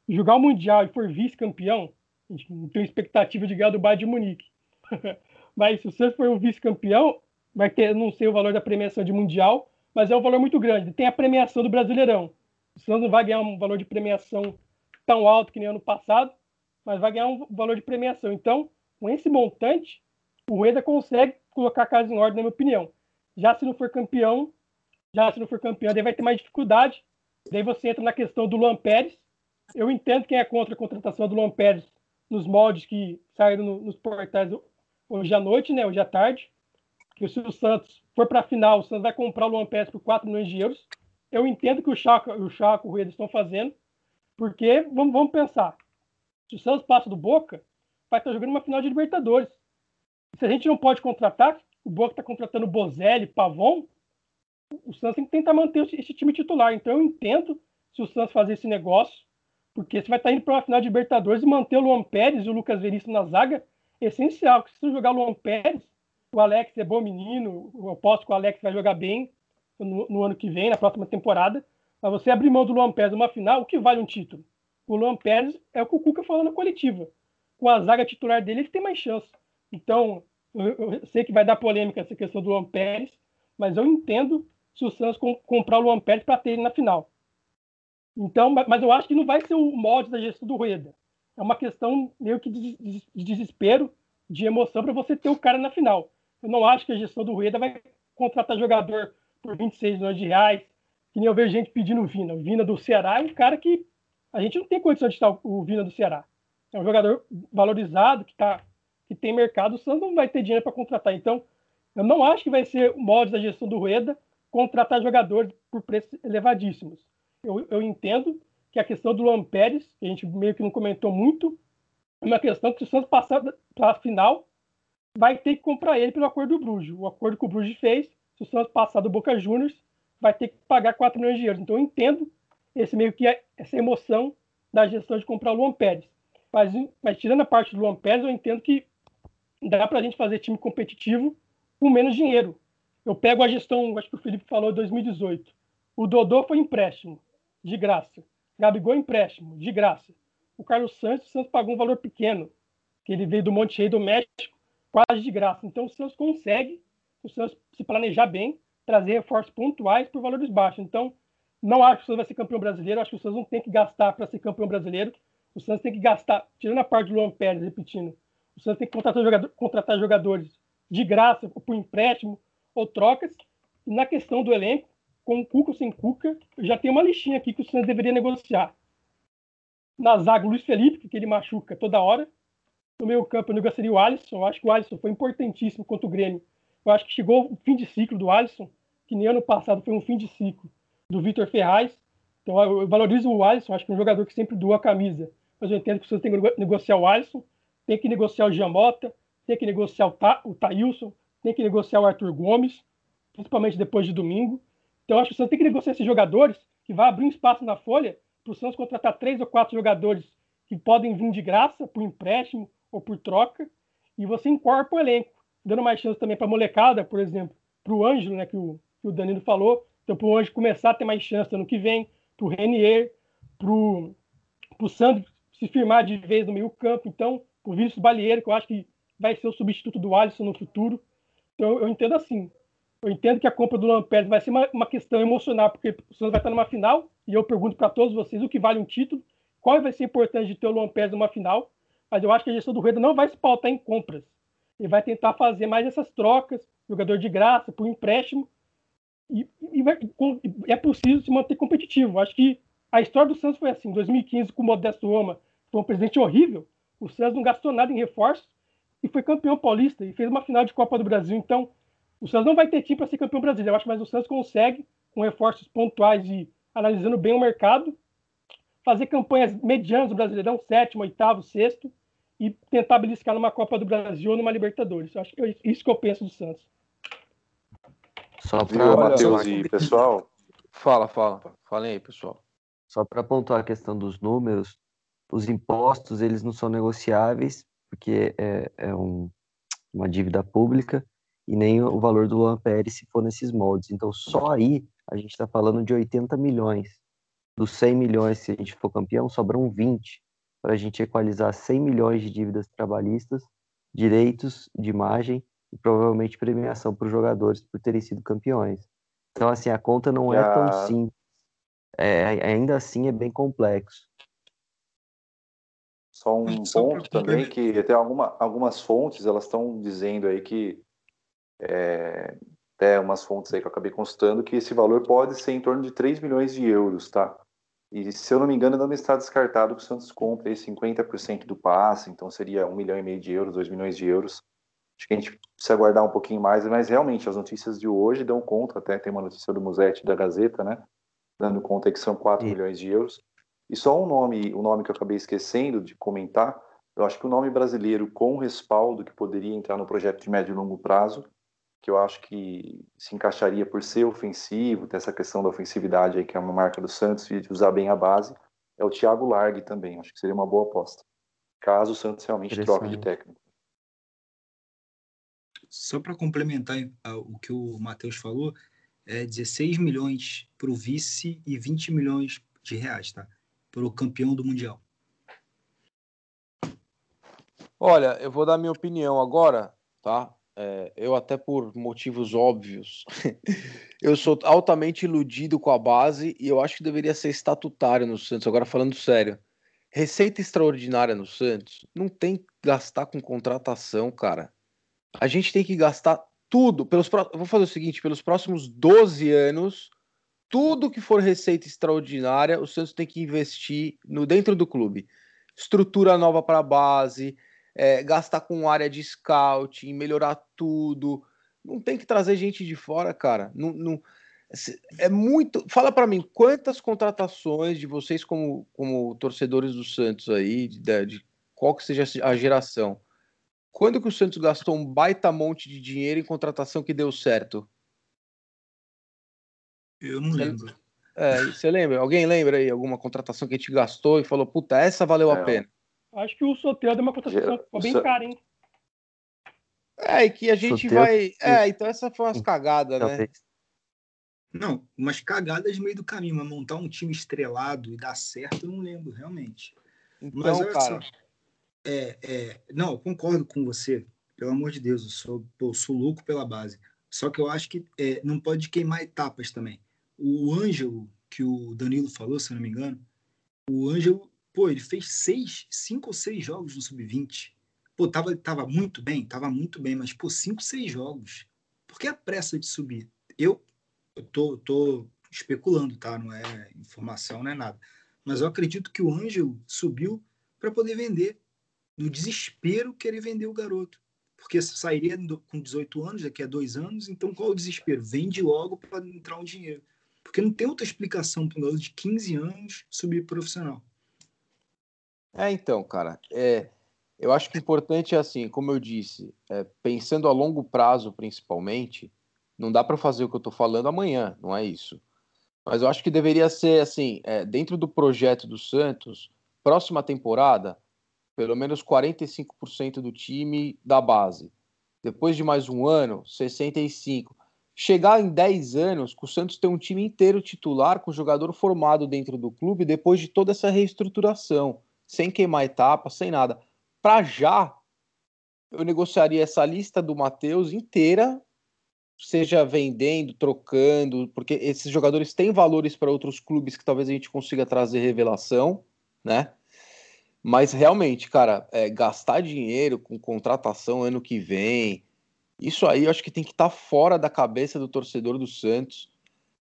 jogar o Mundial e for vice-campeão, a gente não tem expectativa de ganhar do Bayern de Munique. mas se o Santos for o vice-campeão, vai ter, não sei o valor da premiação de Mundial, mas é um valor muito grande. Tem a premiação do Brasileirão. O Santos não vai ganhar um valor de premiação tão alto que nem ano passado, mas vai ganhar um valor de premiação. Então, com esse montante, o Rueda consegue colocar a casa em ordem, na minha opinião. Já se não for campeão, já se não for campeão, daí vai ter mais dificuldade. Daí você entra na questão do Luan Pérez. Eu entendo quem é contra a contratação do Luan Pérez nos moldes que saíram no, nos portais hoje à noite, né, hoje à tarde. Que se o Santos for para a final, o Santos vai comprar o Luan Pérez por 4 milhões de euros. Eu entendo que o Chaco, o Chaco e o Rueda estão fazendo, porque vamos, vamos pensar. Se o Santos passa do Boca, vai estar jogando uma final de Libertadores. Se a gente não pode contratar, o Boca está contratando Bozelli, Pavon, o Santos tem que tentar manter esse time titular. Então eu entendo se o Santos fazer esse negócio, porque você vai estar indo para uma final de Libertadores e manter o Luan Pérez e o Lucas Veríssimo na zaga é essencial. Porque se você jogar o Luan Pérez, o Alex é bom menino, eu aposto que o Alex vai jogar bem no, no ano que vem, na próxima temporada. Mas você abrir mão do Luan Pérez numa final, o que vale um título? O Luan Pérez é o que o Cuca falou na coletiva. Com a zaga titular dele, ele tem mais chance. Então, eu, eu sei que vai dar polêmica essa questão do Luan Pérez, mas eu entendo se o Santos com, comprar o Luan Pérez para ter ele na final. Então, mas eu acho que não vai ser o molde da gestão do Rueda. É uma questão meio que de, de desespero, de emoção para você ter o cara na final. Eu não acho que a gestão do Rueda vai contratar jogador por 26 milhões de reais, que nem eu vejo gente pedindo o Vina. O Vina do Ceará é um cara que a gente não tem condição de estar o Vina do Ceará. É um jogador valorizado, que, tá, que tem mercado. O Santos não vai ter dinheiro para contratar. Então, eu não acho que vai ser o molde da gestão do Rueda contratar jogadores por preços elevadíssimos. Eu, eu entendo que a questão do Luan Pérez, que a gente meio que não comentou muito, é uma questão que se o Santos passar para a final, vai ter que comprar ele pelo acordo do Bruges. O acordo que o Bruges fez, se o Santos passar do Boca Juniors, vai ter que pagar 4 milhões de euros. Então eu entendo esse meio que é, essa emoção da gestão de comprar o Luan Pérez. Mas, mas tirando a parte do Luan Pérez, eu entendo que dá para a gente fazer time competitivo com menos dinheiro. Eu pego a gestão, acho que o Felipe falou, 2018. O Dodô foi empréstimo, de graça. Gabigol empréstimo, de graça. O Carlos Santos, o Santos pagou um valor pequeno, que ele veio do Monte Rei do México, quase de graça. Então o Santos consegue, o Santos se planejar bem, trazer reforços pontuais por valores baixos. Então, não acho que o Santos vai ser campeão brasileiro, acho que o Santos não tem que gastar para ser campeão brasileiro. O Santos tem que gastar, tirando a parte do Luan Pérez, repetindo, o Santos tem que contratar, jogador, contratar jogadores de graça, por empréstimo, ou trocas. E na questão do elenco, com o Cuca ou sem Cuca, já tem uma listinha aqui que o Santos deveria negociar. Na zaga, Luiz Felipe, que ele machuca toda hora. No meio campo, eu negociaria o Alisson. Eu acho que o Alisson foi importantíssimo contra o Grêmio. Eu acho que chegou o fim de ciclo do Alisson, que nem ano passado foi um fim de ciclo do Vitor Ferraz. Então eu valorizo o Alisson, acho que é um jogador que sempre doa a camisa. Mas eu entendo que o Santos tem que negociar o Alisson, tem que negociar o Giamota, tem que negociar o, Ta, o Thailson, tem que negociar o Arthur Gomes, principalmente depois de domingo. Então, acho que Santos tem que negociar esses jogadores, que vai abrir um espaço na folha para o Santos contratar três ou quatro jogadores que podem vir de graça, por empréstimo ou por troca, e você incorpora o elenco, dando mais chance também para a molecada, por exemplo, para o Ângelo, né, que o, que o Danilo falou, então para Ângelo começar a ter mais chance ano que vem, para o Renier, para o Sandro se firmar de vez no meio campo, então, o Vinícius Balieiro, que eu acho que vai ser o substituto do Alisson no futuro, então, eu entendo assim. Eu entendo que a compra do Lampérez vai ser uma, uma, questão emocional, porque o Santos vai estar numa final, e eu pergunto para todos vocês o que vale um título, qual vai ser importante de ter o Lampérez numa final, mas eu acho que a gestão do Rueda não vai se pautar em compras. Ele vai tentar fazer mais essas trocas, jogador de graça, por empréstimo, e, e, vai, é possível se manter competitivo. Acho que a história do Santos foi assim, 2015 com o Modesto Roma, foi um presidente horrível, o Santos não gastou nada em reforços, e foi campeão paulista e fez uma final de Copa do Brasil. Então, o Santos não vai ter time para ser campeão brasileiro. Eu acho que o Santos consegue, com reforços pontuais e analisando bem o mercado, fazer campanhas medianas do Brasileirão, sétimo, oitavo, sexto, e tentar beliscar numa Copa do Brasil ou numa Libertadores. Eu acho que é isso que eu penso do Santos.
Só para Matheus e pessoal.
Fala, fala. Falem aí, pessoal.
Só para pontuar a questão dos números, os impostos eles não são negociáveis porque é, é um, uma dívida pública, e nem o valor do Luan Pérez se for nesses moldes. Então, só aí a gente está falando de 80 milhões. dos 100 milhões, se a gente for campeão, sobram 20 para a gente equalizar 100 milhões de dívidas trabalhistas, direitos de imagem e provavelmente premiação para os jogadores por terem sido campeões. Então, assim, a conta não é tão simples. É, ainda assim é bem complexo.
Só um Só ponto também que tem alguma, algumas fontes elas estão dizendo aí que é, até umas fontes aí que eu acabei consultando que esse valor pode ser em torno de 3 milhões de euros, tá? E se eu não me engano, não está descartado que o Santos compre 50% do passe, então seria um milhão e meio de euros, 2 milhões de euros. Acho que a gente precisa aguardar um pouquinho mais, mas realmente as notícias de hoje dão conta, até tem uma notícia do Musetti da Gazeta, né? Dando conta que são 4 Sim. milhões de euros. E só um nome, o um nome que eu acabei esquecendo de comentar, eu acho que o nome brasileiro com respaldo que poderia entrar no projeto de médio e longo prazo que eu acho que se encaixaria por ser ofensivo, ter essa questão da ofensividade aí, que é uma marca do Santos, e de usar bem a base, é o Thiago Largue também. Acho que seria uma boa aposta, caso o Santos realmente troque de técnico.
Só para complementar o que o Matheus falou, é 16 milhões para o vice e 20 milhões de reais, tá? Para o campeão do Mundial.
Olha, eu vou dar minha opinião agora, tá? é, eu até por motivos óbvios, eu sou altamente iludido com a base e eu acho que deveria ser estatutário no Santos. Agora falando sério, receita extraordinária no Santos não tem que gastar com contratação, cara. A gente tem que gastar tudo pelos vou fazer o seguinte, pelos próximos 12 anos, tudo que for receita extraordinária, o Santos tem que investir no dentro do clube. Estrutura nova para a base, é, gastar com área de scouting, melhorar tudo. Não tem que trazer gente de fora, cara. Não, não é muito. Fala para mim, quantas contratações de vocês como, como torcedores do Santos aí, de, de qual que seja a geração, quando que o Santos gastou um baita monte de dinheiro em contratação que deu certo?
Eu não lembro.
É, você lembra? Alguém lembra aí alguma contratação que a gente gastou e falou, puta, essa valeu a pena?
Acho que o Soteldo é uma contratação ficou bem cara, hein?
É, e que a gente vai. É, então essa foi umas cagadas, né?
Não, umas cagadas no meio do caminho, mas montar um time estrelado e dar certo, eu não lembro, realmente.
Então, mas olha cara... só.
É, é, não, eu concordo com você. Pelo amor de Deus, eu sou, sou louco pela base. Só que eu acho que é, não pode queimar etapas também. O Ângelo, que o Danilo falou, se eu não me engano, o Ângelo Pô, ele fez seis, cinco ou seis jogos no sub-20. Pô, tava, tava muito bem, tava muito bem, mas, pô, cinco, seis jogos. Por que a pressa de subir? Eu, eu tô, tô especulando, tá? Não é informação, não é nada. Mas eu acredito que o Ângelo subiu para poder vender. No desespero, querer vender o garoto. Porque sairia com 18 anos, daqui a dois anos, então qual o desespero? Vende logo para entrar um dinheiro. Porque não tem outra explicação para um garoto de 15 anos subir profissional.
É, então, cara, é, eu acho que o importante é assim, como eu disse, é, pensando a longo prazo principalmente, não dá para fazer o que eu estou falando amanhã, não é isso. Mas eu acho que deveria ser assim, é, dentro do projeto do Santos, próxima temporada, pelo menos 45% do time da base. Depois de mais um ano, 65%. Chegar em 10 anos, com o Santos ter um time inteiro titular, com jogador formado dentro do clube, depois de toda essa reestruturação sem queimar etapa, sem nada. Para já, eu negociaria essa lista do Matheus inteira, seja vendendo, trocando, porque esses jogadores têm valores para outros clubes que talvez a gente consiga trazer revelação, né? Mas realmente, cara, é, gastar dinheiro com contratação ano que vem, isso aí eu acho que tem que estar tá fora da cabeça do torcedor do Santos.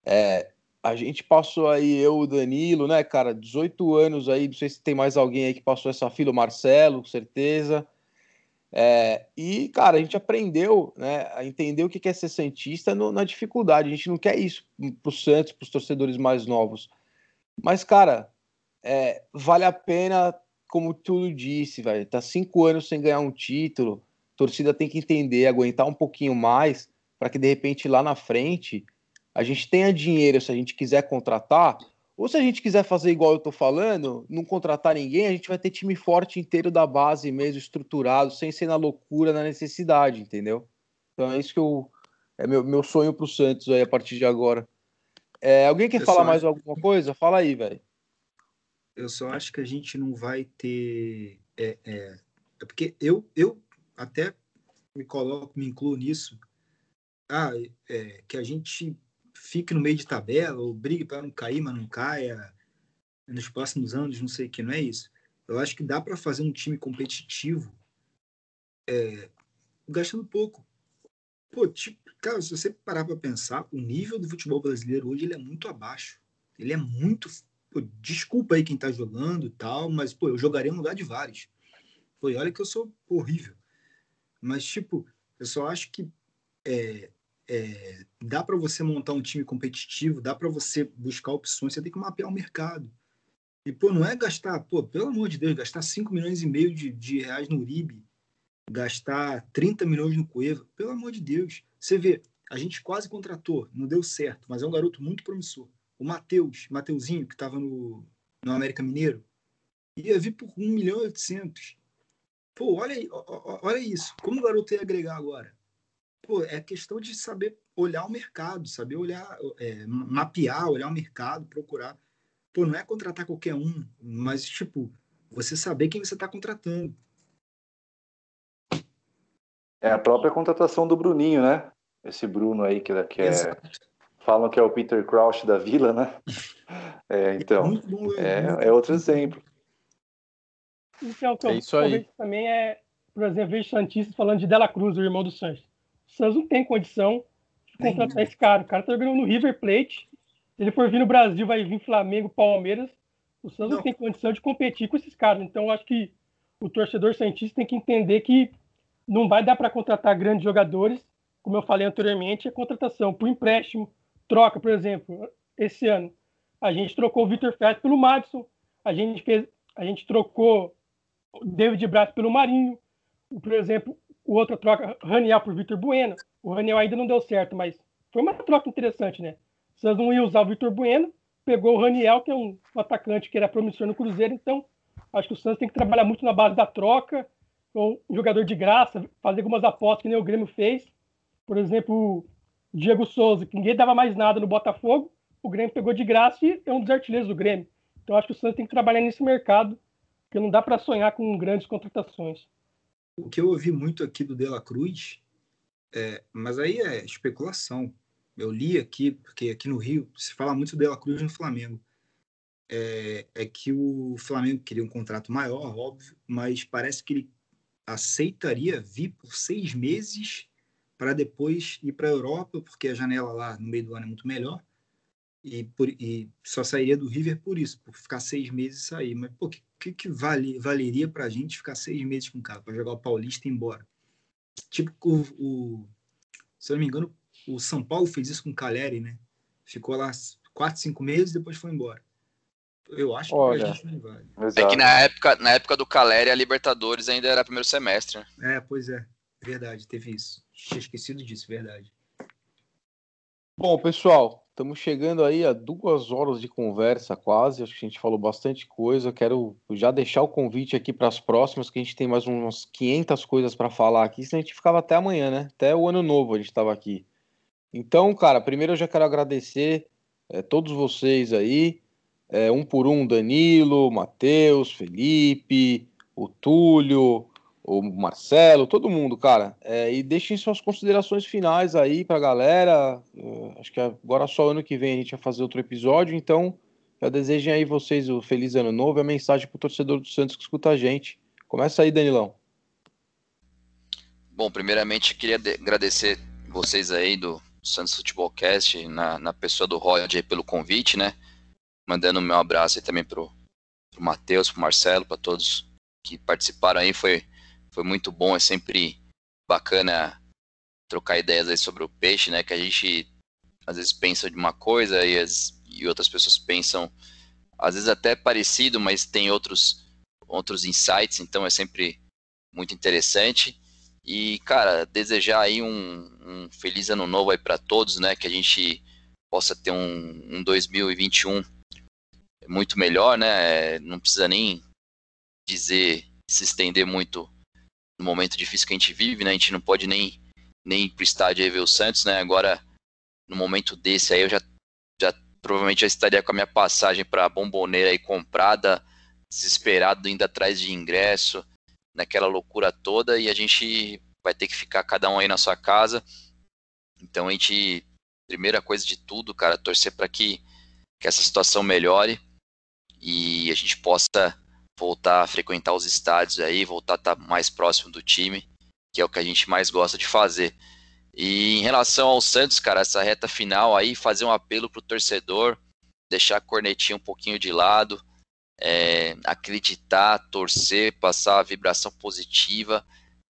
É, a gente passou aí, eu, o Danilo, né, cara, 18 anos aí, não sei se tem mais alguém aí que passou essa fila, o Marcelo, com certeza. É, e, cara, a gente aprendeu né, a entender o que é ser Santista no, na dificuldade. A gente não quer isso para o Santos, para os torcedores mais novos. Mas, cara, é, vale a pena, como tudo disse, velho. Tá cinco anos sem ganhar um título. A torcida tem que entender, aguentar um pouquinho mais, para que de repente lá na frente a gente tenha dinheiro se a gente quiser contratar, ou se a gente quiser fazer igual eu tô falando, não contratar ninguém, a gente vai ter time forte inteiro da base mesmo, estruturado, sem ser na loucura, na necessidade, entendeu? Então é isso que eu. É meu, meu sonho pro Santos aí a partir de agora. É, alguém quer eu falar mais alguma coisa? Fala aí, velho.
Eu só acho que a gente não vai ter. É, é, é, porque eu, eu até me coloco, me incluo nisso. Ah, é, que a gente fique no meio de tabela, ou brigue para não cair, mas não caia nos próximos anos, não sei o que, não é isso. Eu acho que dá para fazer um time competitivo é, gastando pouco. Pô, tipo, cara, se você parar para pensar, o nível do futebol brasileiro hoje ele é muito abaixo. Ele é muito. Pô, desculpa aí quem tá jogando e tal, mas, pô, eu jogaria no lugar de vários. Pô, olha que eu sou horrível. Mas, tipo, eu só acho que é, é, dá para você montar um time competitivo, dá para você buscar opções, você tem que mapear o mercado. E, pô, não é gastar, pô, pelo amor de Deus, gastar 5 milhões e meio de, de reais no Uribe, gastar 30 milhões no Cueva, pelo amor de Deus. Você vê, a gente quase contratou, não deu certo, mas é um garoto muito promissor. O Matheus, Mateuzinho, que estava no, no América Mineiro, ia vir por 1 milhão e 800. Pô, olha, olha isso. Como o garoto ia agregar agora? Pô, é questão de saber olhar o mercado, saber olhar, é, mapear, olhar o mercado, procurar pô, não é contratar qualquer um, mas, tipo, você saber quem você está contratando.
É a própria contratação do Bruninho, né? Esse Bruno aí que, que é. Falam que é o Peter Crouch da Vila, né? É, então, é, é outro exemplo.
Então, é isso aí. também é, por exemplo, vejo Santista falando de Dela Cruz, o irmão do Santos. O Santos não tem condição de contratar esse cara. O cara tá jogando no River Plate, se ele for vir no Brasil, vai vir Flamengo, Palmeiras. O Santos não, tem condição de competir com esses caras. Então, eu acho que o torcedor Santista tem que entender que não vai dar para contratar grandes jogadores, como eu falei anteriormente, a contratação por empréstimo, troca, por exemplo, esse ano. A gente trocou o Vitor Fett pelo Madison, a gente fez, a gente trocou o David Braz pelo Marinho, por exemplo, o outro troca Raniel por Vitor Bueno. O Raniel ainda não deu certo, mas foi uma troca interessante, né? Santos não ia usar o Vitor Bueno, pegou o Raniel, que é um, um, atacante que era promissor no Cruzeiro, então acho que o Santos tem que trabalhar muito na base da troca, com um jogador de graça, fazer algumas apostas que nem o Grêmio fez. Por exemplo, o Diego Souza, que ninguém dava mais nada no Botafogo, o Grêmio pegou de graça e é um dos artilheiros do Grêmio. Então acho que o Santos tem que trabalhar nesse mercado, porque não dá para sonhar com grandes contratações.
O que eu ouvi muito aqui do De La Cruz, é, mas aí é especulação, eu li aqui, porque aqui no Rio se fala muito dela Cruz no Flamengo. É, é, que o Flamengo queria um contrato maior, óbvio, mas parece que ele aceitaria vir por seis meses para depois ir para a Europa, porque a janela lá no meio do ano é muito melhor, e, por, e só sairia do River por isso, por ficar seis meses e sair. Mas, pô, o que, que vale, valeria para a gente ficar seis meses com o cara, para jogar o Paulista e ir embora? Tipo, o, o, se eu não me engano, o São Paulo fez isso com o Caleri, né? Ficou lá quatro, cinco meses e depois foi embora. Eu acho que Olha, pra gente não vale.
É que na época, na época do Caleri, a Libertadores ainda era primeiro semestre.
Né? É, pois é. Verdade, teve isso. Tinha esquecido disso, verdade.
Bom, pessoal, estamos chegando aí a duas horas de conversa quase. Acho que a gente falou bastante coisa. Quero já deixar o convite aqui para as próximas, que a gente tem mais umas 500 coisas para falar aqui, senão a gente ficava até amanhã, né? Até o ano novo a gente estava aqui. Então, cara, primeiro eu já quero agradecer é, todos vocês aí, é, um por um, Danilo, Matheus, Felipe, o Túlio, o Marcelo, todo mundo, cara. É, e deixem suas considerações finais aí pra galera. É, acho que agora só ano que vem a gente vai fazer outro episódio, então já desejem aí vocês o feliz ano novo e a mensagem pro torcedor do Santos que escuta a gente. Começa aí, Danilão.
Bom, primeiramente queria agradecer vocês aí do Santos Futebolcast, na, na pessoa do Roger pelo convite, né? Mandando meu abraço aí também pro, pro Matheus, pro Marcelo, para todos que participaram aí. Foi, foi muito bom, é sempre bacana trocar ideias aí sobre o peixe, né? Que a gente às vezes pensa de uma coisa e, as, e outras pessoas pensam, às vezes até parecido, mas tem outros, outros insights, então é sempre muito interessante. E, cara, desejar aí um, um feliz ano novo aí para todos, né? Que a gente possa ter um, um 2021 muito melhor, né? Não precisa nem dizer, se estender muito no momento difícil que a gente vive, né? A gente não pode nem, nem ir pro estádio aí ver o Santos, né? Agora, no momento desse aí, eu já, já provavelmente já estaria com a minha passagem para Bomboneira aí comprada, desesperado, indo atrás de ingresso, naquela loucura toda, e a gente vai ter que ficar cada um aí na sua casa. Então a gente, primeira coisa de tudo, cara, torcer para que, que essa situação melhore e a gente possa voltar a frequentar os estádios aí, voltar a estar tá mais próximo do time, que é o que a gente mais gosta de fazer. E em relação ao Santos, cara, essa reta final aí, fazer um apelo pro torcedor, deixar a cornetinha um pouquinho de lado, é, acreditar, torcer, passar a vibração positiva,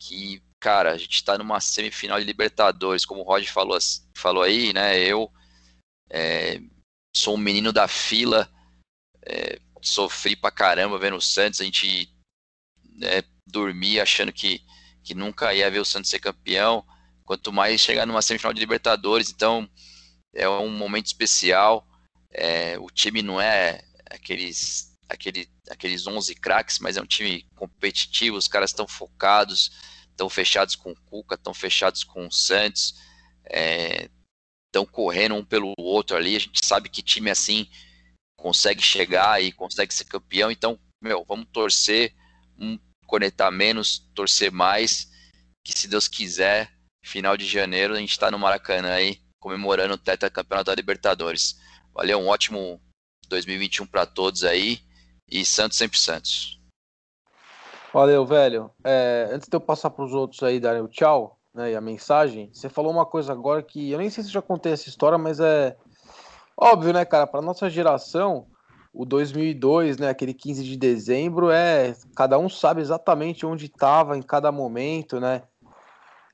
que, cara, a gente está numa semifinal de Libertadores, como o Roger falou, falou aí, né? Eu é, sou um menino da fila, é, sofri pra caramba vendo o Santos, a gente é, dormia achando que, que nunca ia ver o Santos ser campeão, quanto mais chegar numa semifinal de Libertadores, então é um momento especial, é, o time não é aqueles aquele, aqueles 11 craques, mas é um time competitivo, os caras estão focados, estão fechados com o Cuca, estão fechados com o Santos, estão é, correndo um pelo outro ali, a gente sabe que time assim consegue chegar e consegue ser campeão, então, meu, vamos torcer, um conectar menos, torcer mais, que se Deus quiser, final de janeiro a gente está no Maracanã aí, comemorando o tetracampeonato da Libertadores. Valeu, um ótimo 2021 para todos aí, e Santos sempre Santos.
Valeu, velho. É, antes de eu passar para os outros aí darem o tchau né, e a mensagem, você falou uma coisa agora que eu nem sei se já contei essa história, mas é óbvio, né, cara? Para nossa geração, o 2002, né, aquele 15 de dezembro, é cada um sabe exatamente onde estava em cada momento, né?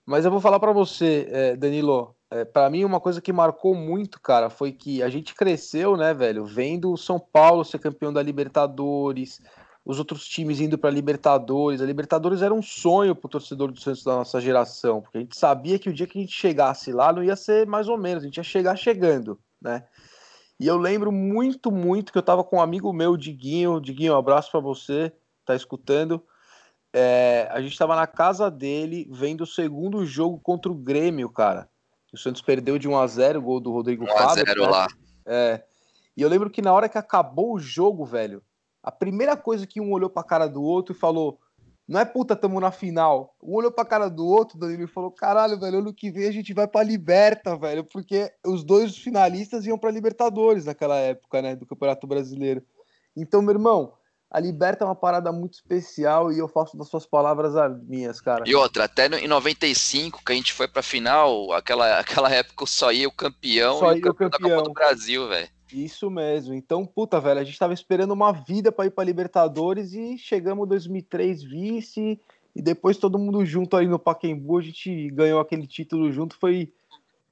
Mas eu vou falar para você, é, Danilo, é, para mim, uma coisa que marcou muito, cara, foi que a gente cresceu, né, velho, vendo o São Paulo ser campeão da Libertadores, os outros times indo para Libertadores. A Libertadores era um sonho pro torcedor do Santos da nossa geração, porque a gente sabia que o dia que a gente chegasse lá não ia ser mais ou menos, a gente ia chegar chegando, né? E eu lembro muito, muito que eu tava com um amigo meu, Diguinho. Diguinho, um abraço para você, tá escutando. É, a gente tava na casa dele vendo o segundo jogo contra o Grêmio, cara. O Santos perdeu de 1 a 0 o gol do Rodrigo 1
a 0 lá.
É. E eu lembro que na hora que acabou o jogo, velho, a primeira coisa que um olhou pra cara do outro e falou: Não é puta, tamo na final. Um olhou pra cara do outro, Danilo, e falou: Caralho, velho, ano que vem a gente vai pra Liberta, velho. Porque os dois finalistas iam pra Libertadores naquela época, né, do Campeonato Brasileiro. Então, meu irmão, a Liberta é uma parada muito especial e eu faço das suas palavras as minhas, cara.
E outra, até em 95, que a gente foi pra final, aquela, aquela época só ia o campeão
só ia o campeão, campeão. da Copa
do Brasil, velho.
Isso mesmo. Então, puta, velho, a gente tava esperando uma vida para ir pra Libertadores e chegamos em 2003 vice e depois todo mundo junto aí no Pacaembu, a gente ganhou aquele título junto, foi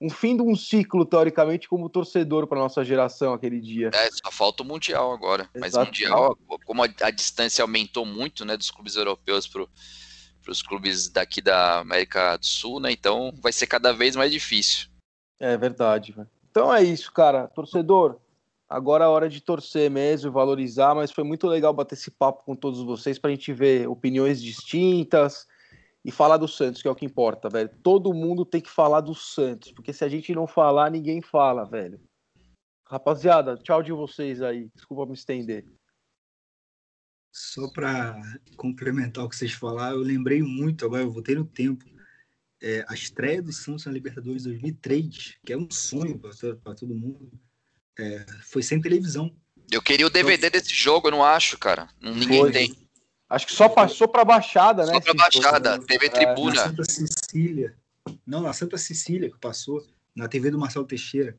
um fim de um ciclo, teoricamente, como torcedor para nossa geração aquele dia.
É, só falta o Mundial agora. Mas o Mundial, como a, a, distância aumentou muito, né, dos clubes europeus para os clubes daqui da América do Sul, né, então vai ser cada vez mais difícil.
É verdade. Então é isso, cara. Torcedor, agora é hora de torcer mesmo, valorizar, mas foi muito legal bater esse papo com todos vocês para a gente ver opiniões distintas, e falar do Santos, que é o que importa, velho. Todo mundo tem que falar do Santos, porque se a gente não falar, ninguém fala, velho. Rapaziada, tchau de vocês aí. Desculpa me estender.
Só para complementar o que vocês falaram, eu lembrei muito, agora eu voltei no tempo, é, a estreia do Santos na Libertadores 2003, que é um sonho para todo mundo, é, foi sem televisão.
Eu queria o DVD então, desse jogo, eu não acho, cara. Ninguém foi. tem.
Acho que só passou para Baixada, né?
Só para Baixada, TV é, Tribuna.
Na Santa Cecília. Não, na Santa Cecília que passou, na TV do Marcelo Teixeira.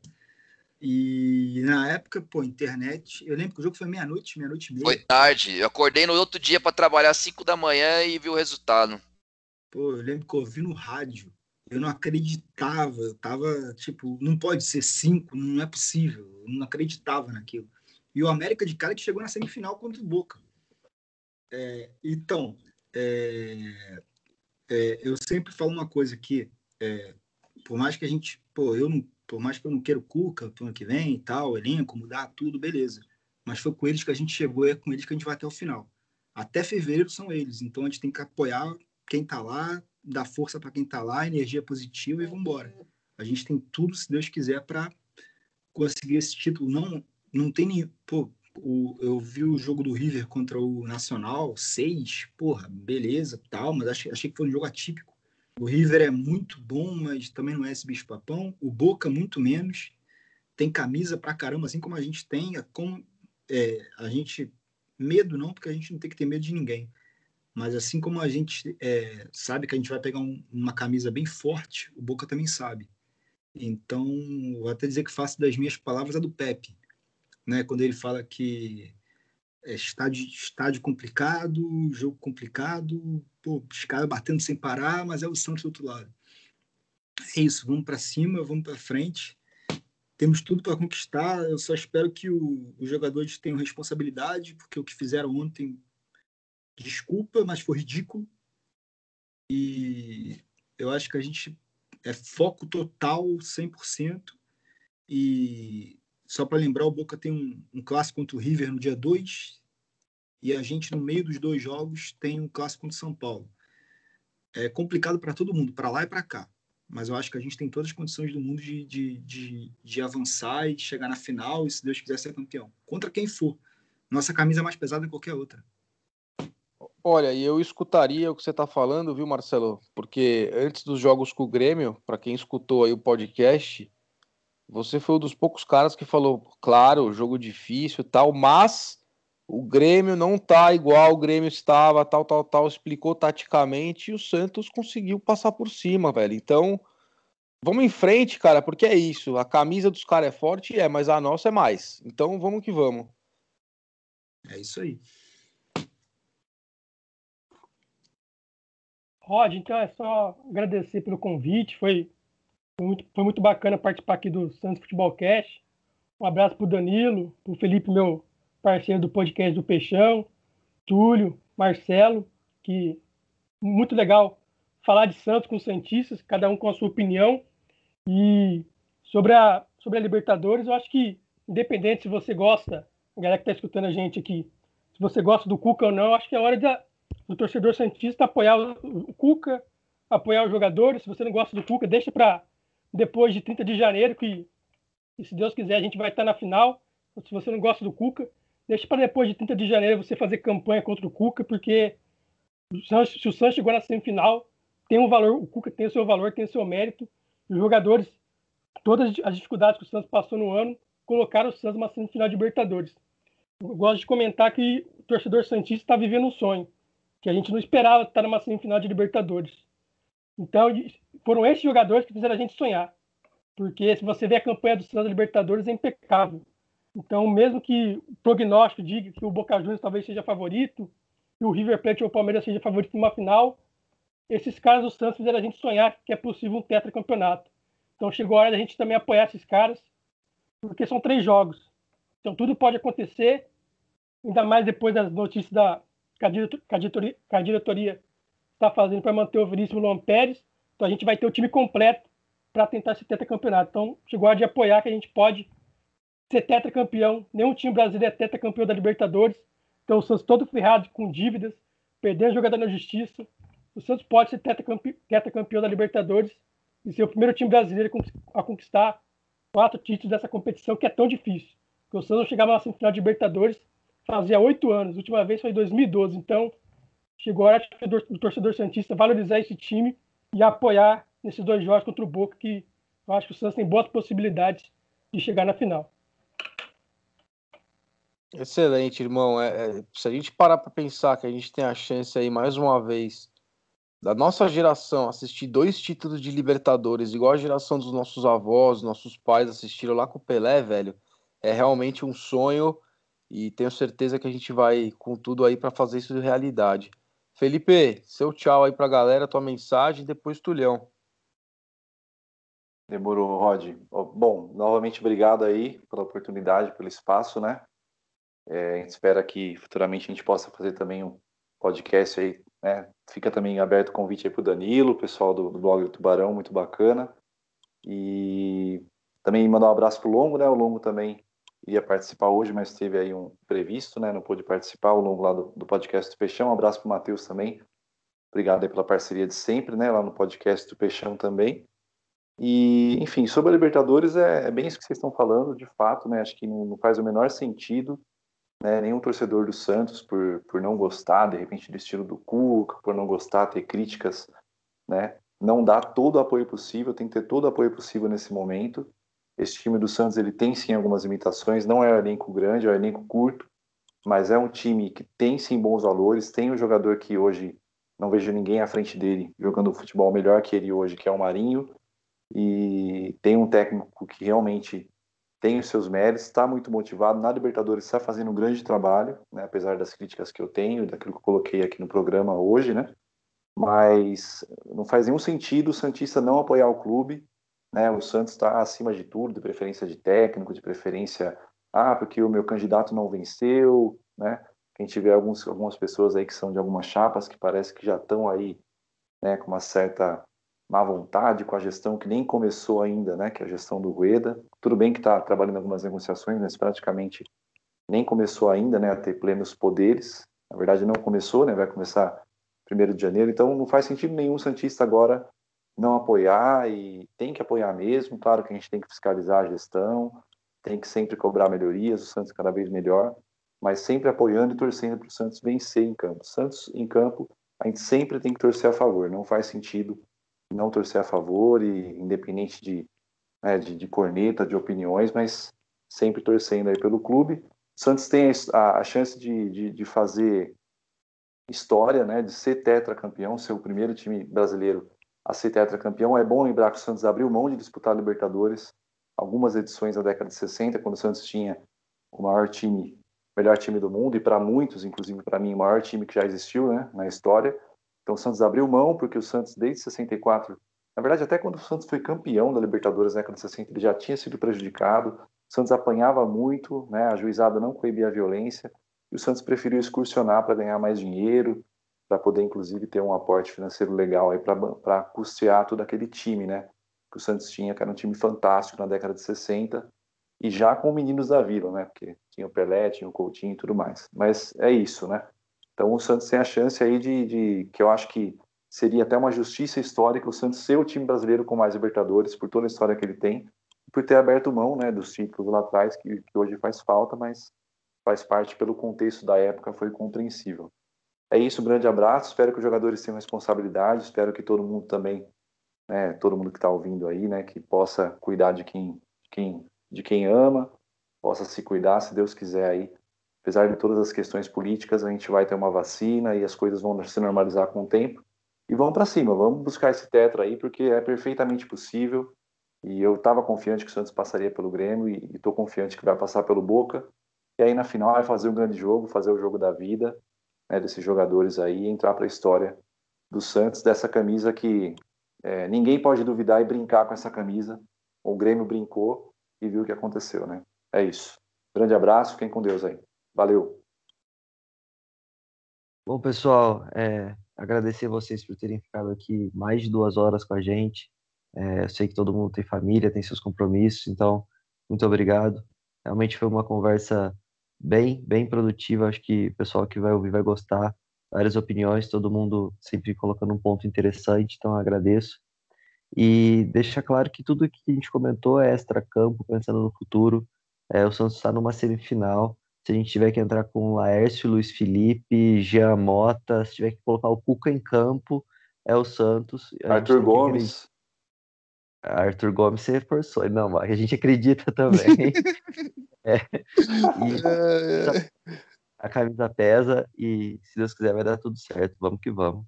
E na época, pô, internet. Eu lembro que o jogo foi meia-noite, meia-noite e meia.
Foi tarde. Eu acordei no outro dia para trabalhar às 5 da manhã e vi o resultado.
Pô, eu lembro que eu ouvi no rádio. Eu não acreditava. Eu tava, tipo, não pode ser 5, não é possível. Eu não acreditava naquilo. E o América de cara que chegou na semifinal contra o Boca. É, então, é, é, eu sempre falo uma coisa aqui, é, por mais que a gente, pô, eu não, por mais que eu não queira o Cuca pro ano que vem e tal, elenco, mudar tudo, beleza. Mas foi com eles que a gente chegou e é com eles que a gente vai até o final. Até fevereiro são eles, então a gente tem que apoiar quem tá lá, dar força para quem tá lá, energia positiva e vamos embora. A gente tem tudo, se Deus quiser, para conseguir esse título. Não, não tem nem. Pô, o, eu vi o jogo do River contra o Nacional, seis, porra, beleza, tal, mas achei, achei que foi um jogo atípico. O River é muito bom, mas também não é esse bicho-papão. O Boca, muito menos. Tem camisa pra caramba, assim como a gente tem. É como, é, a gente. Medo não, porque a gente não tem que ter medo de ninguém. Mas assim como a gente é, sabe que a gente vai pegar um, uma camisa bem forte, o Boca também sabe. Então, vou até dizer que faço das minhas palavras a do Pepe né? Quando ele fala que é estádio, estádio complicado, jogo complicado, pô, os caras batendo sem parar, mas é o Santos do outro lado. É isso, vamos para cima, vamos para frente. Temos tudo para conquistar. Eu só espero que os jogadores tenham responsabilidade, porque o que fizeram ontem, desculpa, mas foi ridículo. E eu acho que a gente é foco total, 100%. E só para lembrar, o Boca tem um, um, clássico contra o River no dia 2 e a gente, no meio dos dois jogos, tem um clássico contra o São Paulo. É complicado para todo mundo, para lá e para cá. Mas eu acho que a gente tem todas as condições do mundo de, de, de, de avançar e de chegar na final e, se Deus quiser, ser campeão. Contra quem for. Nossa camisa é mais pesada que qualquer outra.
Olha, eu escutaria o que você está falando, viu, Marcelo? Porque antes dos jogos com o Grêmio, para quem escutou aí o podcast, você foi um dos poucos caras que falou, claro, jogo difícil tal, mas o Grêmio não tá igual o Grêmio estava, tal, tal, tal, explicou taticamente e o Santos conseguiu passar por cima, velho. Então, vamos em frente, cara, porque é isso. A camisa dos caras é forte, é, mas a nossa é mais. Então, vamos que vamos.
É isso aí.
Rod, então é só agradecer pelo convite. Foi muito, foi muito bacana participar aqui do Santos Futebol Cast. Um abraço para o Danilo, para o Felipe, meu parceiro do podcast do Peixão, Túlio, Marcelo, que muito legal falar de Santos com os Santistas, cada um com a sua opinião. E sobre a, sobre a Libertadores, eu acho que, independente se você gosta, a galera que está escutando a gente aqui, se você gosta do Cuca ou não, eu acho que é hora da, do torcedor Santista apoiar o, Cuca, apoiar os jogadores. Se você não gosta do Cuca, deixa para depois de 30 de janeiro, que, se Deus quiser a gente vai estar na final. Se você não gosta do Cuca, deixa para depois de 30 de janeiro você fazer campanha contra o Cuca, porque se o Santos chegou na semifinal, tem um valor, o Cuca tem o seu valor, tem o seu mérito. Os jogadores, todas as dificuldades que o Santos passou no ano, colocaram o Santos numa semifinal de Libertadores. Eu gosto de comentar que o torcedor Santista está vivendo um sonho, que a gente não esperava estar numa semifinal de Libertadores. Então, foram esses jogadores que fizeram a gente sonhar. Porque se você vê a campanha do Santos Libertadores, é impecável. Então, mesmo que o prognóstico diga que o Boca Juniors talvez seja favorito, que o River Plate ou o Palmeiras seja favorito numa final, esses caras do Santos fizeram a gente sonhar que é possível um tetracampeonato. Então, chegou a hora da gente também apoiar esses caras, porque são três jogos. Então, tudo pode acontecer, ainda mais depois das notícias da que a diretoria, está fazendo para manter o Vinícius Luan Pérez. Então a gente vai ter o time completo para tentar esse tetracampeonato. Então chegou a de apoiar que a gente pode ser tetracampeão. Nenhum time brasileiro é tetracampeão da Libertadores. Então o Santos todo ferrado com dívidas, perdendo jogador na justiça. O Santos pode ser tetracampe... tetracampeão da Libertadores e ser o primeiro time brasileiro a conquistar quatro títulos dessa competição que é tão difícil. Porque o Santos chegava na semifinal de Libertadores fazia oito anos. A última vez foi em 2012. Então chegou a hora do torcedor Santista valorizar esse time e apoiar nesses dois jogos contra o Boca, que eu acho que o Santos tem boas possibilidades de chegar na final.
Excelente, irmão. É, é, se a gente parar para pensar que a gente tem a chance aí mais uma vez da nossa geração assistir dois títulos de Libertadores, igual a geração dos nossos avós, nossos pais assistiram lá com o Pelé, velho, é realmente um sonho e tenho certeza que a gente vai com tudo aí para fazer isso de realidade. Felipe, seu tchau aí pra galera, tua mensagem, depois Tulhão.
Demorou, Rod. Bom, novamente obrigado aí pela oportunidade, pelo espaço, né? É, a gente espera que futuramente a gente possa fazer também um podcast aí, né? Fica também aberto o convite aí pro Danilo, o pessoal do, do blog do Tubarão, muito bacana. E também mandar um abraço pro Longo, né? O Longo também ia participar hoje, mas teve aí um previsto, né? Não pôde participar ao longo lá do, do podcast do Peixão. Um abraço para o Matheus também. Obrigado aí pela parceria de sempre, né? Lá no podcast do Peixão também. E, enfim, sobre a Libertadores, é, é, bem isso que vocês estão falando, de fato, né? Acho que não, não faz o menor sentido né, nenhum torcedor do Santos, por, por não gostar, de repente, do estilo do Cuca, por não gostar, ter críticas, né? Não dar todo o apoio possível, tem que ter todo o apoio possível nesse momento. Esse time do Santos, ele tem sim algumas limitações, não é um elenco grande, é um elenco curto, mas é um time que tem sim bons valores, tem um jogador que hoje não vejo ninguém à frente dele jogando futebol melhor que ele hoje, que é o Marinho, e tem um técnico que realmente tem os seus méritos, está muito motivado, na Libertadores está fazendo um grande trabalho, né, apesar das críticas que eu tenho, daquilo que eu coloquei aqui no programa hoje, né, mas não faz nenhum sentido o Santista não apoiar o clube, né, o Santos está acima de tudo, de preferência de técnico, de preferência, ah, porque o meu candidato não venceu, né, quem tiver alguns, algumas pessoas aí que são de algumas chapas que parece que já estão aí né, com uma certa má vontade com a gestão que nem começou ainda, né, que é a gestão do Rueda. Tudo bem que está trabalhando algumas negociações, mas praticamente nem começou ainda né, a ter plenos poderes. Na verdade, não começou, né, vai começar primeiro de janeiro. Então, não faz sentido nenhum Santista agora não apoiar e tem que apoiar mesmo. Claro que a gente tem que fiscalizar a gestão, tem que sempre cobrar melhorias, o Santos cada vez melhor mas sempre apoiando e torcendo para o Santos vencer em campo. Santos em campo, a gente sempre tem que torcer a favor, não faz sentido não torcer a favor, e independente de, né, de, de, corneta, de opiniões, mas sempre torcendo aí pelo clube. O Santos tem a, a chance de, de, de, fazer história, né, de ser tetracampeão, ser o primeiro time brasileiro a ser tetracampeão. É bom lembrar que o Santos abriu mão de disputar a Libertadores algumas edições da década de 60, quando o Santos tinha o maior time melhor time do mundo e para muitos, inclusive para mim, o maior time que já existiu né, na história. Então o Santos abriu mão, porque o Santos, desde 64, na verdade, até quando o Santos foi campeão da Libertadores na década de 60, ele já tinha sido prejudicado. O Santos apanhava muito, né, a juizada não coibia a violência, e o Santos preferiu excursionar para ganhar mais dinheiro, para poder, inclusive, ter um aporte financeiro legal aí para custear todo aquele time, né? Que o Santos tinha, que era um time fantástico na década de 60, e já com meninos da vila, né? Porque tinha o Pelé, tinha o Coutinho e tudo mais. Mas é isso, né? Então o Santos tem a chance aí de, de, que eu acho que seria até uma justiça histórica o Santos ser o time brasileiro com mais Libertadores por toda a história que ele tem, por ter aberto mão, né, dos títulos lá atrás que, que hoje faz falta, mas faz parte pelo contexto da época foi compreensível. É isso, um grande abraço. Espero que os jogadores tenham responsabilidade. Espero que todo mundo também, né, todo mundo que está ouvindo aí, né, que possa cuidar de quem, quem de quem ama, possa se cuidar, se Deus quiser aí. Apesar de todas as questões políticas, a gente vai ter uma vacina e as coisas vão se normalizar com o tempo. E vamos para cima, vamos buscar esse tetra aí, porque é perfeitamente possível. E eu estava confiante que o Santos passaria pelo Grêmio e estou confiante que vai passar pelo Boca. E aí na final vai fazer um grande jogo, fazer o jogo da vida né, desses jogadores aí, entrar para a história do Santos, dessa camisa que é, ninguém pode duvidar e brincar com essa camisa. O Grêmio brincou e viu o que aconteceu, né? É isso. Grande abraço, fiquem com Deus aí. Valeu.
Bom, pessoal, é, agradecer vocês por terem ficado aqui mais de duas horas com a gente. É, eu sei que todo mundo tem família, tem seus compromissos, então, muito obrigado. Realmente foi uma conversa bem, bem produtiva. Acho que o pessoal que vai ouvir vai gostar. Várias opiniões, todo mundo sempre colocando um ponto interessante, então agradeço. E deixa claro que tudo que a gente comentou é extra-campo, pensando no futuro. É, o Santos está numa semifinal. Se a gente tiver que entrar com Laércio, Luiz Felipe, Jean Mota, se tiver que colocar o Cuca em campo, é o Santos.
Arthur Gomes.
Arthur Gomes se reforçou. Não, a gente acredita também. é. E, a camisa pesa e, se Deus quiser, vai dar tudo certo. Vamos que vamos.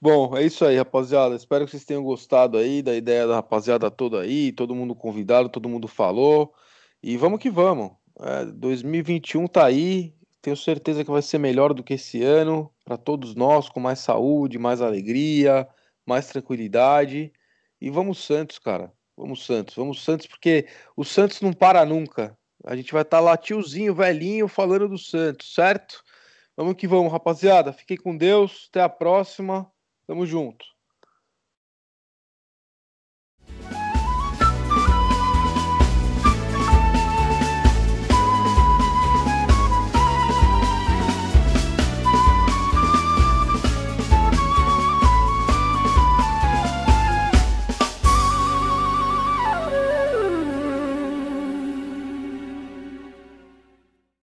Bom, é isso aí, rapaziada. Espero que vocês tenham gostado aí da ideia da rapaziada toda aí, todo mundo convidado, todo mundo falou. E vamos que vamos. É, 2021 tá aí. Tenho certeza que vai ser melhor do que esse ano para todos nós, com mais saúde, mais alegria, mais tranquilidade. E vamos Santos, cara. Vamos Santos, vamos Santos, porque o Santos não para nunca. A gente vai estar tá lá tiozinho, velhinho, falando do Santos, certo? Vamos que vamos, rapaziada. Fiquem com Deus. Até a próxima. Tamo junto.